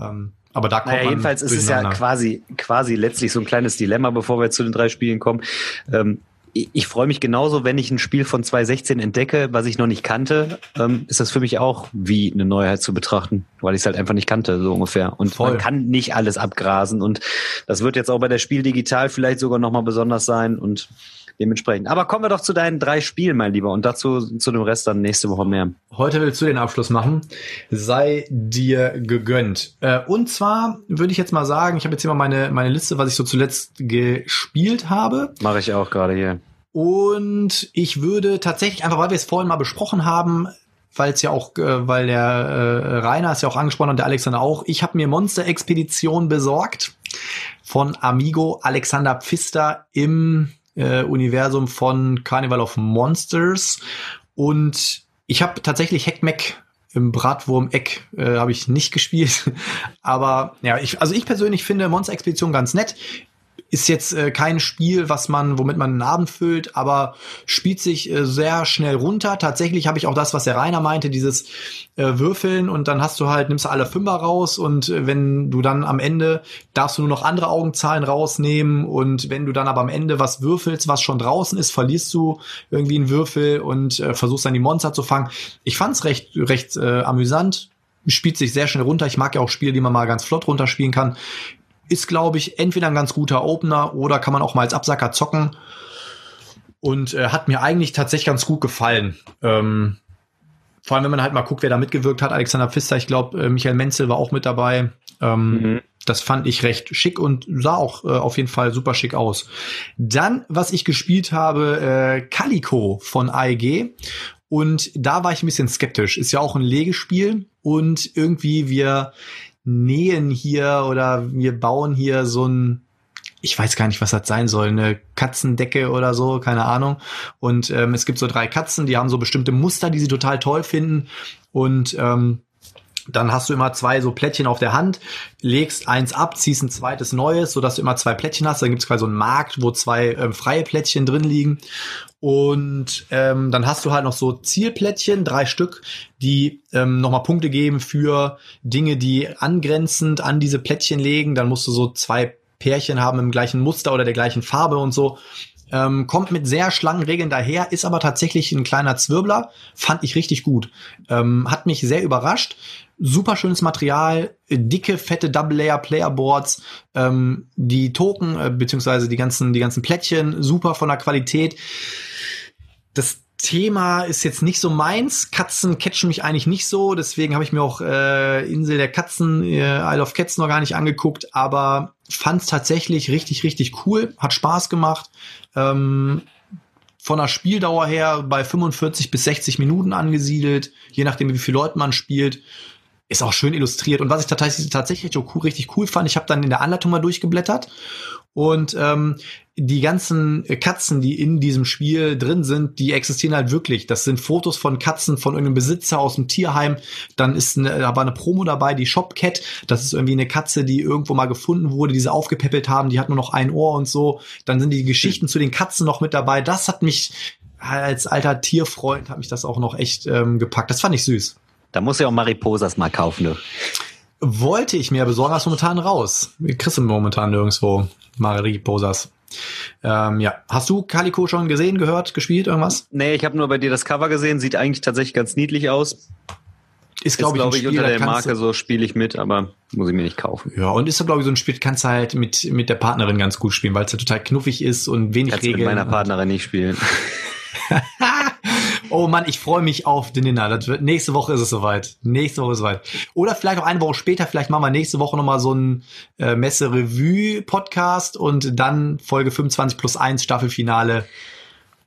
[SPEAKER 2] Ähm, aber da kommt naja,
[SPEAKER 3] man jedenfalls ist es ja quasi, quasi letztlich so ein kleines Dilemma, bevor wir zu den drei Spielen kommen. Ähm, ich, ich freue mich genauso, wenn ich ein Spiel von 2016 entdecke, was ich noch nicht kannte, ähm, ist das für mich auch wie eine Neuheit zu betrachten, weil ich es halt einfach nicht kannte, so ungefähr. Und Voll. man kann nicht alles abgrasen und das wird jetzt auch bei der Spiel digital vielleicht sogar nochmal besonders sein und dementsprechend. Aber kommen wir doch zu deinen drei Spielen, mein Lieber, und dazu zu dem Rest dann nächste Woche mehr.
[SPEAKER 2] Heute willst du den Abschluss machen. Sei dir gegönnt. Äh, und zwar würde ich jetzt mal sagen, ich habe jetzt hier mal meine, meine Liste, was ich so zuletzt gespielt habe.
[SPEAKER 3] Mache ich auch gerade hier.
[SPEAKER 2] Und ich würde tatsächlich, einfach weil wir es vorhin mal besprochen haben, weil es ja auch, äh, weil der äh, Rainer ist ja auch angesprochen und der Alexander auch, ich habe mir Monster Expedition besorgt von Amigo Alexander Pfister im äh, Universum von Carnival of Monsters. Und ich habe tatsächlich Heckmeck im Bratwurm-Eck äh, habe ich nicht gespielt. Aber ja, ich, also ich persönlich finde Monster Expedition ganz nett. Ist jetzt äh, kein Spiel, was man, womit man einen Abend füllt, aber spielt sich äh, sehr schnell runter. Tatsächlich habe ich auch das, was der Rainer meinte, dieses äh, Würfeln und dann hast du halt, nimmst du alle Fünfer raus und äh, wenn du dann am Ende darfst du nur noch andere Augenzahlen rausnehmen und wenn du dann aber am Ende was würfelst, was schon draußen ist, verlierst du irgendwie einen Würfel und äh, versuchst dann die Monster zu fangen. Ich fand's recht, recht äh, amüsant spielt sich sehr schnell runter. Ich mag ja auch Spiele, die man mal ganz flott runterspielen kann ist, glaube ich, entweder ein ganz guter Opener oder kann man auch mal als Absacker zocken. Und äh, hat mir eigentlich tatsächlich ganz gut gefallen. Ähm, vor allem, wenn man halt mal guckt, wer da mitgewirkt hat. Alexander Pfister, ich glaube, äh, Michael Menzel war auch mit dabei. Ähm, mhm. Das fand ich recht schick und sah auch äh, auf jeden Fall super schick aus. Dann, was ich gespielt habe, äh, Calico von AEG. Und da war ich ein bisschen skeptisch. Ist ja auch ein Legespiel und irgendwie wir nähen hier oder wir bauen hier so ein ich weiß gar nicht, was das sein soll, eine Katzendecke oder so, keine Ahnung. Und ähm, es gibt so drei Katzen, die haben so bestimmte Muster, die sie total toll finden. Und ähm, dann hast du immer zwei so Plättchen auf der Hand, legst eins ab, ziehst ein zweites neues, sodass du immer zwei Plättchen hast. Dann gibt es quasi so einen Markt, wo zwei ähm, freie Plättchen drin liegen. Und ähm, dann hast du halt noch so Zielplättchen, drei Stück, die ähm, nochmal Punkte geben für Dinge, die angrenzend an diese Plättchen legen. Dann musst du so zwei Pärchen haben im gleichen Muster oder der gleichen Farbe und so. Ähm, kommt mit sehr schlangen Regeln daher, ist aber tatsächlich ein kleiner Zwirbler. Fand ich richtig gut. Ähm, hat mich sehr überrascht. Super schönes Material, dicke, fette Double-Layer-Playerboards, ähm, die Token, äh, beziehungsweise die ganzen, die ganzen Plättchen, super von der Qualität das Thema ist jetzt nicht so meins. Katzen catchen mich eigentlich nicht so, deswegen habe ich mir auch äh, Insel der Katzen, äh, Isle of Cats noch gar nicht angeguckt, aber fand es tatsächlich richtig, richtig cool, hat Spaß gemacht. Ähm, von der Spieldauer her bei 45 bis 60 Minuten angesiedelt, je nachdem wie viele Leute man spielt. Ist auch schön illustriert. Und was ich tatsächlich, tatsächlich richtig cool fand, ich habe dann in der Anleitung mal durchgeblättert und ähm, die ganzen Katzen, die in diesem Spiel drin sind, die existieren halt wirklich. Das sind Fotos von Katzen von irgendeinem Besitzer aus dem Tierheim. Dann ist eine, da war eine Promo dabei, die Shopcat. Das ist irgendwie eine Katze, die irgendwo mal gefunden wurde, die sie aufgepäppelt haben. Die hat nur noch ein Ohr und so. Dann sind die Geschichten zu den Katzen noch mit dabei. Das hat mich als alter Tierfreund hat mich das auch noch echt ähm, gepackt. Das fand ich süß.
[SPEAKER 3] Da muss ja auch Mariposas mal kaufen, du.
[SPEAKER 2] Wollte ich mir besorgen, was momentan raus. Kriegst momentan nirgendwo Mariposas. Ähm, ja, hast du Calico schon gesehen, gehört, gespielt, irgendwas?
[SPEAKER 3] Nee, ich habe nur bei dir das Cover gesehen, sieht eigentlich tatsächlich ganz niedlich aus.
[SPEAKER 2] ist, glaube ich,
[SPEAKER 3] glaub
[SPEAKER 2] ein
[SPEAKER 3] ich
[SPEAKER 2] Spiel,
[SPEAKER 3] unter der
[SPEAKER 2] kannst
[SPEAKER 3] Marke so spiele ich mit, aber muss ich mir nicht kaufen.
[SPEAKER 2] du, ja, und ist glaube ich, so ein Spiel, kannst du halt mit, mit der Partnerin ganz gut spielen, weil es ja total knuffig ist und wenig
[SPEAKER 3] Kannst mit
[SPEAKER 2] Regeln.
[SPEAKER 3] meiner Partnerin nicht spielen.
[SPEAKER 2] Oh Mann, ich freue mich auf den Dinner. Das wird, nächste Woche ist es soweit. Nächste Woche ist es soweit. Oder vielleicht auch eine Woche später, vielleicht machen wir nächste Woche nochmal so ein äh, Messe-Revue-Podcast und dann Folge 25 plus 1 Staffelfinale.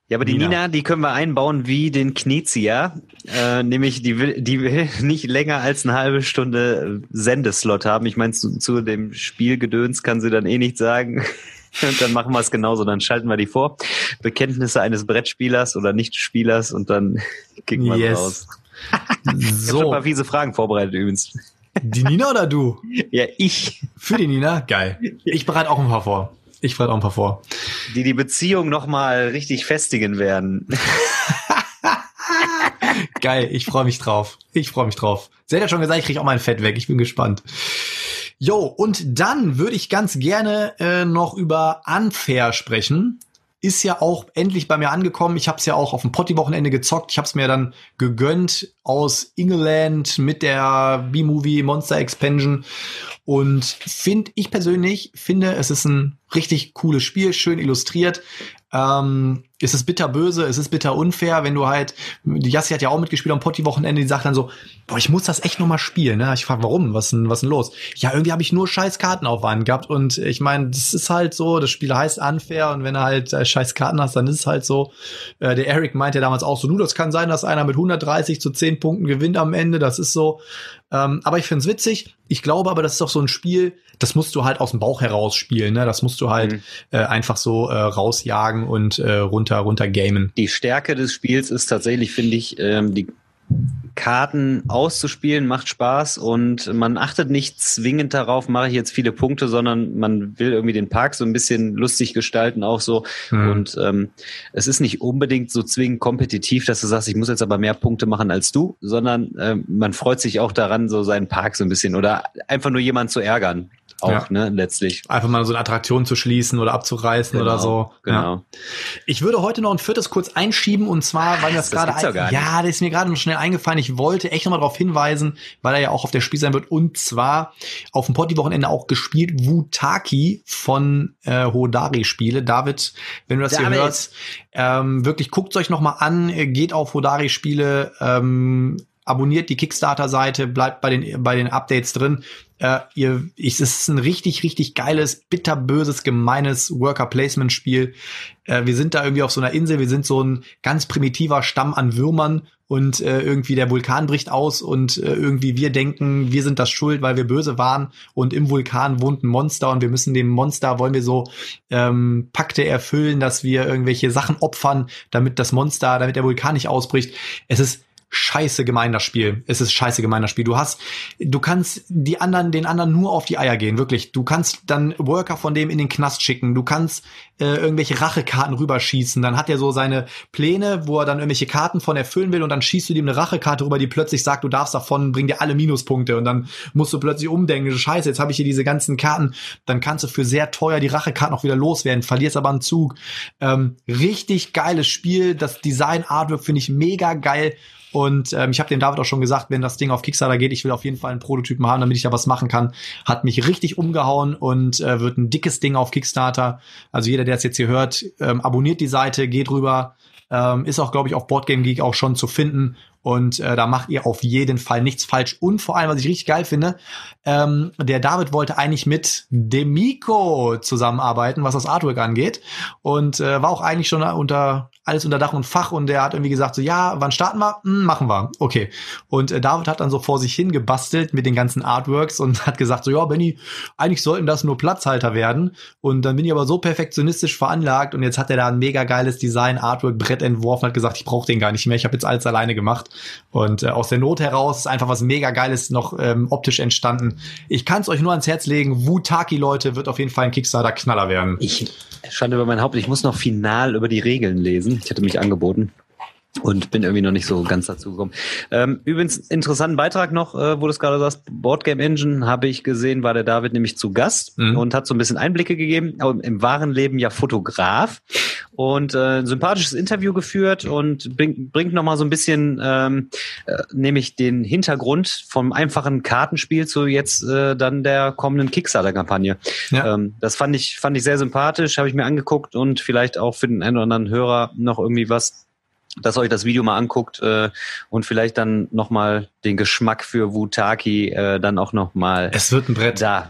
[SPEAKER 3] Ja, aber die
[SPEAKER 2] Nina.
[SPEAKER 3] Nina, die können wir einbauen wie den Knizia. Äh, nämlich, die will, die will nicht länger als eine halbe Stunde äh, Sendeslot haben. Ich meine, zu, zu dem Spielgedöns kann sie dann eh nichts sagen. Und dann machen wir es genauso, dann schalten wir die vor. Bekenntnisse eines Brettspielers oder Nicht-Spielers und dann kicken wir
[SPEAKER 2] Yes.
[SPEAKER 3] raus. Ich habe ein
[SPEAKER 2] So,
[SPEAKER 3] paar fiese Fragen vorbereitet übrigens.
[SPEAKER 2] die Nina oder du?
[SPEAKER 3] Ja, ich,
[SPEAKER 2] Für die Nina? Geil. Ich bereite auch ein paar vor. Ich bereite auch ein paar vor.
[SPEAKER 3] die die Beziehung nochmal richtig festigen werden.
[SPEAKER 2] Geil, ich freue mich drauf. Ich freue mich drauf. Sie hat ja schon gesagt, ich kriege auch mein Fett weg. Ich bin gespannt. Jo, und dann würde ich ganz gerne äh, noch über Unfair sprechen. Ist ja auch endlich bei mir angekommen. Ich habe es ja auch auf dem Potti-Wochenende gezockt. Ich habe es mir dann gegönnt aus England mit der B-Movie Monster Expansion. Und finde ich persönlich, finde, es ist ein richtig cooles Spiel, schön illustriert. Ähm, es ist bitterböse, es ist bitter unfair, wenn du halt, die Jassi hat ja auch mitgespielt am Potti-Wochenende, die sagt dann so, boah, ich muss das echt noch mal spielen. Ne? Ich frage, warum? Was denn, was denn los? Ja, irgendwie habe ich nur scheiß Karten auf Wand gehabt und ich meine, das ist halt so, das Spiel heißt unfair und wenn du halt äh, scheiß Karten hast, dann ist es halt so. Äh, der Eric meinte damals auch so, du, das kann sein, dass einer mit 130 zu 10 Punkten gewinnt am Ende, das ist so. Ähm, aber ich find's witzig. Ich glaube aber, das ist doch so ein Spiel, das musst du halt aus dem Bauch heraus spielen. Ne? Das musst du halt
[SPEAKER 3] Mhm.
[SPEAKER 2] äh, einfach so äh, rausjagen und äh, runter, runter gamen.
[SPEAKER 3] Die Stärke des Spiels ist tatsächlich, finde ich, ähm, die Karten auszuspielen macht Spaß und man achtet nicht zwingend darauf, mache ich jetzt viele Punkte, sondern man will irgendwie den Park so ein bisschen lustig gestalten, auch so.
[SPEAKER 2] Mhm.
[SPEAKER 3] Und ähm, es ist nicht unbedingt so zwingend kompetitiv, dass du sagst, ich muss jetzt aber mehr Punkte machen als du, sondern ähm, man freut sich auch daran, so seinen Park so ein bisschen oder einfach nur jemanden zu ärgern. Auch,
[SPEAKER 2] Ja.
[SPEAKER 3] ne, letztlich.
[SPEAKER 2] Einfach mal so eine Attraktion zu schließen oder abzureißen oder so.
[SPEAKER 3] Genau.
[SPEAKER 2] Ja. Ich würde heute noch ein viertes kurz einschieben und zwar, weil mir das,
[SPEAKER 3] das
[SPEAKER 2] gerade
[SPEAKER 3] nicht.
[SPEAKER 2] ja, das ist mir gerade noch schnell eingefallen. Ich wollte echt nochmal darauf hinweisen, weil er ja auch auf der Spiel sein wird und zwar auf dem Potti-Wochenende auch gespielt Wutaki von äh, Hodari Spiele. David, wenn du das
[SPEAKER 3] David.
[SPEAKER 2] hier hörst, ähm, wirklich guckt euch nochmal an, geht auf Hodari Spiele, ähm, abonniert die Kickstarter-Seite, bleibt bei den, bei den Updates drin. Äh, ihr, ich, es ist ein richtig, richtig geiles, bitterböses, gemeines Worker-Placement-Spiel. Äh, wir sind da irgendwie auf so einer Insel, wir sind so ein ganz primitiver Stamm an Würmern und äh, irgendwie der Vulkan bricht aus und äh, irgendwie wir denken, wir sind das schuld, weil wir böse waren und im Vulkan wohnt ein Monster und wir müssen dem Monster, wollen wir so ähm, Pakte erfüllen, dass wir irgendwelche Sachen opfern, damit das Monster, damit der Vulkan nicht ausbricht. Es ist scheiße gemein das Spiel. Es ist scheiße gemein das Spiel. Du hast, du kannst die anderen, den anderen nur auf die Eier gehen, wirklich. Du kannst dann Worker von dem in den Knast schicken. Du kannst äh, irgendwelche Rachekarten rüberschießen. Dann hat er so seine Pläne, wo er dann irgendwelche Karten von erfüllen will und dann schießt du ihm eine Rachekarte rüber, die plötzlich sagt, du darfst davon, bring dir alle Minuspunkte und dann musst du plötzlich umdenken. Scheiße, jetzt habe ich hier diese ganzen Karten. Dann kannst du für sehr teuer die Rachekarten auch wieder loswerden, verlierst aber einen Zug. Ähm, richtig geiles Spiel. Das Design Artwork finde ich mega geil. Und ähm, ich habe dem David auch schon gesagt, wenn das Ding auf Kickstarter geht, ich will auf jeden Fall einen Prototypen haben, damit ich da was machen kann. Hat mich richtig umgehauen und äh, wird ein dickes Ding auf Kickstarter. Also jeder, der es jetzt hier hört, ähm, abonniert die Seite, geht rüber. Ähm, ist auch, glaube ich, auf Boardgame Geek auch schon zu finden. Und äh, da macht ihr auf jeden Fall nichts falsch. Und vor allem, was ich richtig geil finde, ähm, der David wollte eigentlich mit Demiko zusammenarbeiten, was das Artwork angeht. Und äh, war auch eigentlich schon unter alles unter Dach und Fach und der hat irgendwie gesagt so, ja, wann starten wir? Hm, machen wir. Okay. Und äh, David hat dann so vor sich hin gebastelt mit den ganzen Artworks und hat gesagt so, ja, Benny, eigentlich sollten das nur Platzhalter werden. Und dann bin ich aber so perfektionistisch veranlagt und jetzt hat er da ein mega geiles Design, Artwork, Brett entworfen, hat gesagt, ich brauche den gar nicht mehr, ich habe jetzt alles alleine gemacht. Und äh, aus der Not heraus ist einfach was mega geiles noch ähm, optisch entstanden. Ich kann es euch nur ans Herz legen, Wutaki, Leute, wird auf jeden Fall ein Kickstarter-Knaller werden.
[SPEAKER 3] Ich schande über mein Haupt. Ich muss noch final über die Regeln lesen. Ich hatte mich angeboten und bin irgendwie noch nicht so ganz dazu gekommen. Ähm, übrigens, interessanten Beitrag noch, äh, wo du es gerade sagst, Boardgame Engine habe ich gesehen, war der David nämlich zu Gast
[SPEAKER 2] Mhm.
[SPEAKER 3] und hat so ein bisschen Einblicke gegeben, aber im wahren Leben ja Fotograf und äh, ein sympathisches Interview geführt und bring, bringt nochmal so ein bisschen ähm, äh, nämlich den Hintergrund vom einfachen Kartenspiel zu jetzt äh, dann der kommenden Kickstarter-Kampagne. Ja. Ähm, das fand ich, fand ich sehr sympathisch, habe ich mir angeguckt und vielleicht auch für den einen oder anderen Hörer noch irgendwie was dass euch das Video mal anguckt äh, und vielleicht dann nochmal den Geschmack für Wutaki äh, dann auch nochmal
[SPEAKER 2] es wird ein Brett
[SPEAKER 3] da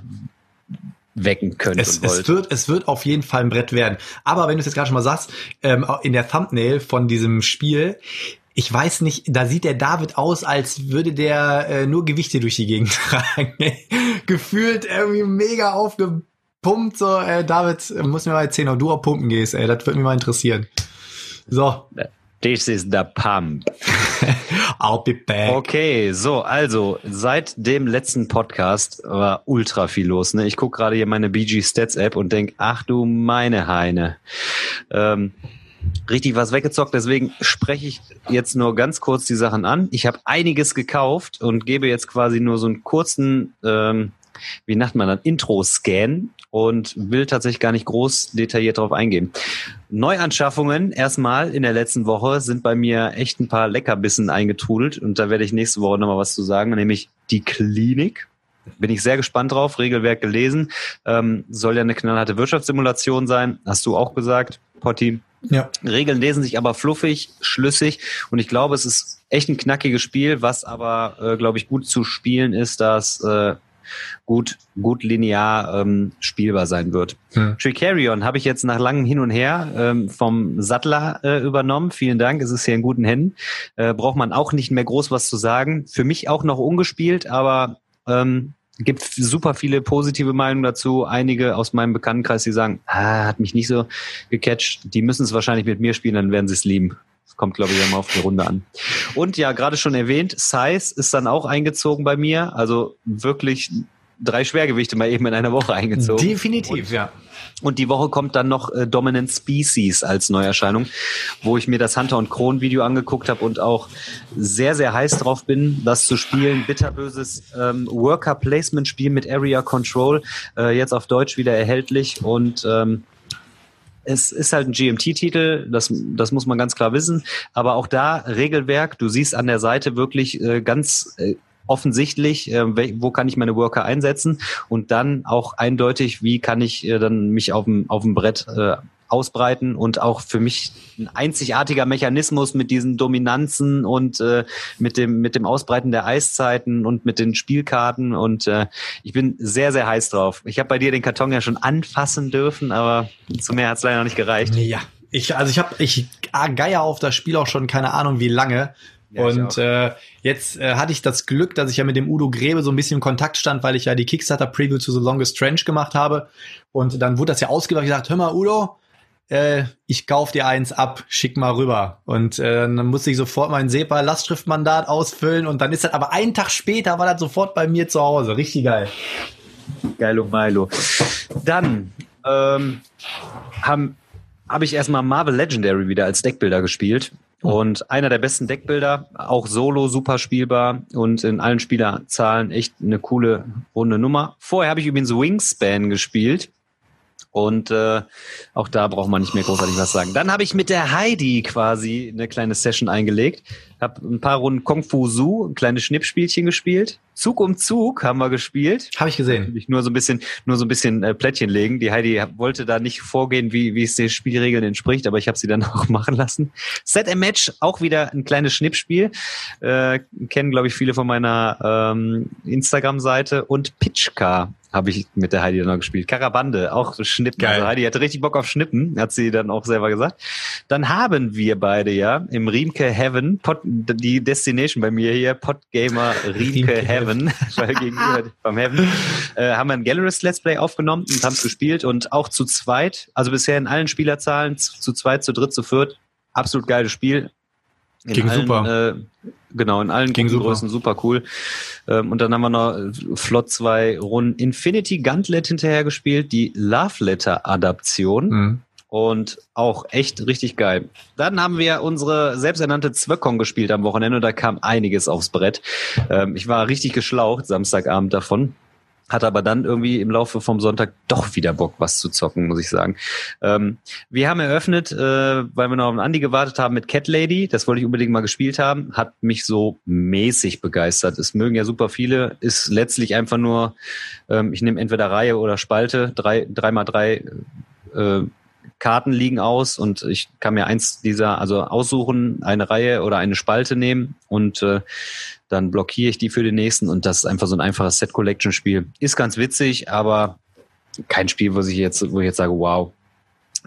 [SPEAKER 3] wecken könnt
[SPEAKER 2] es, es wird es wird auf jeden Fall ein Brett werden aber wenn du es jetzt gerade schon mal sagst ähm, in der Thumbnail von diesem Spiel ich weiß nicht, da sieht der David aus, als würde der äh, nur Gewichte durch die Gegend tragen. Gefühlt irgendwie mega aufgepumpt. So, äh, David, muss mir mal erzählen, ob du auch pumpen gehst, ey. Das würde mich mal interessieren. So.
[SPEAKER 3] This is the pump.
[SPEAKER 2] I'll be back.
[SPEAKER 3] Okay, so, also, seit dem letzten Podcast war ultra viel los. Ne? Ich gucke gerade hier meine BG Stats App und denk, ach du meine Heine. Ähm, richtig was weggezockt. Deswegen spreche ich jetzt nur ganz kurz die Sachen an. Ich habe einiges gekauft und gebe jetzt quasi nur so einen kurzen, ähm, wie nennt man das, Intro-Scan und will tatsächlich gar nicht groß detailliert darauf eingehen. Neuanschaffungen erstmal in der letzten Woche sind bei mir echt ein paar Leckerbissen eingetrudelt und da werde ich nächste Woche nochmal was zu sagen, nämlich die Klinik. Bin ich sehr gespannt drauf, Regelwerk gelesen. Ähm, soll ja eine knallharte Wirtschaftssimulation sein, hast du auch gesagt, Potti. Ja. Regeln lesen sich aber fluffig, schlüssig und ich glaube, es ist echt ein knackiges Spiel, was aber, äh, glaube ich, gut zu spielen ist, dass äh, gut, gut linear ähm, spielbar sein wird. Hm. Tricarion habe ich jetzt nach langem Hin und Her ähm, vom Sattler äh, übernommen. Vielen Dank, es ist hier in guten Händen. Äh, braucht man auch nicht mehr groß was zu sagen. Für mich auch noch ungespielt, aber ähm, gibt super viele positive Meinungen dazu. Einige aus meinem Bekanntenkreis, die sagen, ah, hat mich nicht so gecatcht. Die müssen es wahrscheinlich mit mir spielen, dann werden sie es lieben. Das kommt, glaube ich, immer auf die Runde an. Und ja, gerade schon erwähnt, Size ist dann auch eingezogen bei mir. Also wirklich drei Schwergewichte mal eben in einer Woche eingezogen.
[SPEAKER 2] Definitiv,
[SPEAKER 3] und,
[SPEAKER 2] ja.
[SPEAKER 3] Und die Woche kommt dann noch äh, Dominant Species als Neuerscheinung, wo ich mir das Hunter und Kron Video angeguckt habe und auch sehr, sehr heiß drauf bin, das zu spielen. Bitterböses ähm, Worker Placement Spiel mit Area Control, äh, jetzt auf Deutsch wieder erhältlich und ähm, es ist halt ein GMT-Titel, das, das muss man ganz klar wissen. Aber auch da Regelwerk, du siehst an der Seite wirklich äh, ganz äh, offensichtlich, äh, wo kann ich meine Worker einsetzen und dann auch eindeutig, wie kann ich äh, dann mich auf dem, auf dem Brett äh, ausbreiten und auch für mich ein einzigartiger Mechanismus mit diesen Dominanzen und äh, mit dem mit dem Ausbreiten der Eiszeiten und mit den Spielkarten und äh, ich bin sehr sehr heiß drauf. Ich habe bei dir den Karton ja schon anfassen dürfen, aber zu mehr hat es leider noch nicht gereicht.
[SPEAKER 2] Ja, ich also ich habe ich geier auf das Spiel auch schon keine Ahnung wie lange. Ja, und äh, jetzt äh, hatte ich das Glück, dass ich ja mit dem Udo Grebe so ein bisschen in Kontakt stand, weil ich ja die Kickstarter-Preview zu The Longest Trench gemacht habe. Und dann wurde das ja ausgewählt. Ich gesagt, hör mal, Udo, äh, ich kauf dir eins ab, schick mal rüber. Und äh, dann musste ich sofort mein SEPA-Lastschriftmandat ausfüllen und dann ist das, aber einen Tag später war das sofort bei mir zu Hause. Richtig geil.
[SPEAKER 3] Geilo Milo. Dann ähm, habe hab ich erstmal Marvel Legendary wieder als Deckbilder gespielt. Und einer der besten Deckbilder, auch solo super spielbar und in allen Spielerzahlen echt eine coole runde Nummer. Vorher habe ich übrigens Wingspan gespielt. Und äh, auch da braucht man nicht mehr großartig was sagen. Dann habe ich mit der Heidi quasi eine kleine Session eingelegt. Habe ein paar Runden Kung Fu Su, ein kleines Schnippspielchen gespielt. Zug um Zug haben wir gespielt.
[SPEAKER 2] Habe ich gesehen.
[SPEAKER 3] Ich nur so ein bisschen, nur so ein bisschen äh, Plättchen legen. Die Heidi wollte da nicht vorgehen, wie, wie es den Spielregeln entspricht, aber ich habe sie dann auch machen lassen. Set a Match, auch wieder ein kleines Schnippspiel. Äh, kennen, glaube ich, viele von meiner ähm, Instagram-Seite. Und Pitchcar habe ich mit der Heidi dann noch gespielt. Karabande, auch Schnippen. Geil. Also Heidi hatte richtig Bock auf Schnippen, hat sie dann auch selber gesagt. Dann haben wir beide ja im Riemke Heaven, Pod, die Destination bei mir hier, Podgamer Riemke, Riemke Heaven, weil gegenüber beim Heaven, äh, haben wir ein Gallerist Let's Play aufgenommen und haben es gespielt und auch zu zweit, also bisher in allen Spielerzahlen, zu, zu zweit, zu dritt, zu viert, absolut geiles Spiel.
[SPEAKER 2] In Ging allen, super.
[SPEAKER 3] Äh, genau, in allen Ging Größen super. cool. Ähm, und dann haben wir noch äh, flott zwei Runden Infinity Gauntlet hinterher gespielt, die Love Letter Adaption. Mhm. Und auch echt richtig geil. Dann haben wir unsere selbsternannte Zwöckung gespielt am Wochenende und da kam einiges aufs Brett. Ähm, ich war richtig geschlaucht Samstagabend davon. Hatte aber dann irgendwie im Laufe vom Sonntag doch wieder Bock, was zu zocken, muss ich sagen. Ähm, wir haben eröffnet, äh, weil wir noch auf Andy gewartet haben mit Cat Lady. Das wollte ich unbedingt mal gespielt haben. Hat mich so mäßig begeistert. Es mögen ja super viele. Ist letztlich einfach nur, ähm, ich nehme entweder Reihe oder Spalte, drei, drei mal drei äh, Karten liegen aus und ich kann mir eins dieser, also aussuchen, eine Reihe oder eine Spalte nehmen und äh, dann blockiere ich die für den nächsten und das ist einfach so ein einfaches Set-Collection-Spiel. Ist ganz witzig, aber kein Spiel, wo ich jetzt, wo ich jetzt sage, wow.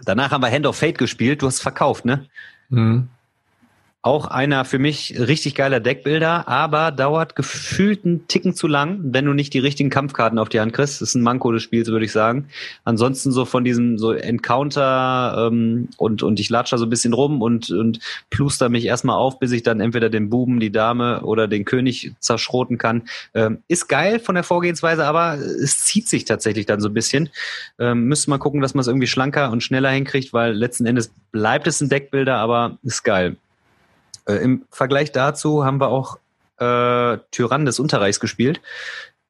[SPEAKER 3] Danach haben wir Hand of Fate gespielt, du hast verkauft, ne? Mhm. Auch einer für mich richtig geiler Deckbilder, aber dauert gefühlt einen Ticken zu lang, wenn du nicht die richtigen Kampfkarten auf die Hand kriegst. Das ist ein Manko des Spiels, würde ich sagen. Ansonsten so von diesem so Encounter ähm, und, und ich latsche so ein bisschen rum und, und pluster mich erstmal auf, bis ich dann entweder den Buben, die Dame oder den König zerschroten kann. Ähm, ist geil von der Vorgehensweise, aber es zieht sich tatsächlich dann so ein bisschen. Ähm, müsste mal gucken, dass man es irgendwie schlanker und schneller hinkriegt, weil letzten Endes bleibt es ein Deckbilder, aber ist geil. Äh, Im Vergleich dazu haben wir auch äh, Tyrann des Unterreichs gespielt.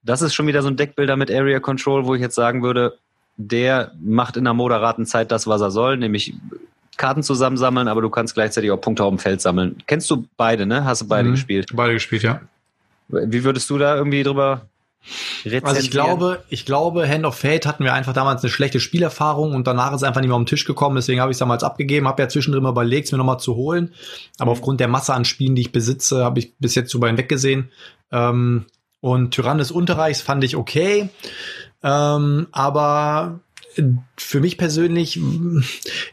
[SPEAKER 3] Das ist schon wieder so ein Deckbilder mit Area Control, wo ich jetzt sagen würde, der macht in einer moderaten Zeit das, was er soll, nämlich Karten zusammensammeln, aber du kannst gleichzeitig auch Punkte auf dem Feld sammeln. Kennst du beide, ne? Hast du beide mhm, gespielt?
[SPEAKER 2] Beide gespielt, ja.
[SPEAKER 3] Wie würdest du da irgendwie drüber
[SPEAKER 2] also ich glaube, ich glaube, Hand of Fate hatten wir einfach damals eine schlechte Spielerfahrung und danach ist es einfach nicht mehr auf den Tisch gekommen. Deswegen habe ich es damals abgegeben, habe ja zwischendrin mal überlegt, es mir nochmal zu holen. Aber mhm. aufgrund der Masse an Spielen, die ich besitze, habe ich bis jetzt drüber hinweggesehen. Ähm, und Tyrann des Unterreichs fand ich okay. Ähm, aber für mich persönlich,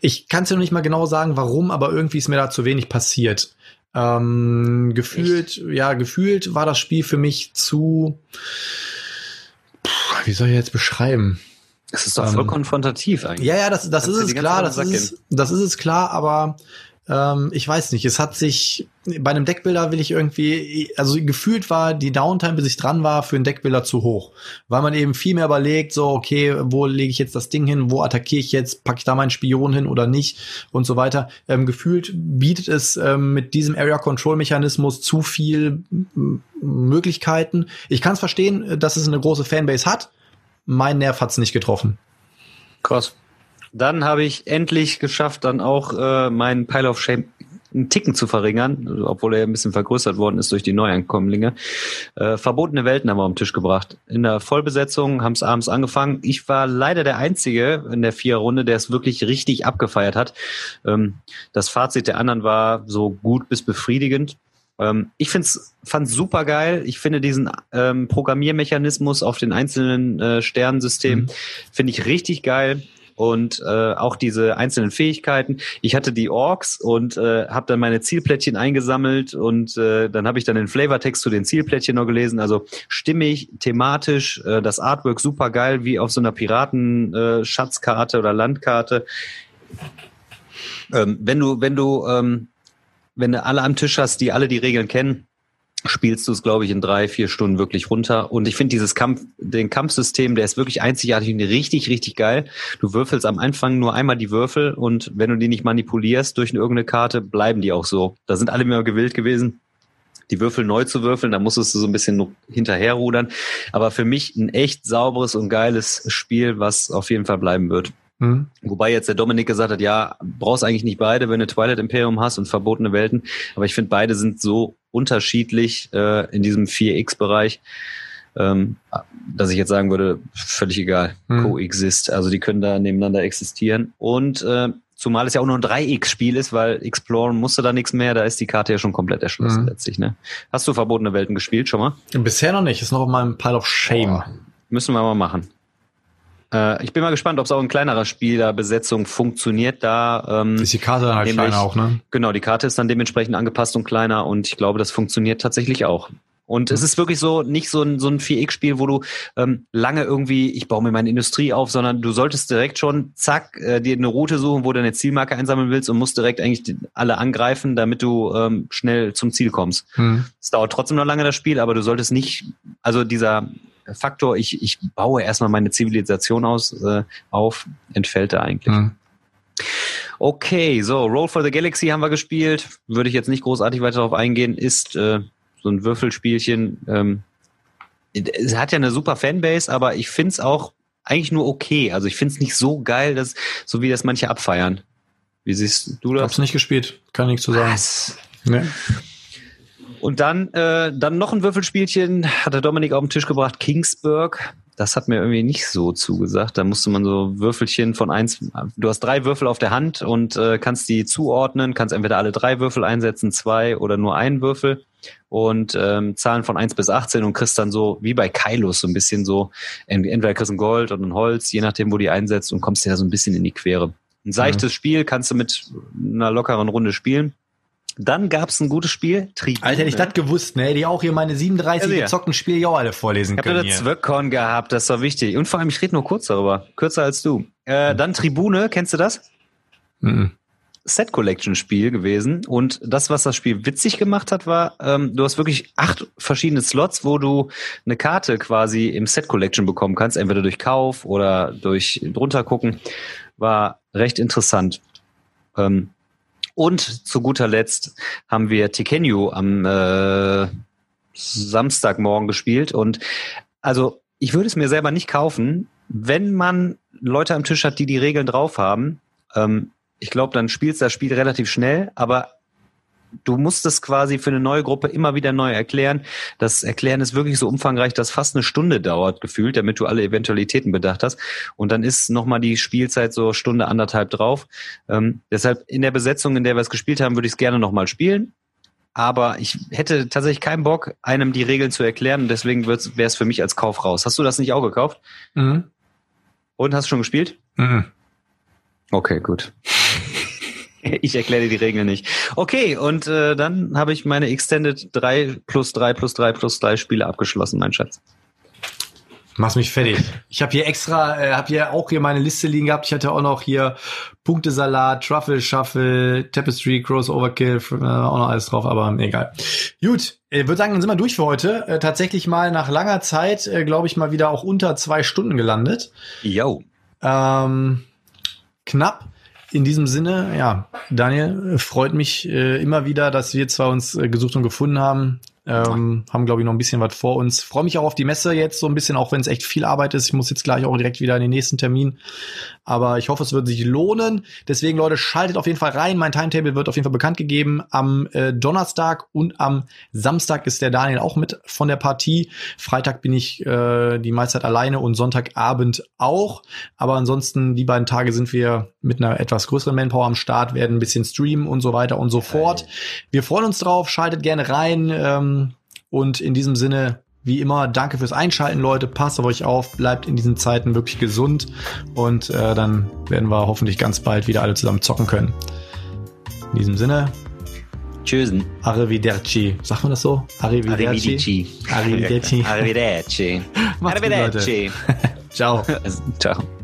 [SPEAKER 2] ich kann es ja noch nicht mal genau sagen, warum, aber irgendwie ist mir da zu wenig passiert. Ähm, gefühlt, Echt? ja, gefühlt war das Spiel für mich zu, wie soll ich jetzt beschreiben?
[SPEAKER 3] Es ist doch voll ähm, konfrontativ eigentlich.
[SPEAKER 2] Ja, ja, das, das ist es klar, das ist, das ist es klar, aber ähm, ich weiß nicht, es hat sich, bei einem Deckbilder will ich irgendwie, also gefühlt war die Downtime, bis ich dran war, für einen Deckbilder zu hoch. Weil man eben viel mehr überlegt, so, okay, wo lege ich jetzt das Ding hin, wo attackiere ich jetzt, packe ich da meinen Spion hin oder nicht und so weiter. Ähm, gefühlt bietet es ähm, mit diesem Area Control Mechanismus zu viel Möglichkeiten. Ich kann es verstehen, dass es eine große Fanbase hat. Mein Nerv hat es nicht getroffen.
[SPEAKER 3] Krass. Dann habe ich endlich geschafft, dann auch äh, meinen Pile of Shame einen Ticken zu verringern, obwohl er ein bisschen vergrößert worden ist durch die Neuankommlinge. Äh, verbotene Welten haben wir am Tisch gebracht. In der Vollbesetzung haben es abends angefangen. Ich war leider der Einzige in der Vier-Runde, der es wirklich richtig abgefeiert hat. Ähm, das Fazit der anderen war so gut bis befriedigend. Ähm, ich find's, fand's super geil. Ich finde diesen ähm, Programmiermechanismus auf den einzelnen äh, Sternsystemen mhm. finde ich richtig geil und äh, auch diese einzelnen Fähigkeiten. Ich hatte die Orks und äh, habe dann meine Zielplättchen eingesammelt und äh, dann habe ich dann den Flavortext zu den Zielplättchen noch gelesen. Also stimmig, thematisch, äh, das Artwork super geil, wie auf so einer Piraten-Schatzkarte äh, oder Landkarte. Ähm, wenn du, wenn du, ähm, wenn du alle am Tisch hast, die alle die Regeln kennen, spielst du es, glaube ich, in drei, vier Stunden wirklich runter. Und ich finde dieses Kampf, den Kampfsystem, der ist wirklich einzigartig und richtig, richtig geil. Du würfelst am Anfang nur einmal die Würfel und wenn du die nicht manipulierst durch irgendeine Karte, bleiben die auch so. Da sind alle immer gewillt gewesen, die Würfel neu zu würfeln, da musstest du so ein bisschen hinterherrudern. Aber für mich ein echt sauberes und geiles Spiel, was auf jeden Fall bleiben wird. Mhm. Wobei jetzt der Dominik gesagt hat, ja, brauchst eigentlich nicht beide, wenn du Twilight Imperium hast und verbotene Welten. Aber ich finde, beide sind so unterschiedlich äh, in diesem 4X-Bereich, ähm, dass ich jetzt sagen würde, völlig egal, mhm. coexist. Also die können da nebeneinander existieren. Und äh, zumal es ja auch nur ein 3X-Spiel ist, weil Exploren musste da nichts mehr, da ist die Karte ja schon komplett erschlossen mhm. letztlich. Ne? Hast du verbotene Welten gespielt schon mal?
[SPEAKER 2] Bisher noch nicht, ist noch auf meinem Pile of Shame. Oh,
[SPEAKER 3] müssen wir mal machen. Äh, ich bin mal gespannt, ob es auch in kleinerer Spielerbesetzung funktioniert. Da
[SPEAKER 2] ähm, ist die Karte dann halt nämlich, kleiner auch, ne?
[SPEAKER 3] Genau, die Karte ist dann dementsprechend angepasst und kleiner und ich glaube, das funktioniert tatsächlich auch. Und es ist wirklich so, nicht so ein, so ein 4X-Spiel, wo du ähm, lange irgendwie, ich baue mir meine Industrie auf, sondern du solltest direkt schon, zack, äh, dir eine Route suchen, wo du eine Zielmarke einsammeln willst und musst direkt eigentlich alle angreifen, damit du ähm, schnell zum Ziel kommst. Hm. Es dauert trotzdem noch lange das Spiel, aber du solltest nicht, also dieser Faktor, ich, ich baue erstmal meine Zivilisation aus, äh, auf, entfällt da eigentlich. Mhm. Okay, so, Roll for the Galaxy haben wir gespielt. Würde ich jetzt nicht großartig weiter darauf eingehen, ist äh, so ein Würfelspielchen. Ähm, es hat ja eine super Fanbase, aber ich finde es auch eigentlich nur okay. Also ich finde es nicht so geil, dass, so wie das manche abfeiern. Wie siehst du das?
[SPEAKER 2] Ich hab's nicht gespielt, kann nichts zu sagen.
[SPEAKER 3] Was? Nee. Und dann, äh, dann noch ein Würfelspielchen hat der Dominik auf den Tisch gebracht, Kingsburg. Das hat mir irgendwie nicht so zugesagt. Da musste man so Würfelchen von eins, du hast drei Würfel auf der Hand und äh, kannst die zuordnen, kannst entweder alle drei Würfel einsetzen, zwei oder nur einen Würfel und ähm, Zahlen von eins bis 18 und kriegst dann so, wie bei Kailos, so ein bisschen so, entweder kriegst du ein Gold oder ein Holz, je nachdem, wo die einsetzt und kommst dir da so ein bisschen in die Quere. Ein seichtes mhm. Spiel kannst du mit einer lockeren Runde spielen. Dann gab's ein gutes Spiel.
[SPEAKER 2] Tribune. Alter, hätte ich das gewusst, ne? Hätte ich auch hier meine 37 ja, gezockten Spiele ja auch alle vorlesen
[SPEAKER 3] ich
[SPEAKER 2] können.
[SPEAKER 3] Ich habe da Zwöckkorn gehabt, das war wichtig. Und vor allem, ich rede nur kurz darüber. Kürzer als du. Äh, dann Tribune, kennst du das? Mhm. Set Collection Spiel gewesen und das, was das Spiel witzig gemacht hat, war, ähm, du hast wirklich acht verschiedene Slots, wo du eine Karte quasi im Set Collection bekommen kannst, entweder durch Kauf oder durch drunter gucken. War recht interessant. Ähm, und zu guter Letzt haben wir Tekenyu am äh, Samstagmorgen gespielt. Und also ich würde es mir selber nicht kaufen, wenn man Leute am Tisch hat, die die Regeln drauf haben. Ähm, ich glaube, dann spielst du das Spiel relativ schnell, aber du musst es quasi für eine neue Gruppe immer wieder neu erklären. Das Erklären ist wirklich so umfangreich, dass fast eine Stunde dauert, gefühlt, damit du alle Eventualitäten bedacht hast. Und dann ist nochmal die Spielzeit so Stunde, anderthalb drauf. Ähm, deshalb in der Besetzung, in der wir es gespielt haben, würde ich es gerne nochmal spielen. Aber ich hätte tatsächlich keinen Bock, einem die Regeln zu erklären. Deswegen wäre es für mich als Kauf raus. Hast du das nicht auch gekauft? Mhm. Und hast du schon gespielt? Mhm. Okay, gut. Ich erkläre dir die Regeln nicht. Okay, und äh, dann habe ich meine Extended 3 plus 3 plus 3 plus 3 Spiele abgeschlossen, mein Schatz.
[SPEAKER 2] Mach's mich fertig. Ich habe hier extra, äh, habe hier auch hier meine Liste liegen gehabt. Ich hatte auch noch hier Punktesalat, Truffle Shuffle, Tapestry, Cross Overkill, äh, auch noch alles drauf, aber egal. Gut, ich äh, würde sagen, dann sind wir durch für heute. Äh, tatsächlich mal nach langer Zeit, äh, glaube ich, mal wieder auch unter zwei Stunden gelandet.
[SPEAKER 3] Yo.
[SPEAKER 2] Ähm, knapp. In diesem Sinne, ja, Daniel, freut mich äh, immer wieder, dass wir zwar uns äh, gesucht und gefunden haben. Ähm, haben, glaube ich, noch ein bisschen was vor uns. Freue mich auch auf die Messe jetzt so ein bisschen, auch wenn es echt viel Arbeit ist. Ich muss jetzt gleich auch direkt wieder in den nächsten Termin. Aber ich hoffe, es wird sich lohnen. Deswegen, Leute, schaltet auf jeden Fall rein. Mein Timetable wird auf jeden Fall bekannt gegeben. Am äh, Donnerstag und am Samstag ist der Daniel auch mit von der Partie. Freitag bin ich äh, die meiste Zeit alleine und Sonntagabend auch. Aber ansonsten, die beiden Tage sind wir mit einer etwas größeren Manpower am Start, werden ein bisschen streamen und so weiter und so fort. Wir freuen uns drauf. Schaltet gerne rein. Ähm, und in diesem Sinne, wie immer, danke fürs Einschalten, Leute. Passt auf euch auf, bleibt in diesen Zeiten wirklich gesund und äh, dann werden wir hoffentlich ganz bald wieder alle zusammen zocken können. In diesem Sinne.
[SPEAKER 3] Tschüssen.
[SPEAKER 2] Arrivederci. Sagt man das so?
[SPEAKER 3] Arrivederci.
[SPEAKER 2] Arrivederci.
[SPEAKER 3] Arrivederci.
[SPEAKER 2] Arrivederci. Ciao.
[SPEAKER 3] Ciao.